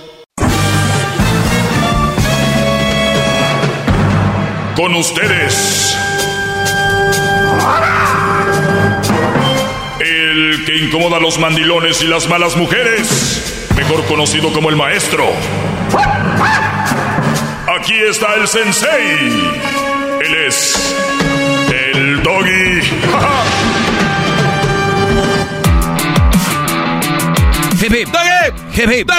Con ustedes. El que incomoda a los mandilones y las malas mujeres. Mejor conocido como el maestro. Aquí está el sensei. Él es. El doggy. Hip, hip. Hip, hip.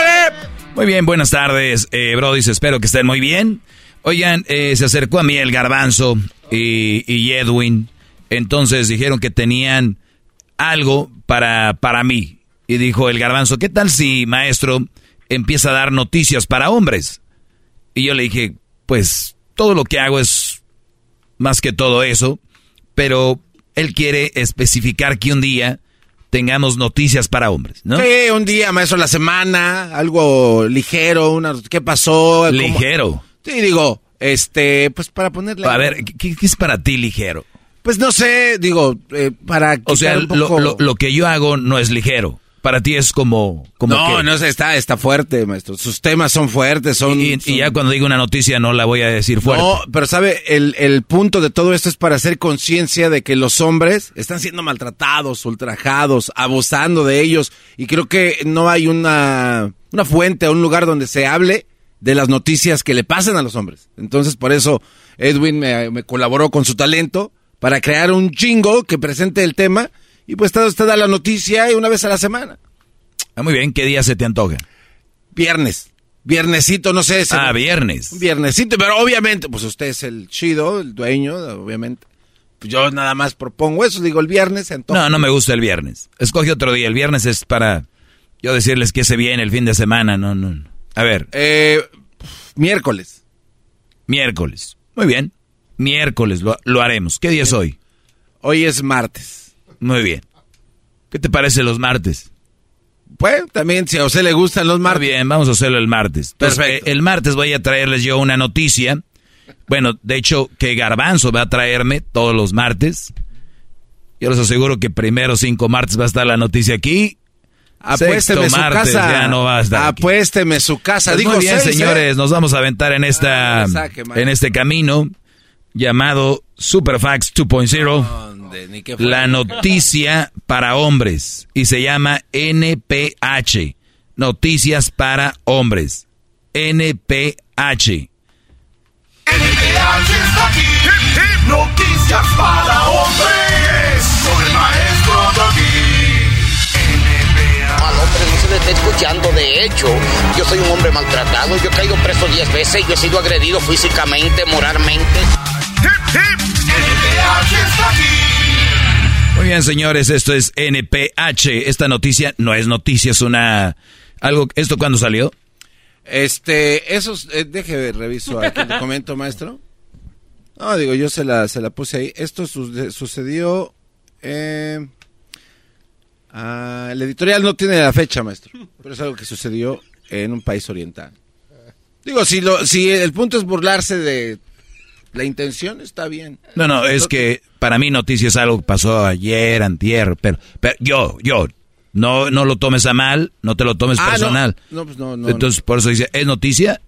Muy bien, buenas tardes, eh, Brody. Espero que estén muy bien. Oigan, eh, se acercó a mí el Garbanzo y, y Edwin. Entonces dijeron que tenían algo para, para mí. Y dijo el Garbanzo, ¿qué tal si, maestro, empieza a dar noticias para hombres? Y yo le dije, pues todo lo que hago es más que todo eso, pero él quiere especificar que un día tengamos noticias para hombres, ¿no? Sí, un día, maestro, la semana, algo ligero, una, ¿qué pasó? ¿Cómo? Ligero. Sí, digo, este, pues para ponerle... A ver, ¿qué, qué es para ti ligero? Pues no sé, digo, eh, para... O sea, lo, poco- lo- lo que yo hago no es ligero. Para ti es como... como no, que- no sé, está, está fuerte, maestro. Sus temas son fuertes, son... y, son- y ya cuando digo una noticia no la voy a decir fuerte. No, pero sabe, el, el punto de todo esto es para hacer conciencia de que los hombres están siendo maltratados, ultrajados, abusando de ellos. Y creo que no hay una, una fuente o un lugar donde se hable de las noticias que le pasan a los hombres. Entonces, por eso Edwin me, me colaboró con su talento para crear un jingle que presente el tema. Y pues usted usted da la noticia y una vez a la semana. Ah, muy bien, ¿qué día se te antoja? Viernes. Viernesito, no sé. Ah, viernes. Viernesito, pero obviamente, pues usted es el chido, el dueño, obviamente. Pues yo nada más propongo eso, digo, el viernes antoja. No, no me gusta el viernes. Escoge otro día. El viernes es para yo decirles que se viene el fin de semana. No, no. no. A ver. Eh, miércoles. Miércoles. Muy bien. Miércoles lo, lo haremos. ¿Qué día es hoy? Hoy es martes. Muy bien. ¿Qué te parece los martes? Pues también si a usted le gustan los martes. Muy bien, vamos a hacerlo el martes. Entonces, Perfecto. eh, el martes voy a traerles yo una noticia. Bueno, de hecho, que Garbanzo va a traerme todos los martes. Yo les aseguro que primero cinco martes va a estar la noticia aquí. Apuésteme su martes casa. ya no va a estar aquí. Apuésteme su casa. Pues Digo, muy bien, seis, ¿eh? señores, nos vamos a aventar en esta Ah, saque, en este camino llamado Superfax 2.0. ¿Dónde? Ni qué fue. La noticia para hombres y se llama NPH. Noticias para hombres. NPH. NPH está aquí. Hip, hip. Noticias para hombres. Con el maestro Doggy. Al hombre no se le está escuchando. De hecho, yo soy un hombre maltratado. Yo he caído preso 10 veces. Yo he sido agredido físicamente, moralmente. Hip, está aquí. Muy bien, señores, esto es NPH. Esta noticia no es noticia, es una algo ¿Esto cuándo salió? Este, esos, eh, deje reviso aquí el documento, maestro. No, digo, yo se la, se la puse ahí. Esto su- sucedió, eh, ah, el editorial no tiene la fecha, maestro, pero es algo que sucedió en un país oriental. Digo, si lo, si el punto es burlarse de la intención, está bien. No, no, es que para mí noticia es algo que pasó ayer, antier, pero, pero yo, yo, no, no lo tomes a mal, no te lo tomes Ah, personal. No, pues no, no, Entonces, por eso dice, ¿es noticia?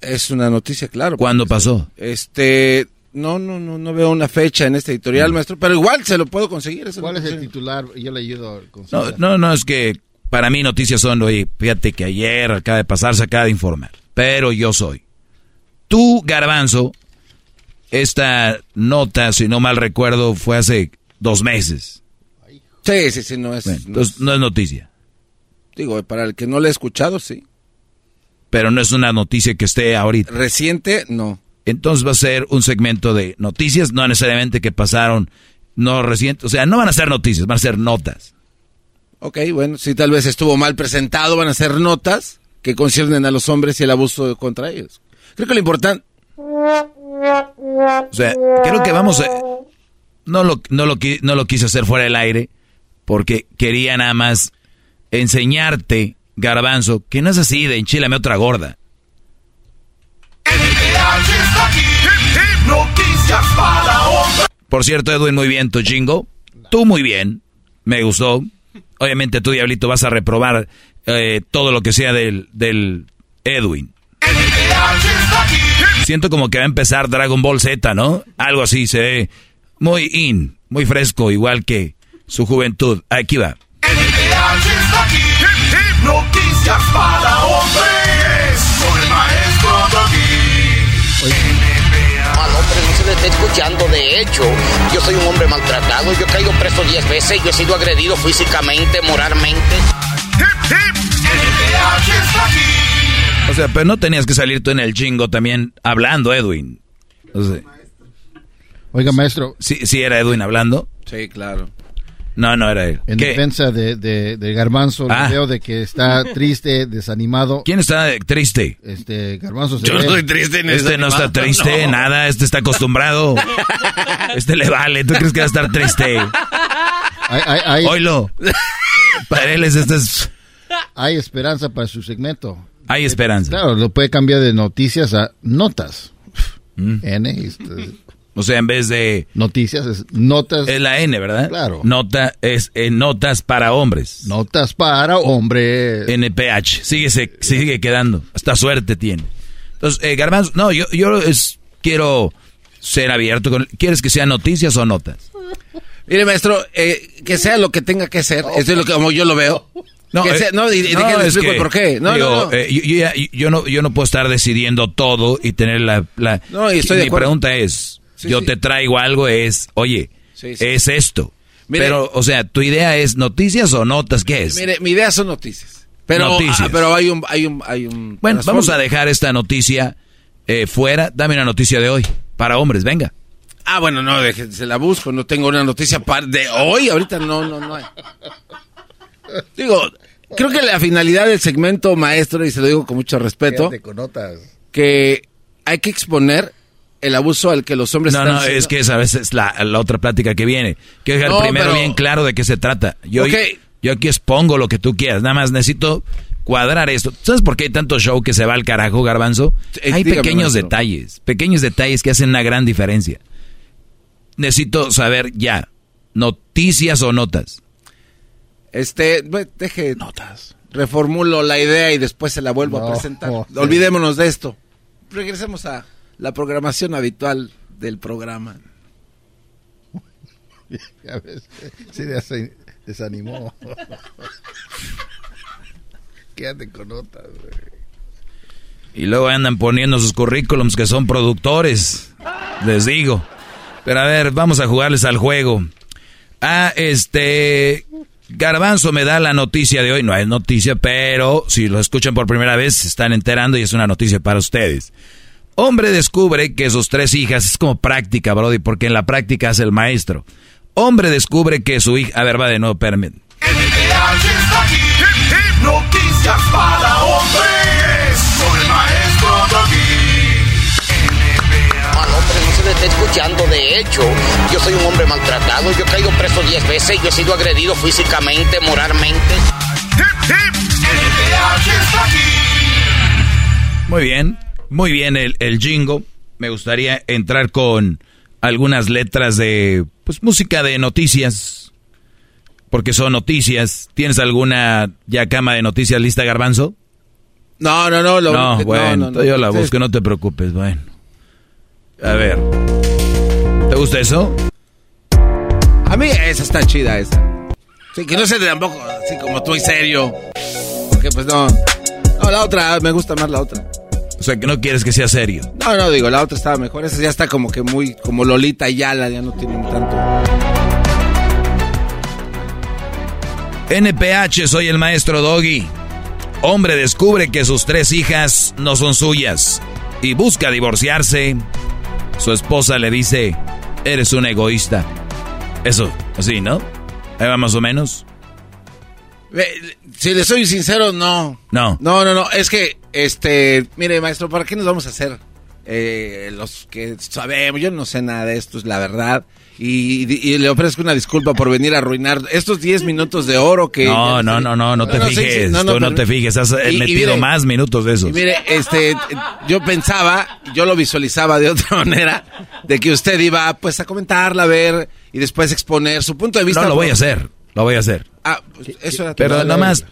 Es una noticia, claro. ¿Cuándo pasó? Este, no, no, no, no veo una fecha en este editorial, maestro, pero igual se lo puedo conseguir. ¿Cuál no es el titular? Yo le ayudo a No, conseguir. no, no, es que para mí noticias son, oye, fíjate que ayer acaba de pasar, se acaba de informar. Pero yo soy. Tú, Garbanzo, esta nota, si no mal recuerdo, fue hace dos meses. Sí, sí, sí, no es. Bueno, no entonces no es noticia. Digo, para el que no le he escuchado, sí. Pero no es una noticia que esté ahorita. Reciente, no. Entonces va a ser un segmento de noticias, no necesariamente que pasaron, no recientes. O sea, no van a ser noticias, van a ser notas. Ok, bueno, si tal vez estuvo mal presentado, van a ser notas que conciernen a los hombres y el abuso contra ellos. Creo que lo importante. O sea, creo que vamos a... No lo, no, lo, no quise hacer fuera del aire porque quería nada más enseñarte, garbanzo, que no es así de enchilame otra gorda. Por cierto, Edwin, muy bien tu jingo. Tú muy bien. Me gustó. Obviamente tú, Diablito, vas a reprobar eh, todo lo que sea del, del Edwin. Siento como que va a empezar Dragon Ball Z, ¿no? Algo así, se ve muy in, muy fresco, igual que su juventud. Aquí va. NPH está aquí. Hip, hip. Noticias para hombres. Con el maestro hombre no se le está escuchando. De hecho, yo soy un hombre maltratado. Yo he caído preso 10 veces. Yo he sido agredido físicamente, moralmente. Hip, hip. NPH está aquí. O sea, pero no tenías que salir tú en el jingo también hablando, Edwin. O sea, Oiga, maestro, ¿sí, sí era Edwin hablando? Sí, claro. No, no era él. En ¿Qué? defensa de, de, de Garbanzo, Ah. veo de que está [LAUGHS] triste, desanimado. ¿Quién está triste? Este, Garbanzo se Yo no estoy triste ni Este no está [LAUGHS] triste, nada, este está acostumbrado. Este le vale, ¿tú crees que va a estar triste? Hay, hay, hay- Oilo. [LAUGHS] Para él es este es- hay esperanza para su segmento. Hay esperanza. Claro, lo puede cambiar de noticias a notas. Mm. N, este, O sea, en vez de noticias es notas. es la N, ¿verdad? Claro. Nota es eh, notas para hombres. Notas para hombres. NPH. Sigue, se- sigue quedando. Hasta suerte tiene. Entonces, eh, Garbanzo, no, yo, yo es- quiero ser abierto. Con, ¿Quieres que sean noticias o notas? Mire, maestro, eh, que sea lo que tenga que ser, eso es lo que como yo lo veo. Que eh, sea- no, y, no, es que, por qué. No, digo, no, no. eh, yo, yo no, yo no puedo estar decidiendo todo y tener la... la- No, y estoy mi pregunta es, Sí, yo sí. te traigo algo, es, oye, Sí, es esto. Mire- Pero, o sea, ¿tu idea es noticias o notas? ¿Qué es? Mire, mi idea son noticias. Pero, Noticias. ah, pero hay un, hay un, hay un. Bueno, vamos a dejar esta noticia eh, fuera. Dame una noticia de hoy. Para hombres, venga. Ah, bueno, no, se la busco. No tengo una noticia par- de hoy. Ahorita no, no, no hay. Digo, creo que la finalidad del segmento maestro, y se lo digo con mucho respeto, que hay que exponer el abuso al que los hombres No, están no, haciendo. es que esa vez es la, la otra plática que viene. Quiero dejar No, primero pero- bien claro de qué se trata. Yo, yo aquí expongo lo que tú quieras. Nada más necesito cuadrar esto. ¿Sabes por qué hay tanto show que se va al carajo, garbanzo? Eh, hay dígame, pequeños maestro. detalles. Pequeños detalles que hacen una gran diferencia. Necesito saber ya. Noticias o notas. Este, deje. Notas. Reformulo la idea y después se la vuelvo a presentar. no. Olvidémonos de esto. Regresemos a la programación habitual del programa. [LAUGHS] Ya ves, sí, desa- desanimó. [LAUGHS] Quédate con notas. güey. Y luego andan poniendo sus currículums que son productores. Les digo. Pero a ver, vamos a jugarles al juego. Ah, este. Garbanzo me da la noticia de hoy. No es noticia, pero si lo escuchan por primera vez, se están enterando y es una noticia para ustedes. Hombre descubre que sus tres hijas, es como práctica, Brody, porque en la práctica hace el maestro. Hombre descubre que su hija. A ver, va de nuevo, aquí. Noticias para hombres. Le está escuchando. De hecho, yo soy un hombre maltratado. Yo he caído preso 10 veces. Yo he sido agredido físicamente, moralmente. está aquí. Muy bien, muy bien el, el jingo. Me gustaría entrar con algunas letras de pues música de noticias. Porque son noticias. ¿Tienes alguna ya cama de noticias lista, Garbanzo? No, no, no. Lo, no, bueno, no, no. yo la Sí. busco, no te preocupes, bueno. A ver. ¿Te gusta eso? A mí esa está chida, esa. Sí, que no sea tampoco así como tú y serio. Porque pues no. No, la otra, me gusta más la otra. O sea, que no quieres que sea serio. No, no, digo, la otra estaba mejor. Esa ya está como que muy, como Lolita Yala, ya no tiene tanto. NPH, soy el maestro Doggy. Hombre descubre que sus tres hijas no son suyas y busca divorciarse. Su esposa le dice, eres un egoísta. Eso, así, ¿no? Ahí va más o menos. Ve, Si le soy sincero, no. No. No, no, no. Es que, este, mire, maestro, ¿para qué nos vamos a hacer? Eh, los que sabemos, yo no sé nada de esto, es la verdad. Y, y le ofrezco una disculpa por venir a arruinar estos 10 minutos de oro que... No, no, no, no, no te sí, sí, fijes. no, no, Tú no te fijes. Has eh, metido mire- más minutos de esos. Mire, este, yo pensaba, yo lo visualizaba de [LAUGHS] otra manera, de que usted iba, pues, a comentarla, a ver, y después exponer su punto de vista. No, lo voy a hacer. Lo voy a hacer. Ah, pues, eso era Pero nada más,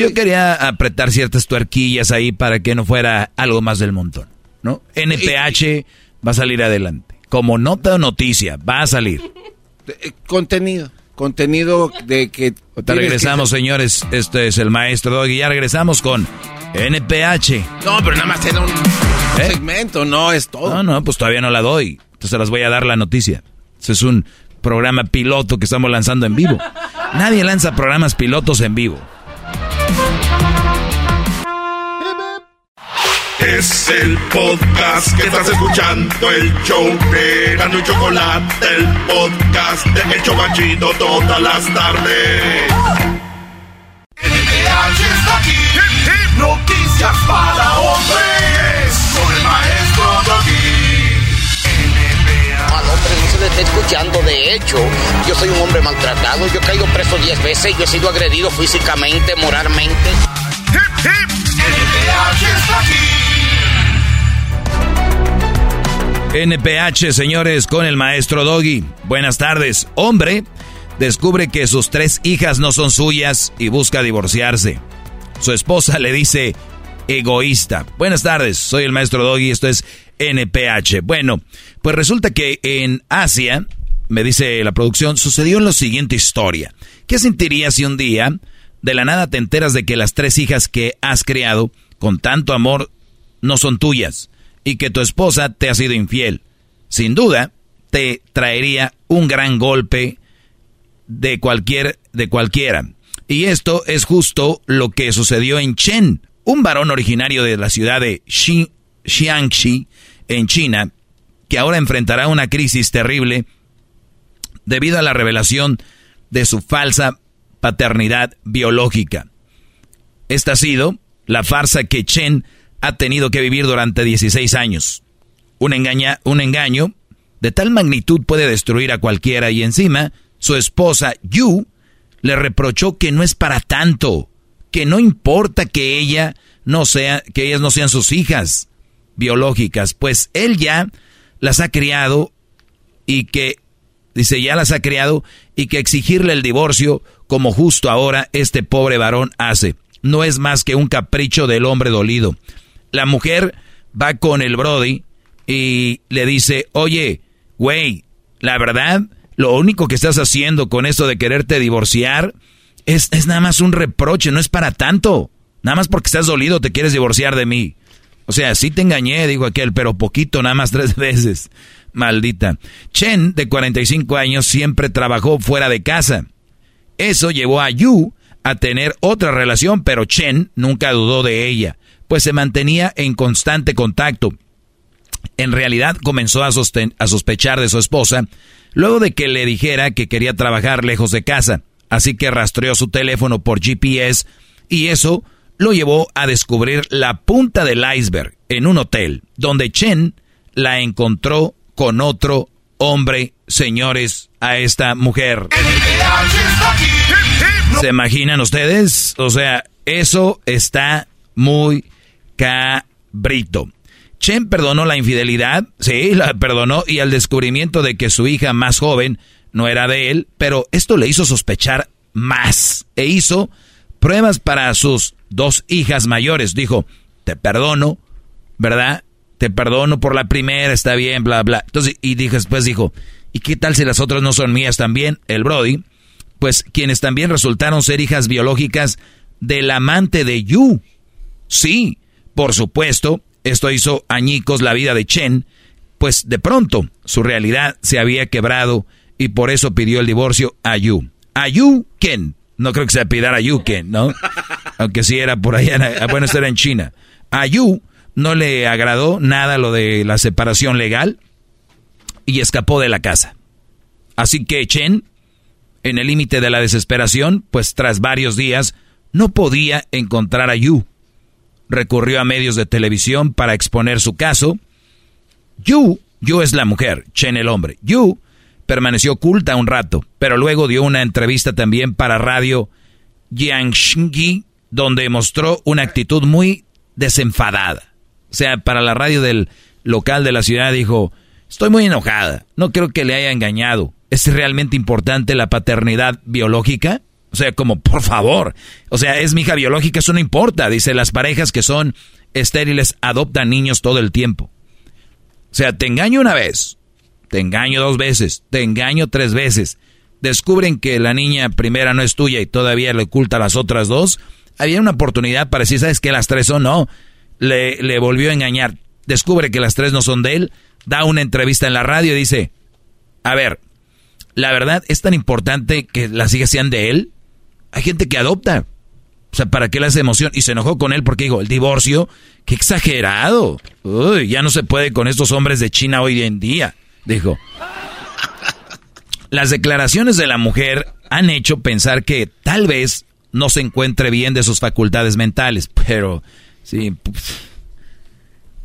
yo quería apretar ciertas tuerquillas ahí para que no fuera algo más del montón, ¿no? NPH va a salir adelante. Como nota o noticia, va a salir. Eh, Contenido, contenido de que... Te regresamos, señores. Este es el maestro Doggy. Ya regresamos con NPH. No, pero nada más era un ¿Eh? segmento, no es todo. No, no, pues todavía no la doy. Entonces las voy a dar la noticia. Este es un programa piloto que estamos lanzando en vivo. Nadie lanza programas pilotos en vivo. Es el podcast que estás escuchando, el show de Gano y Chocolate, el podcast de El Chobachito todas las tardes. NH está aquí, hip, hip, noticias para hombres, con el maestro Doggy. Al hombre no se le está escuchando. De hecho, yo soy un hombre maltratado. Yo he caído preso 10 veces. Yo he sido agredido físicamente, moralmente. Hip, hip, está aquí. NPH, señores, con el maestro Doggy. Buenas tardes. Hombre descubre que sus tres hijas no son suyas y busca divorciarse. Su esposa le dice egoísta. Buenas tardes, soy el maestro Doggy, esto es NPH. Bueno, pues resulta que en Asia, me dice la producción, sucedió la siguiente historia. ¿Qué sentirías si un día de la nada te enteras de que las tres hijas que has criado con tanto amor no son tuyas y que tu esposa te ha sido infiel? Sin duda, te traería un gran golpe de cualquier de cualquiera. Y esto es justo lo que sucedió en Chen, un varón originario de la ciudad de Xi, Xiangxi, en China, que ahora enfrentará una crisis terrible debido a la revelación de su falsa paternidad biológica. Esta ha sido la farsa que Chen ha tenido que vivir durante 16 años. Un, engaño de tal magnitud puede destruir a cualquiera y encima su esposa Yu le reprochó que no es para tanto, que no importa que ella no sea, que ellas no sean sus hijas biológicas, pues él ya las ha criado y que dice ya las ha criado y que exigirle el divorcio como justo ahora este pobre varón hace no es más que un capricho del hombre dolido. La mujer va con el Brody y le dice, oye, güey, la verdad, lo único que estás haciendo con esto de quererte divorciar es, es nada más un reproche, no es para tanto. Nada más porque estás dolido te quieres divorciar de mí. O sea, sí te engañé, digo aquel, pero poquito, nada más tres [LAUGHS] veces. Maldita. Chen, de 45 años, siempre trabajó fuera de casa. Eso llevó a Yu a tener otra relación, pero Chen nunca dudó de ella, pues se mantenía en constante contacto. En realidad comenzó a, sospechar de su esposa luego de que le dijera que quería trabajar lejos de casa, así que rastreó su teléfono por GPS y eso lo llevó a descubrir la punta del iceberg en un hotel, donde Chen la encontró con otro hombre, señores, a esta mujer. ¿Se imaginan ustedes? O sea, eso está muy cabrito. Chen perdonó la infidelidad, sí, la perdonó y el descubrimiento de que su hija más joven no era de él, pero esto le hizo sospechar más e hizo pruebas para sus dos hijas mayores. Dijo, te perdono, ¿verdad? Te perdono por la primera, está bien, bla, bla. Entonces, y dijo, después dijo, ¿y qué tal si las otras no son mías también? El Brody, pues quienes también resultaron ser hijas biológicas del amante de Yu. Sí, por supuesto, esto hizo añicos la vida de Chen, pues de pronto su realidad se había quebrado y por eso pidió el divorcio a Yu. A Yu Ken. No creo que se pidara a Yu Ken, ¿no? [LAUGHS] Aunque sí era por allá, bueno, esto era en China. A Yu no le agradó nada lo de la separación legal y escapó de la casa. Así que Chen, en el límite de la desesperación, pues tras varios días, no podía encontrar a Yu. Recurrió a medios de televisión para exponer su caso. Yu, Yu es la mujer, Chen el hombre. Yu permaneció oculta un rato, pero luego dio una entrevista también para radio Jiangxi, donde mostró una actitud muy desenfadada. O sea, para la radio del local de la ciudad dijo, estoy muy enojada, no creo que le haya engañado. ¿Es realmente importante la paternidad biológica? O sea, como, por favor. O sea, es mi hija biológica, eso no importa. Dice, las parejas que son estériles adoptan niños todo el tiempo. O sea, te engaño una vez, te engaño dos veces, te engaño tres veces. Descubren que la niña primera no es tuya y todavía le oculta las otras dos. Había una oportunidad para decir, ¿sabes que Las tres son, no. Le, le volvió a engañar. Descubre que las tres no son de él. Da una entrevista en la radio y dice, a ver, ¿la verdad es tan importante que las hijas sean de él? Hay gente que adopta. O sea, ¿para qué le hace emoción? Y se enojó con él porque dijo, el divorcio, qué exagerado. Uy, ya no se puede con estos hombres de China hoy en día, dijo. Las declaraciones de la mujer han hecho pensar que tal vez no se encuentre bien de sus facultades mentales, pero sí,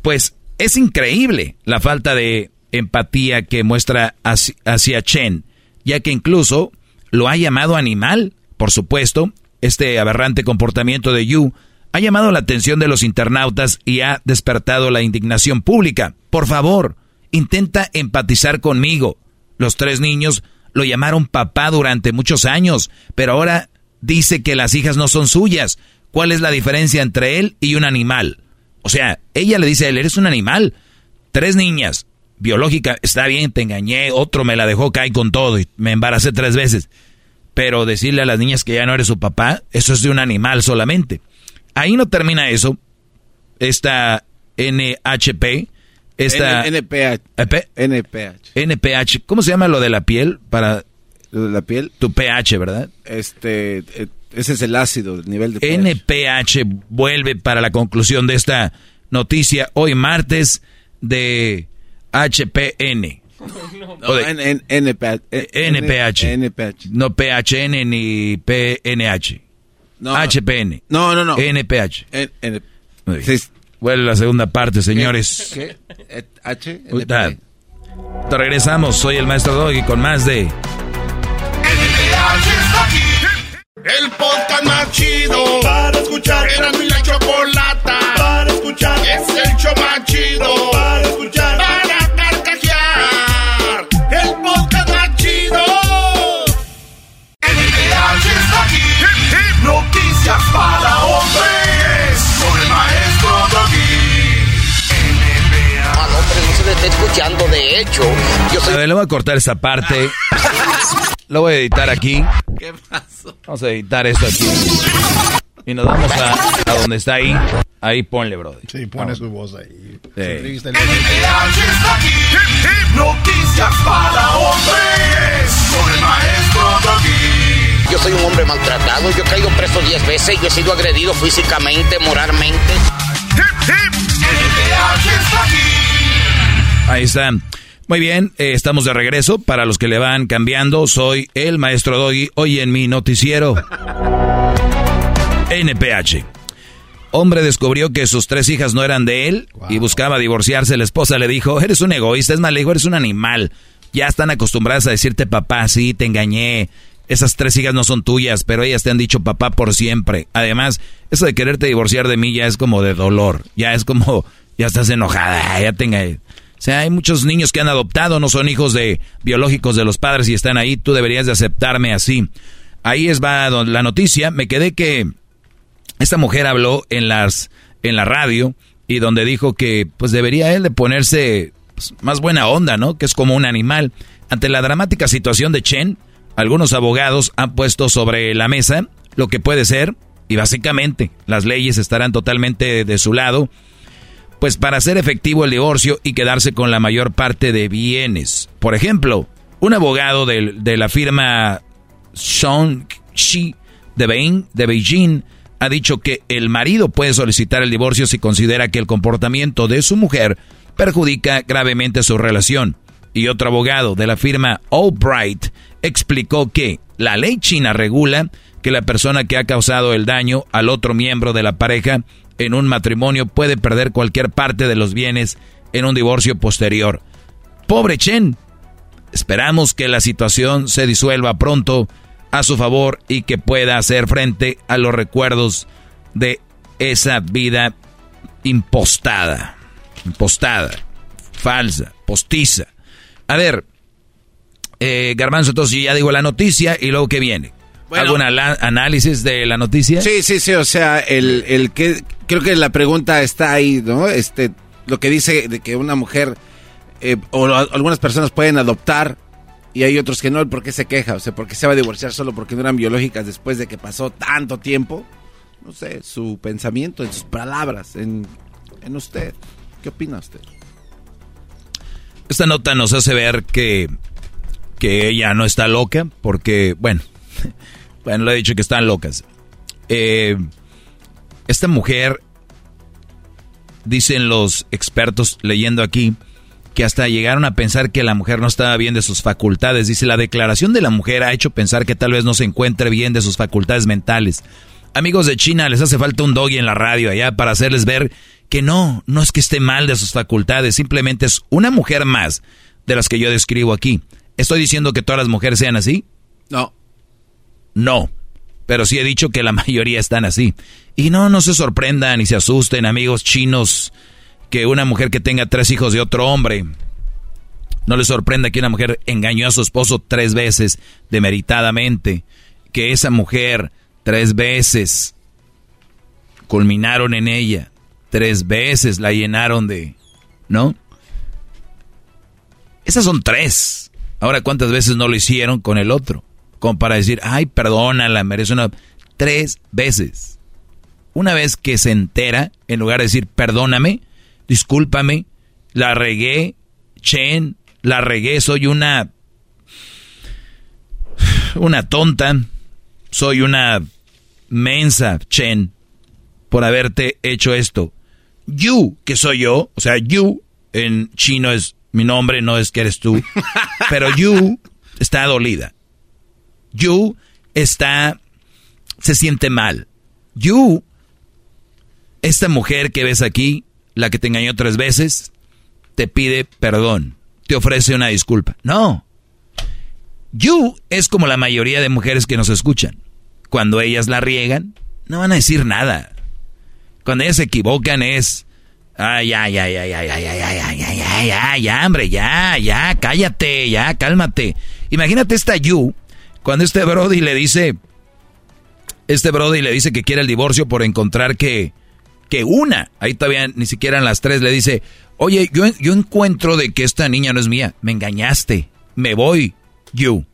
pues es increíble la falta de empatía que muestra hacia, Chen, ya que incluso lo ha llamado animal. Por supuesto, este aberrante comportamiento de Yu ha llamado la atención de los internautas y ha despertado la indignación pública. Por favor, intenta empatizar conmigo. Los tres niños lo llamaron papá durante muchos años, pero ahora dice que las hijas no son suyas. ¿Cuál es la diferencia entre él y un animal? O sea, ella le dice a él, eres un animal. Tres niñas, biológica, está bien, te engañé, otro me la dejó caer con todo y me embaracé tres veces. Pero decirle a las niñas que ya no eres su papá, eso es de un animal solamente. Ahí no termina eso. Esta NHP, esta... NPH. NPH. NPH. ¿Cómo se llama lo de la piel? Para... La piel. Tu pH, ¿verdad? Este... Eh, ese es el ácido, el nivel de pH. NPH vuelve para la conclusión de esta noticia hoy martes de HPN. [LAUGHS] No, NPH. NPH. No PHN ni PNH. No, HPN. No, no, no. NPH. Vuelve la segunda parte, señores. ¿Qué? H. Te regresamos. Soy el maestro Doggy con más de. El podcast más chido para escuchar. Era mi la chocolata para escuchar. Es el show más chido Noticias para hombres. Con el maestro Doggy. Al hombre no se le está escuchando. De hecho, yo soy. A ver, le voy a cortar esa parte. [LAUGHS] Lo voy a editar aquí. ¿Qué pasó? Vamos a editar esto aquí. Y nos vamos a, a donde está ahí. Ahí ponle, brother. Sí, pone su voz ahí. Sí. Noticias para hombres. Con el maestro Doggy. Yo soy un hombre maltratado. Yo he caído preso 10 veces. Yo he sido agredido físicamente, moralmente. Ahí está. Muy bien, eh, estamos de regreso. Para los que le van cambiando, soy el maestro Doggy. Hoy en mi noticiero. NPH. Hombre descubrió que sus tres hijas no eran de él y buscaba divorciarse. La esposa le dijo, eres un egoísta, es más, le dijo, eres un animal. Ya están acostumbradas a decirte papá, sí, te engañé. Esas tres hijas no son tuyas, pero ellas te han dicho papá por siempre. Además, eso de quererte divorciar de mí ya es como de dolor. Ya es como, ya estás enojada, [LAUGHS] ya tenga... O sea, hay muchos niños que han adoptado, no son hijos de biológicos de los padres y están ahí. Tú deberías de aceptarme así. Ahí es la noticia. Me quedé que esta mujer habló en las en la radio y donde dijo que pues debería él de ponerse pues, más buena onda, ¿no? Que es como un animal. Ante la dramática situación de Chen, algunos abogados han puesto sobre la mesa lo que puede ser y básicamente las leyes estarán totalmente de su lado pues para hacer efectivo el divorcio y quedarse con la mayor parte de bienes. Por ejemplo, un abogado de, la firma Shi de, de Beijing ha dicho que el marido puede solicitar el divorcio si considera que el comportamiento de su mujer perjudica gravemente su relación. Y otro abogado de la firma Albright explicó que la ley china regula que la persona que ha causado el daño al otro miembro de la pareja en un matrimonio puede perder cualquier parte de los bienes en un divorcio posterior. Pobre Chen. Esperamos que la situación se disuelva pronto a su favor y que pueda hacer frente a los recuerdos de esa vida impostada. Impostada, falsa, postiza. A ver, eh, Garbanzo, entonces ya digo la noticia y luego qué viene. ¿Algún análisis de la noticia? Sí, sí, sí, o sea, el, el que creo que la pregunta está ahí, ¿no? Este, lo que dice de que una mujer eh, o algunas personas pueden adoptar y hay otros que no, ¿por qué se queja? O sea, ¿por qué se va a divorciar solo porque no eran biológicas después de que pasó tanto tiempo? No sé, su pensamiento, en sus palabras, en, en usted. ¿Qué opina usted? Esta nota nos hace ver que, que ella no está loca porque, bueno, [LAUGHS] bueno, le he dicho que están locas. Eh, esta mujer, dicen los expertos leyendo aquí, que hasta llegaron a pensar que la mujer no estaba bien de sus facultades. Dice, la declaración de la mujer ha hecho pensar que tal vez no se encuentre bien de sus facultades mentales. Amigos de China, les hace falta un doggy en la radio allá para hacerles ver que no, no es que esté mal de sus facultades, simplemente es una mujer más de las que yo describo aquí. ¿Estoy diciendo que todas las mujeres sean así? No. No. Pero sí he dicho que la [LAUGHS] mayoría están así. Y no, no se sorprendan y se asusten, amigos chinos, que una mujer que tenga tres hijos de otro hombre, no les sorprenda que una mujer engañó a su esposo tres veces demeritadamente, que esa mujer tres veces culminaron en ella, tres veces la llenaron de... ¿No? Esas son tres. Ahora, ¿cuántas veces no lo hicieron con el otro? Como para decir, ay, perdónala, merece una... Tres veces. Una vez que se entera, en lugar de decir, perdóname, discúlpame, la regué, Chen, la regué, soy una... [SIGHS] Una tonta, soy una mensa, Chen, por haberte hecho esto. You, que soy yo, o sea, you en chino es mi nombre, no es que eres tú, [LAUGHS] pero you está dolida. You está, se siente mal. You, esta mujer que ves aquí, la que te engañó tres veces, te pide perdón, te ofrece una disculpa. No. You es como la mayoría de mujeres que nos escuchan. Cuando ellas la riegan, no van a decir nada. Cuando ellas se equivocan es, ay, ay, ay, ay, ay, ay, ay, ay, ay, ay, ay, ya, ya, hombre, ya, ya, cállate, ya, cálmate. Imagínate esta You, cuando este Brody le dice, este Brody le dice que quiere el divorcio por encontrar que, que una, ahí todavía ni siquiera en las tres, le dice, oye, yo, yo encuentro de que esta niña no es mía, me engañaste, me voy, You.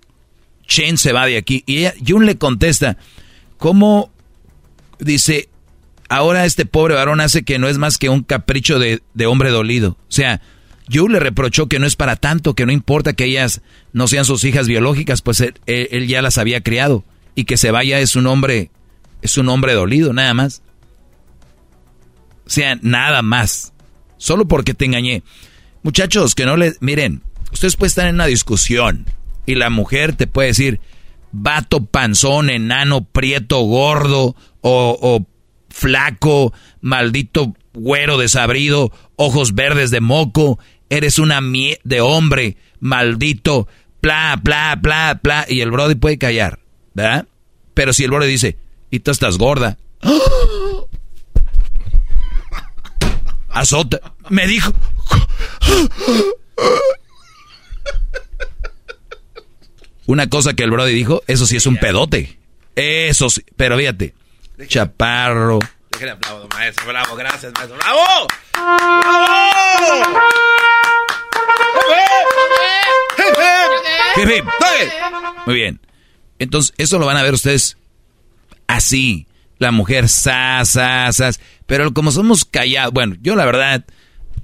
Chen se va de aquí. Y ella, Jun le contesta, ¿cómo? Dice, ahora este pobre varón hace que no es más que un capricho de, de hombre dolido. O sea, Yu le reprochó que no es para tanto, que no importa que ellas no sean sus hijas biológicas, pues él, ya las había criado. Y que se vaya es un hombre, es un hombre dolido, nada más. O sea, nada más. Solo porque te engañé. Muchachos, que no le... Miren, ustedes pueden estar en una discusión y la mujer te puede decir, vato, panzón, enano, prieto, gordo o flaco, maldito güero desabrido, ojos verdes de moco, eres una mie de hombre, maldito, bla, bla, bla, bla, y el brody puede callar, ¿verdad? Pero si el brody dice, y tú estás gorda, [GASPS] azota, me dijo, [LAUGHS] una cosa que el brody dijo, eso sí es un pedote, eso sí, pero fíjate, chaparro, Déjenle aplauso, maestro. Bravo, gracias, maestro. ¡Bravo! ¡Bravo! Muy bien. Entonces, eso lo van a ver ustedes así. La mujer, sas, sas, sas. Pero como somos callados, bueno, yo la verdad,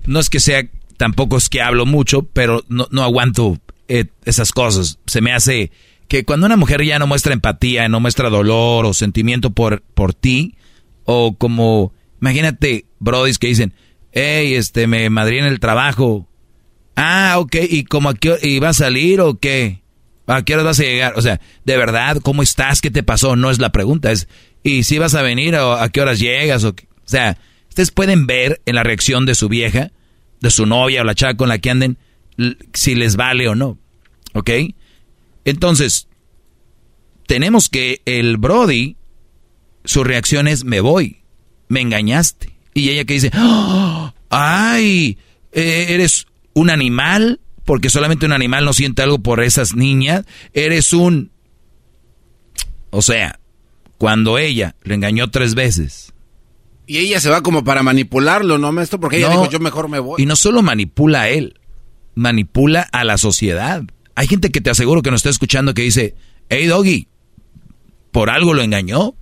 no es que sea, tampoco es que hablo mucho, pero no, no aguanto eh, esas cosas. Se me hace que cuando una mujer ya no muestra empatía, no muestra dolor o sentimiento por, por ti, o como, imagínate, brodis que dicen, hey, este, me en el trabajo. Ah, ok, ¿y cómo a qué y va a salir o qué? ¿A qué hora vas a llegar? O sea, de verdad, ¿cómo estás? ¿Qué te pasó? No es la pregunta, es, ¿y si vas a venir o a qué horas llegas? O, o sea, ustedes pueden ver en la reacción de su vieja, de su novia o la chava con la que anden, si les vale o no. ¿Ok? Entonces, tenemos que el Brody su reacción es me voy, me engañaste. Y ella que dice, ¡Oh! ay, eh, eres un animal, porque solamente un animal no siente algo por esas niñas, eres un... O sea, cuando ella le engañó tres veces. Y ella se va como para manipularlo, ¿no, maestro? Porque ella dijo, yo mejor me voy. Y no solo manipula a él, manipula a la sociedad. Hay gente que te aseguro que nos está escuchando que dice, hey Doggy, por algo lo engañó.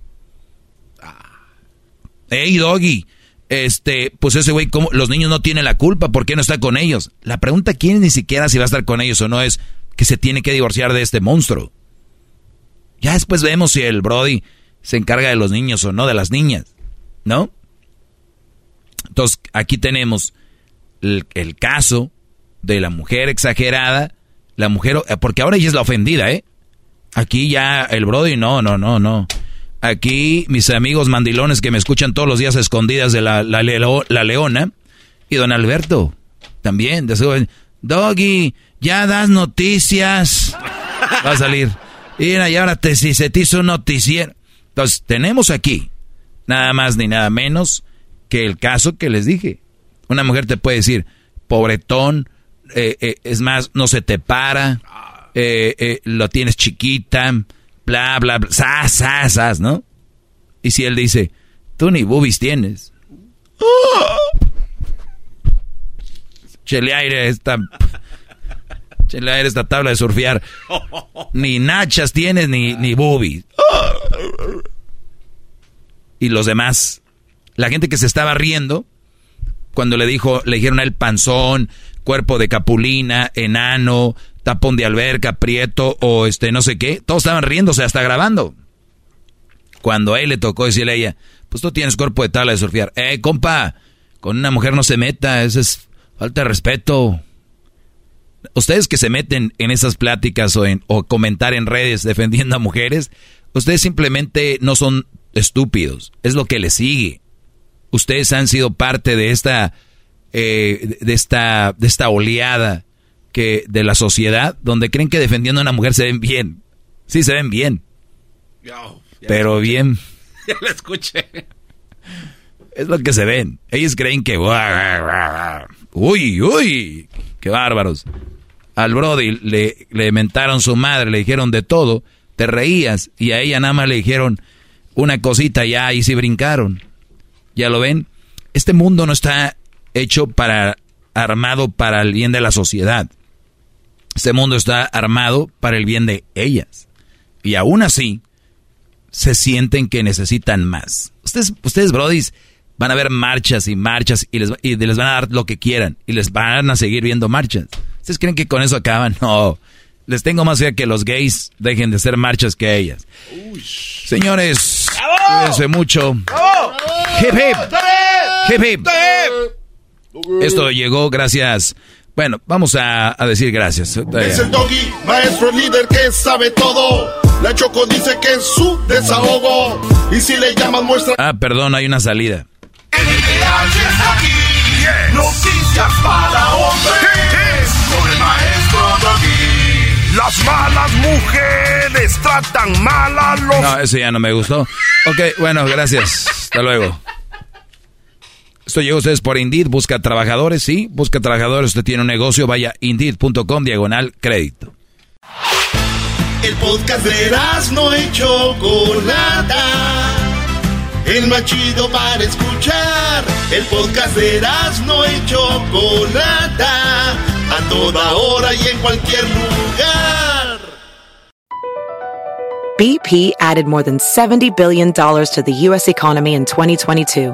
Hey, Doggy, este, pues ese güey, los niños no tienen la culpa, ¿por qué no está con ellos? La pregunta aquí ni siquiera si va a estar con ellos o no es que se tiene que divorciar de este monstruo. Ya después vemos si el Brody se encarga de los niños o no, de las niñas. ¿No? Entonces, aquí tenemos el caso de la mujer exagerada, la mujer, eh, porque ahora ella es la ofendida, ¿eh? Aquí ya el Brody, no, no, no, no. Aquí mis amigos mandilones que me escuchan todos los días escondidas de la, la, la leona y don Alberto también. De Doggy, ya das noticias. [LAUGHS] Va a salir. Mira, y ahora te, si se te hizo un noticiero. Entonces, tenemos aquí, nada más ni nada menos que el caso que les dije. Una mujer te puede decir, pobretón, eh, eh, es más, no se te para, eh, lo tienes chiquita, bla, bla, bla, sas, sas, sas, ¿no? Y si él dice, tú ni boobies tienes. Chele aire esta... Chele aire esta tabla de surfear. Ni nachas tienes, ni, ni boobies. Y los demás. La gente que se estaba riendo cuando le dijo, le dijeron a panzón, cuerpo de capulina, enano, tapón de alberca, prieto o este no sé qué. Todos estaban riéndose, hasta grabando. Cuando a él le tocó decirle a ella, pues tú tienes cuerpo de tabla de surfear. Eh, compa, con una mujer no se meta, eso es falta de respeto. Ustedes que se meten en esas pláticas o, en, o comentar en redes defendiendo a mujeres, ustedes simplemente no son estúpidos, es lo que les sigue. Ustedes han sido parte de esta, eh, de esta, de esta oleada que de la sociedad donde creen que defendiendo a una mujer se ven bien. Sí, se ven bien. pero bien. [LAUGHS] Ya lo escuché. Es lo que se ven. Ellos creen que... Uy, uy. Qué bárbaros. Al Brody le, le mentaron su madre, le dijeron de todo. Te reías y a ella nada más le dijeron una cosita ya y sí brincaron. ¿Ya lo ven? Este mundo no está hecho para armado para el bien de la sociedad. Este mundo está armado para el bien de ellas. Y aún así, se sienten que necesitan más. Ustedes, ustedes, brodis, van a ver marchas y marchas y les, y les van a dar lo que quieran y les van a seguir viendo marchas. ¿Ustedes creen que con eso acaban? [LAUGHS] No. Les tengo más fe que los gays dejen de hacer marchas que ellas. Señores, cuídense mucho. Hip hip. Hip hip. Esto llegó gracias bueno, vamos a, decir gracias. Es el doggy, maestro líder que sabe todo. La Choco dice que es su desahogo. Y si le llamas muestra. Ah, perdón, hay una salida. Noticias para hombres. Con el maestro doggy. Las malas mujeres tratan mal a los. No, ese ya no me gustó. Ok, bueno, gracias. Hasta luego. Esto llegó a ustedes por Indeed. Busca trabajadores, sí. Busca trabajadores. Usted tiene un negocio. Vaya indeed.com diagonal crédito. El podcast de no hecho Chocolata. El más chido para escuchar. El podcast de no hecho Chocolata. A toda hora y en cualquier lugar. BP added more than $70 billion to the U.S. economy in 2022